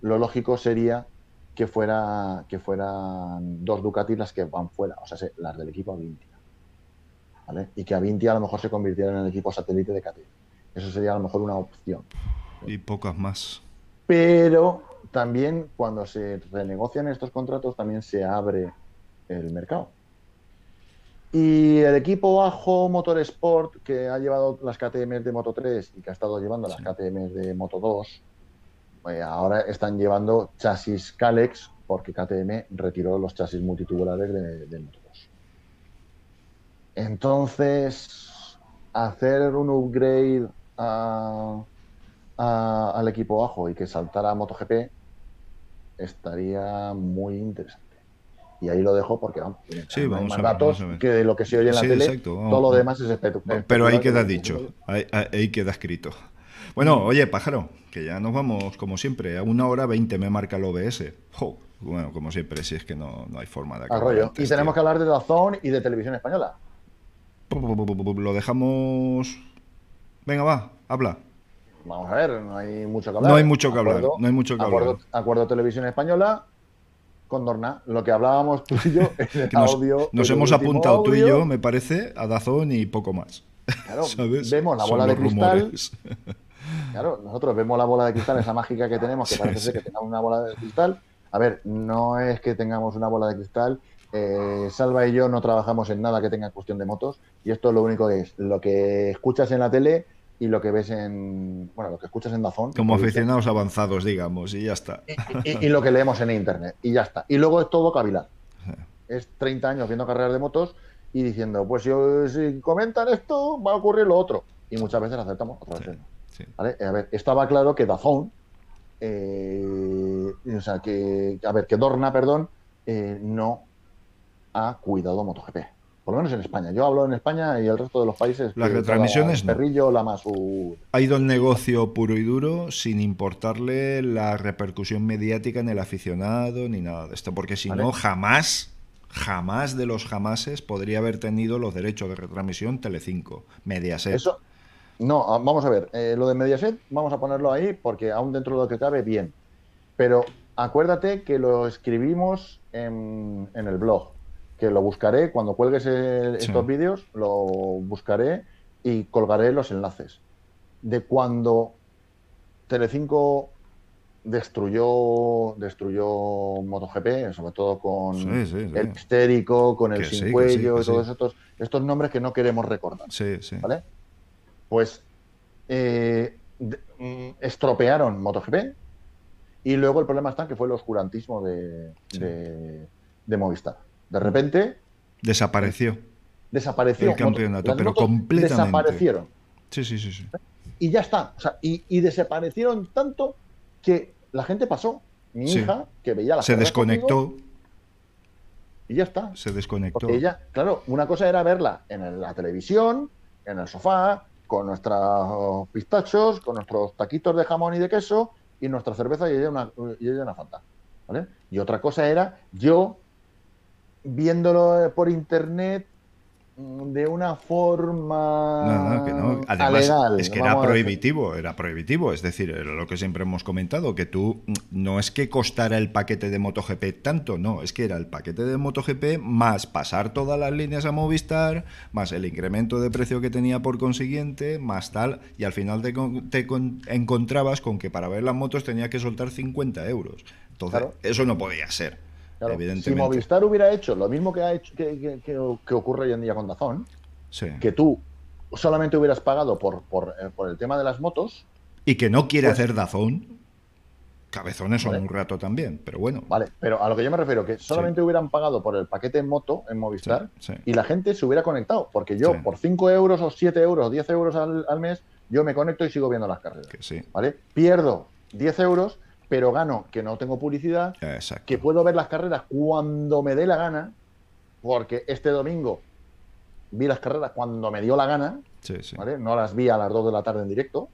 Speaker 2: lo lógico sería que fuera que fueran dos Ducati las que van fuera, o sea, las del equipo Avintia. ¿vale? Y que Avintia a lo mejor se convirtiera en el equipo satélite de KTM. Eso sería a lo mejor una opción.
Speaker 1: Y pocas más.
Speaker 2: Pero también cuando se renegocian estos contratos también se abre el mercado. Y el equipo bajo Motorsport, que ha llevado las KTM de Moto 3 y que ha estado llevando las KTM de Moto 2, eh, ahora están llevando chasis Calex porque KTM retiró los chasis multitubulares de, Moto 2. Entonces, hacer un upgrade al equipo bajo y que saltara a MotoGP estaría muy interesante. Y ahí lo dejo porque vamos,
Speaker 1: sí, vamos
Speaker 2: más datos que de lo que se oye en la tele, todo lo demás es espectacular.
Speaker 1: Pero ahí queda dicho, ahí, queda escrito. Bueno, oye, pájaro, que ya nos vamos como siempre, a una hora veinte me marca el OBS. bueno, como siempre, si es que no, hay forma de
Speaker 2: acabar. y tenemos que hablar de Dazón y de televisión española.
Speaker 1: Lo dejamos. Venga, va, habla.
Speaker 2: Vamos a ver, no hay mucho que hablar.
Speaker 1: No hay mucho que hablar. no hay mucho que
Speaker 2: acuerdo,
Speaker 1: hablar.
Speaker 2: Acuerdo Televisión Española con Dorna. Lo que hablábamos tú y yo en
Speaker 1: nos,
Speaker 2: audio.
Speaker 1: Nos hemos apuntado tú y yo, me parece, a Dazón y poco más.
Speaker 2: Claro, vemos la bola de cristal. Claro, nosotros vemos la bola de cristal, esa mágica que tenemos, que parece ser que tengamos una bola de cristal. A ver, no es que tengamos una bola de cristal. Eh, Salva y yo no trabajamos en nada que tenga cuestión de motos. Y esto lo único es lo que escuchas en la tele y lo que ves en. Bueno, lo que escuchas en Dazón.
Speaker 1: Como aficionados avanzados, digamos, y ya está.
Speaker 2: Y, lo que leemos en internet, y ya está. Y luego es todo cavilar. Es 30 años viendo carreras de motos y diciendo, pues si comentan esto, va a ocurrir lo otro. Y muchas veces aceptamos, otras veces A ver, estaba claro que Dazón, eh, o sea, que, a ver, que Dorna, perdón, eh, no ha cuidado MotoGP por lo menos en España. Yo hablo en España y el resto de los países.
Speaker 1: Las retransmisiones
Speaker 2: Perrillo, la más
Speaker 1: Ha ido el negocio puro y duro sin importarle la repercusión mediática en el aficionado ni nada de esto, porque si no, jamás, jamás de los jamases podría haber tenido los derechos de retransmisión Telecinco, Mediaset.
Speaker 2: Eso. No, ah, vamos a ver, eh, lo de Mediaset vamos a ponerlo ahí porque aún dentro de lo que cabe, bien. Pero acuérdate que lo escribimos en el blog que lo buscaré, cuando cuelgues estos vídeos, lo buscaré y colgaré los enlaces. De cuando Telecinco destruyó destruyó MotoGP, sobre todo con el histérico, con el sin cuello y todos estos, estos nombres que no queremos recordar. ¿Vale? Pues eh, mm, estropearon MotoGP y luego el problema está que fue el oscurantismo de, de Movistar. De repente.
Speaker 1: Desapareció.
Speaker 2: Desapareció.
Speaker 1: El campeonato, pero completamente.
Speaker 2: Desaparecieron.
Speaker 1: Sí, sí, sí, sí.
Speaker 2: Y ya está. O sea, y, desaparecieron tanto que la gente pasó. Mi hija, que veía la
Speaker 1: Se desconectó.
Speaker 2: y ya está.
Speaker 1: Se desconectó.
Speaker 2: Porque ella, claro, una cosa era verla en la televisión, en el sofá, con nuestros pistachos, con nuestros taquitos de jamón y de queso y nuestra cerveza y ella una, y ella una fanta. ¿vale? Y otra cosa era yo viéndolo por internet mm, de una forma
Speaker 1: no, no, que no. Además, es que era prohibitivo, era prohibitivo, es decir, lo que siempre hemos comentado, que tú mm, no es que costara el paquete de MotoGP tanto, no, es que era el paquete de MotoGP más pasar todas las líneas a Movistar, más el incremento de precio que tenía por consiguiente, más tal, y al final te, te encontrabas con que para ver las motos tenía que soltar 50 euros. Entonces, eso no podía ser.
Speaker 2: Si Movistar hubiera hecho lo mismo que ha hecho que, ocurre hoy en día con Dazón, que tú solamente hubieras pagado por, eh, por, el tema de las motos.
Speaker 1: Y que no quiere pues hacer Dazón, cabezones son un rato también, pero bueno.
Speaker 2: Vale, pero a lo que yo me refiero, que solamente hubieran pagado por el paquete en moto en Movistar y la gente se hubiera conectado, porque yo por 5 euros o 7 euros o 10 euros al, al, mes, yo me conecto y sigo viendo las carreras. ¿Vale? Pierdo 10 euros, pero gano que no tengo publicidad, que puedo ver las carreras cuando me dé la gana, porque este domingo vi las carreras cuando me dio la gana, no las vi a las 2 de la tarde en directo,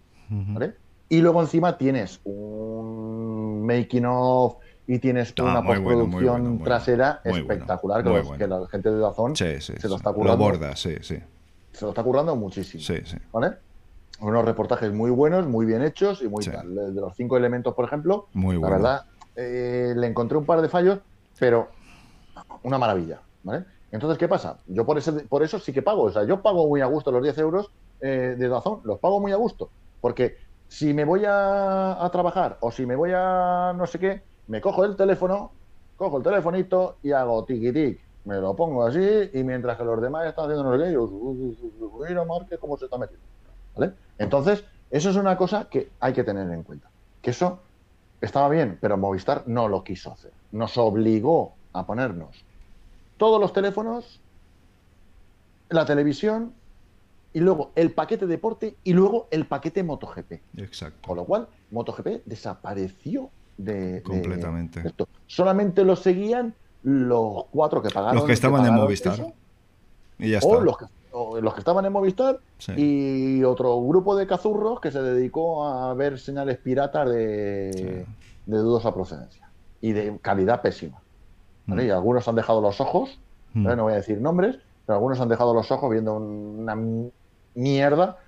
Speaker 2: y luego encima tienes un making of y tienes una postproducción trasera espectacular que, la gente de Dazón se lo está currando.
Speaker 1: Lo sí, sí.
Speaker 2: Se lo está currando muchísimo.
Speaker 1: Sí, sí.
Speaker 2: ¿Vale? Unos reportajes muy buenos, muy bien hechos y muy tal. De los cinco elementos, por ejemplo,
Speaker 1: muy
Speaker 2: la verdad, eh, le encontré un par de fallos, pero una maravilla. ¿vale? Entonces, ¿qué pasa? Yo por, ese, por eso sí que pago. O sea, yo pago muy a gusto los 10 euros eh, de Dazón, los pago muy a gusto. Porque si me voy a, a, trabajar o si me voy a no sé qué, me cojo el teléfono, cojo el telefonito y hago tiki tic. Me lo pongo así y mientras que los demás están haciendo no sé qué, yo, mira, Marque, cómo se está metiendo. ¿Vale? Entonces, eso es una cosa que hay que tener en cuenta. Que eso estaba bien, pero Movistar no lo quiso hacer. Nos obligó a ponernos todos los teléfonos, la televisión y luego el paquete deporte y luego el paquete MotoGP.
Speaker 1: Exacto.
Speaker 2: Con lo cual, MotoGP desapareció de,
Speaker 1: completamente.
Speaker 2: esto. Solamente lo seguían los cuatro que pagaron.
Speaker 1: Los que estaban en Movistar. y ya está.
Speaker 2: O los que, los que estaban en Movistar y otro grupo de cazurros que se dedicó a ver señales piratas de, de dudosa procedencia y de calidad pésima. Mm. Y algunos han dejado los ojos, mm. no voy a decir nombres, pero algunos han dejado los ojos viendo una mierda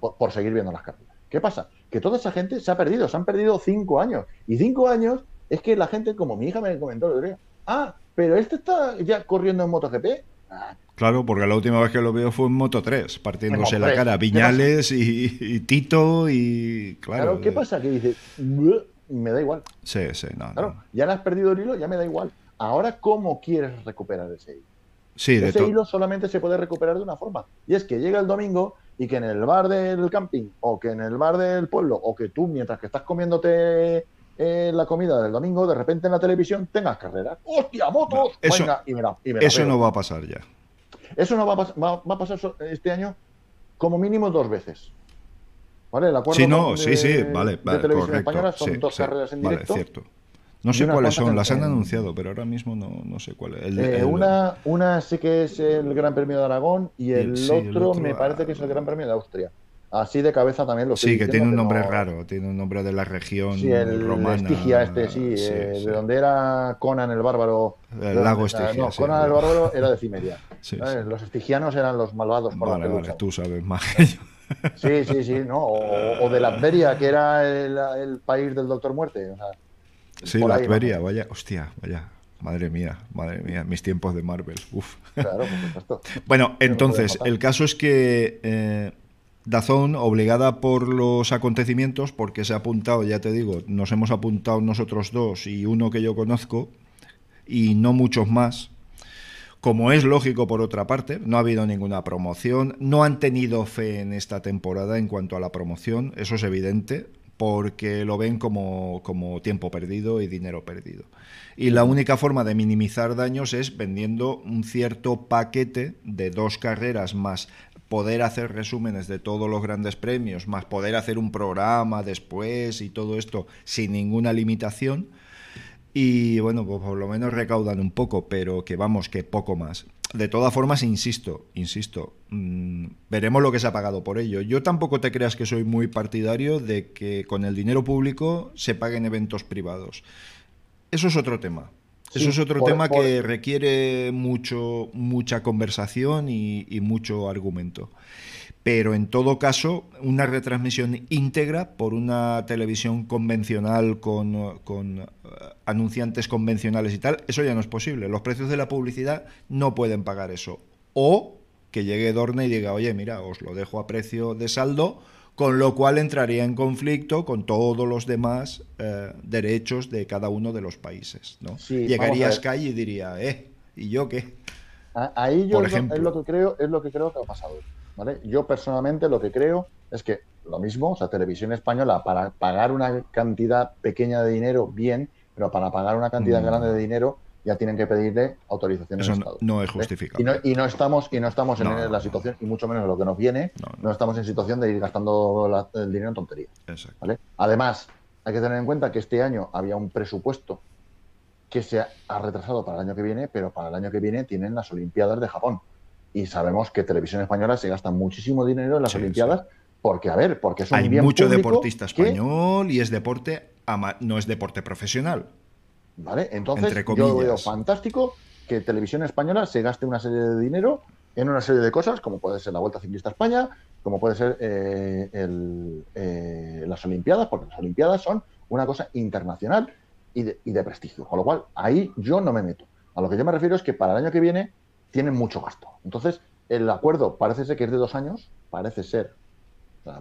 Speaker 2: Por, seguir viendo las carreras. ¿Qué pasa? Que toda esa gente se ha perdido, se han perdido cinco años. Y cinco años es que la gente, como mi hija me comentó día, ah, pero este está ya corriendo en MotoGP.
Speaker 1: Claro, porque la última vez que lo veo fue en Moto 3, partiéndose la cara Viñales y, Tito y claro. Claro,
Speaker 2: ¿qué pasa? Que dice, me da igual.
Speaker 1: Sí, sí, no.
Speaker 2: Claro, ya le has perdido el hilo, ya me da igual. Ahora, ¿cómo quieres recuperar ese hilo?
Speaker 1: Sí,
Speaker 2: ese hilo solamente se puede recuperar de una forma. Y es que llega el domingo y que en el bar del camping o que en el bar del pueblo o que tú mientras que estás comiéndote eh, la comida del domingo de repente en la televisión tengas carreras. ¡Hostia, motos!
Speaker 1: eso, eso no va a pasar ya.
Speaker 2: Eso no va a, va, a pasar este año como mínimo dos veces. ¿Vale? El
Speaker 1: sí, no, sí, sí, vale,
Speaker 2: vale de televisión española son dos carreras en directo.
Speaker 1: Vale, cierto. No sé cuáles son, las han anunciado, pero ahora mismo no, no sé cuál es.
Speaker 2: Eh, una, una sí que es el Gran Premio de Aragón y el, otro, me parece que es el Gran Premio de Austria. Así de cabeza también lo
Speaker 1: Sí, que tiene un nombre raro, tiene un nombre de la región
Speaker 2: sí, el
Speaker 1: romana.
Speaker 2: Estigia este, sí, eh, de donde era Conan el bárbaro.
Speaker 1: El lago Estigia.
Speaker 2: No, Conan el bárbaro era de Cimeria. Los estigianos eran los malvados
Speaker 1: por vale, vale, tú sabes más que yo.
Speaker 2: Sí, sí, sí, ¿no? O, de Latveria, que era el, el, país del Doctor Muerte. O sea,
Speaker 1: Sí, la Tveria, vaya, hostia, vaya. Madre mía, madre mía, mis tiempos de Marvel. Uf.
Speaker 2: Claro, por supuesto.
Speaker 1: bueno, entonces, el caso es que eh, Dazón, obligada por los acontecimientos, porque se ha apuntado, ya te digo, nos hemos apuntado nosotros dos y uno que yo conozco, y no muchos más, como es lógico por otra parte, no ha habido ninguna promoción, no han tenido fe en esta temporada en cuanto a la promoción, eso es evidente, porque lo ven como, tiempo perdido y dinero perdido. Y la única forma de minimizar daños es vendiendo un cierto paquete de dos carreras más poder hacer resúmenes de todos los grandes premios, más poder hacer un programa después y todo esto sin ninguna limitación. Y bueno, pues por lo menos recaudan un poco, pero que vamos, que poco más de todas formas, insisto, insisto, mm, veremos lo que se ha pagado por ello. Yo tampoco te creas que soy muy partidario de que con el dinero público se paguen eventos privados. Eso es otro tema. Eso es otro tema que requiere mucho, mucha conversación y mucho argumento pero en todo caso una retransmisión íntegra por una televisión convencional con, eh, anunciantes convencionales y tal, eso ya no es posible. Los precios de la publicidad no pueden pagar eso. O que llegue Dorne y diga, oye, mira, os lo dejo a precio de saldo, con lo cual entraría en conflicto con todos los demás eh, derechos de cada uno de los países. ¿no? Llegaría Sky y diría, eh, ¿y yo qué?
Speaker 2: Ahí yo es lo que creo, es lo que creo que ha pasado. Yo personalmente lo que creo es que lo mismo, o sea, Televisión Española, para pagar una cantidad pequeña de dinero, bien, pero para pagar una cantidad mm. grande de dinero, ya tienen que pedirle autorización
Speaker 1: Eso
Speaker 2: Estado.
Speaker 1: No, es justificable.
Speaker 2: Y no, estamos, y no estamos en la situación, y mucho menos en lo que nos viene, no, estamos en situación de ir gastando el dinero en tonterías. Además, hay que tener en cuenta que este año había un presupuesto que se ha retrasado para el año que viene, pero para el año que viene tienen las Olimpiadas de Japón y sabemos que Televisión Española se gasta muchísimo dinero en las Olimpiadas. Porque, a ver, porque es un
Speaker 1: Hay mucho deportista español y es deporte, no es deporte profesional.
Speaker 2: ¿Vale? Entonces, yo veo fantástico que Televisión Española se gaste una serie de dinero en una serie de cosas, como puede ser la Vuelta Ciclista a España, como puede ser eh, eh, las Olimpiadas, porque las Olimpiadas son una cosa internacional y de, prestigio. Con lo cual, ahí yo no me meto. A lo que yo me refiero es que para el año que viene tienen mucho gasto. Entonces, el acuerdo parece ser que es de dos años, parece ser.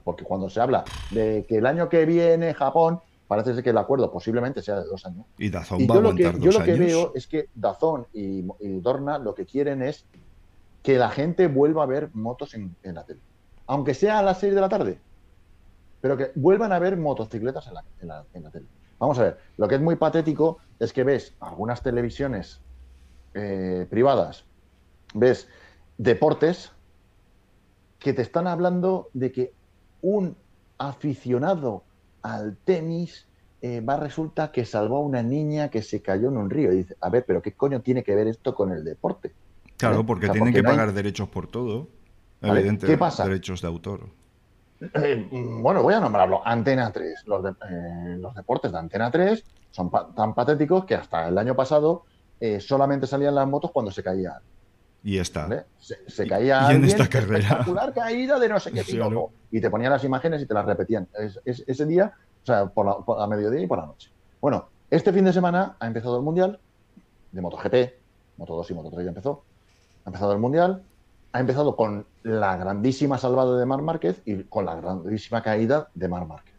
Speaker 2: porque cuando se habla de que el año que viene Japón, parece ser que el acuerdo posiblemente sea de dos años.
Speaker 1: Y Dazón va yo a lo
Speaker 2: que, Yo lo que veo es que Dazón y, Dorna lo que quieren es que la gente vuelva a ver motos en, la tele. Aunque sea a las 6 de la tarde. Pero que vuelvan a ver motocicletas en la, tele. Vamos a ver, lo que es muy patético es que ves algunas televisiones eh, privadas, ves deportes que te están hablando de que un aficionado al tenis eh, va resulta que salvó a una niña que se cayó en un río. Y dice, a ver, pero ¿qué coño tiene que ver esto con el deporte?
Speaker 1: Claro, porque tienen que pagar derechos por todo. Evidentemente, ¿Qué pasa? Derechos de autor.
Speaker 2: Eh, bueno, voy a nombrarlo. Antena 3. Eh, los, deportes de Antena 3 son tan patéticos que hasta el año pasado solamente salían las motos cuando se caían
Speaker 1: y está.
Speaker 2: Se, caía
Speaker 1: y en esta carrera.
Speaker 2: espectacular caída de no sé qué Y te ponían las imágenes y te las repetían. ese día, o sea, por, a mediodía y por la noche. Bueno, este fin de semana ha empezado el Mundial de MotoGP. Moto 2 y Moto 3 ya empezó. Ha empezado el Mundial. Ha empezado con la grandísima salvada de Mar Márquez y con la grandísima caída de Mar Márquez.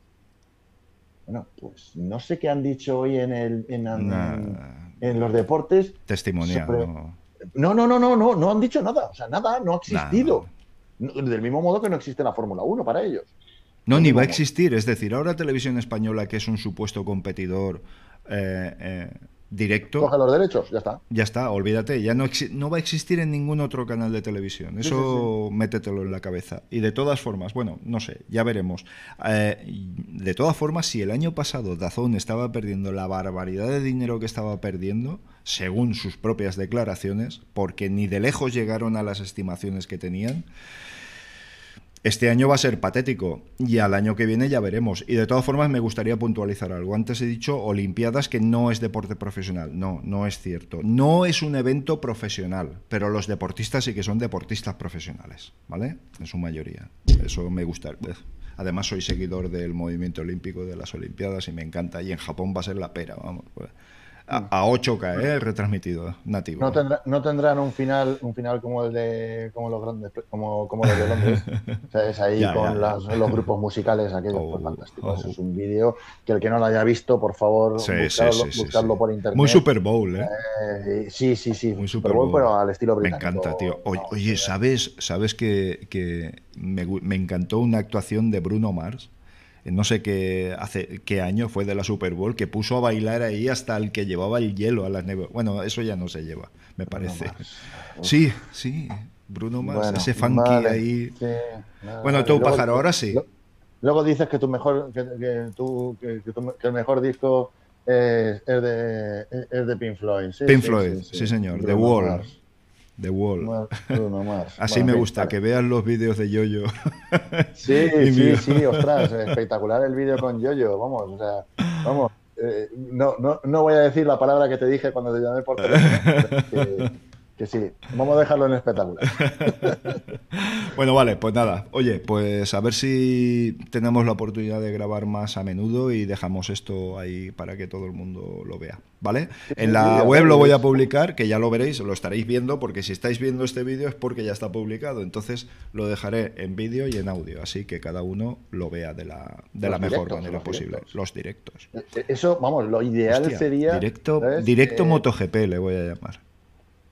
Speaker 2: Bueno, pues no sé qué han dicho hoy en, el, en, los deportes.
Speaker 1: Testimonial.
Speaker 2: No, no, no, no, no, no han dicho nada. O sea, nada no ha existido. Del mismo modo que no existe la Fórmula 1 para ellos.
Speaker 1: No, ni va a existir. Es decir, ahora Televisión Española, que es un supuesto competidor eh, eh, directo.
Speaker 2: Coge los derechos, ya está.
Speaker 1: Ya está, olvídate. Ya no, no va a existir en ningún otro canal de televisión. Eso métetelo en la cabeza. Y de todas formas, bueno, no sé, ya veremos. Eh, de todas formas, si el año pasado Dazón estaba perdiendo la barbaridad de dinero que estaba perdiendo, según sus propias declaraciones, porque ni de lejos llegaron a las estimaciones que tenían. Este año va a ser patético y al año que viene ya veremos. Y de todas formas me gustaría puntualizar algo. Antes he dicho Olimpiadas que no es deporte profesional. No, no es cierto. No es un evento profesional, pero los deportistas sí que son deportistas profesionales, ¿vale? En su mayoría. Eso me gusta. Además soy seguidor del movimiento olímpico de las Olimpiadas y me encanta. Y en Japón va a ser la pera, vamos. Pues a, 8K, ¿eh? retransmitido, nativo.
Speaker 2: No, tendrá, no, tendrán un final, un final como el de como los grandes, como, como los de Londres. es ahí con los grupos musicales, aquello pues, oh, fantástico. Oh. es un vídeo que el que no lo haya visto, por favor, buscarlo, por internet.
Speaker 1: Muy Super Bowl, ¿eh?
Speaker 2: ¿eh? sí, sí, sí. Muy Super Bowl, pero al estilo británico.
Speaker 1: Me encanta, tío. Oye, ¿sabes, sabes que, que me, me encantó una actuación de Bruno Mars? No sé qué, hace, qué año fue de la Super Bowl, que puso a bailar ahí hasta el que llevaba el hielo a las neves. Bueno, eso ya no se lleva, me parece. Sí, sí, Bruno Mars, ese funky ahí. bueno, tú, pájaro, ahora sí.
Speaker 2: Luego dices que tu mejor, que, que, el mejor disco es, de, es de Pink Floyd.
Speaker 1: Pink Floyd, sí, señor, The Wall. The Wall. Así me gusta, que vean los vídeos de Yoyo.
Speaker 2: Sí, sí, sí, ostras, espectacular el vídeo con Yoyo, vamos, o sea, vamos. Eh, no, no, no voy a decir la palabra que te dije cuando te llamé por teléfono. Que sí, vamos a dejarlo en espectacular.
Speaker 1: bueno, vale, pues nada. Oye, pues a ver si tenemos la oportunidad de grabar más a menudo y dejamos esto ahí para que todo el mundo lo vea. ¿Vale? En la web lo voy a publicar, que ya lo veréis, lo estaréis viendo, porque si estáis viendo este vídeo es porque ya está publicado. Entonces lo dejaré en vídeo y en audio, así que cada uno lo vea de la, de la mejor manera posible. Los directos.
Speaker 2: Eh, eh, eso, vamos, lo ideal sería.
Speaker 1: Directo, directo eh, MotoGP le voy a llamar.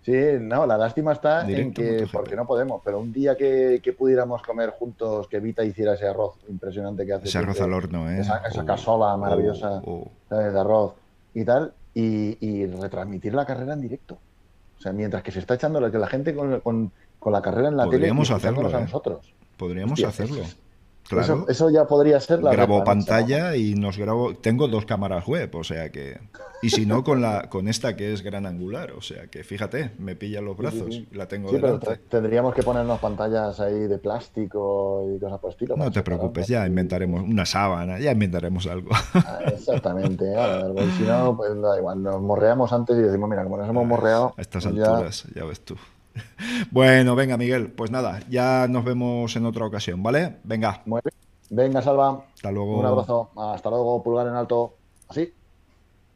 Speaker 2: Sí, no, la lástima está en que, porque no podemos, pero un día que, pudiéramos comer juntos, que Vita hiciera ese arroz impresionante que hace.
Speaker 1: Ese arroz al horno, ¿eh?
Speaker 2: Esa, oh, casola maravillosa oh, oh. de arroz y tal, y, retransmitir la carrera en directo. O sea, mientras que se está echando la, que la gente con, la carrera en la
Speaker 1: Podríamos
Speaker 2: tele,
Speaker 1: hacerlo,
Speaker 2: a
Speaker 1: ¿eh?
Speaker 2: nosotros.
Speaker 1: Podríamos hacerlo. Claro.
Speaker 2: Eso, ya podría ser la.
Speaker 1: Grabo pantalla y nos grabo. Tengo dos cámaras web, o sea que. Y si no, con la con esta que es gran angular, o sea que fíjate, me pilla los brazos, la tengo delante. Pero
Speaker 2: tendríamos que ponernos pantallas ahí de plástico y cosas por estilo.
Speaker 1: No te preocupes, ya inventaremos una sábana, ya inventaremos algo.
Speaker 2: Ah, exactamente, y si no, pues da igual, nos morreamos antes y decimos, mira, como nos hemos morreado.
Speaker 1: A estas pues alturas, ya ves tú. Bueno, venga, Miguel, pues nada, ya nos vemos en otra ocasión, ¿vale? Venga.
Speaker 2: Muy bien. Venga, Salva.
Speaker 1: Hasta luego.
Speaker 2: Un abrazo. Hasta luego, pulgar en alto. Así.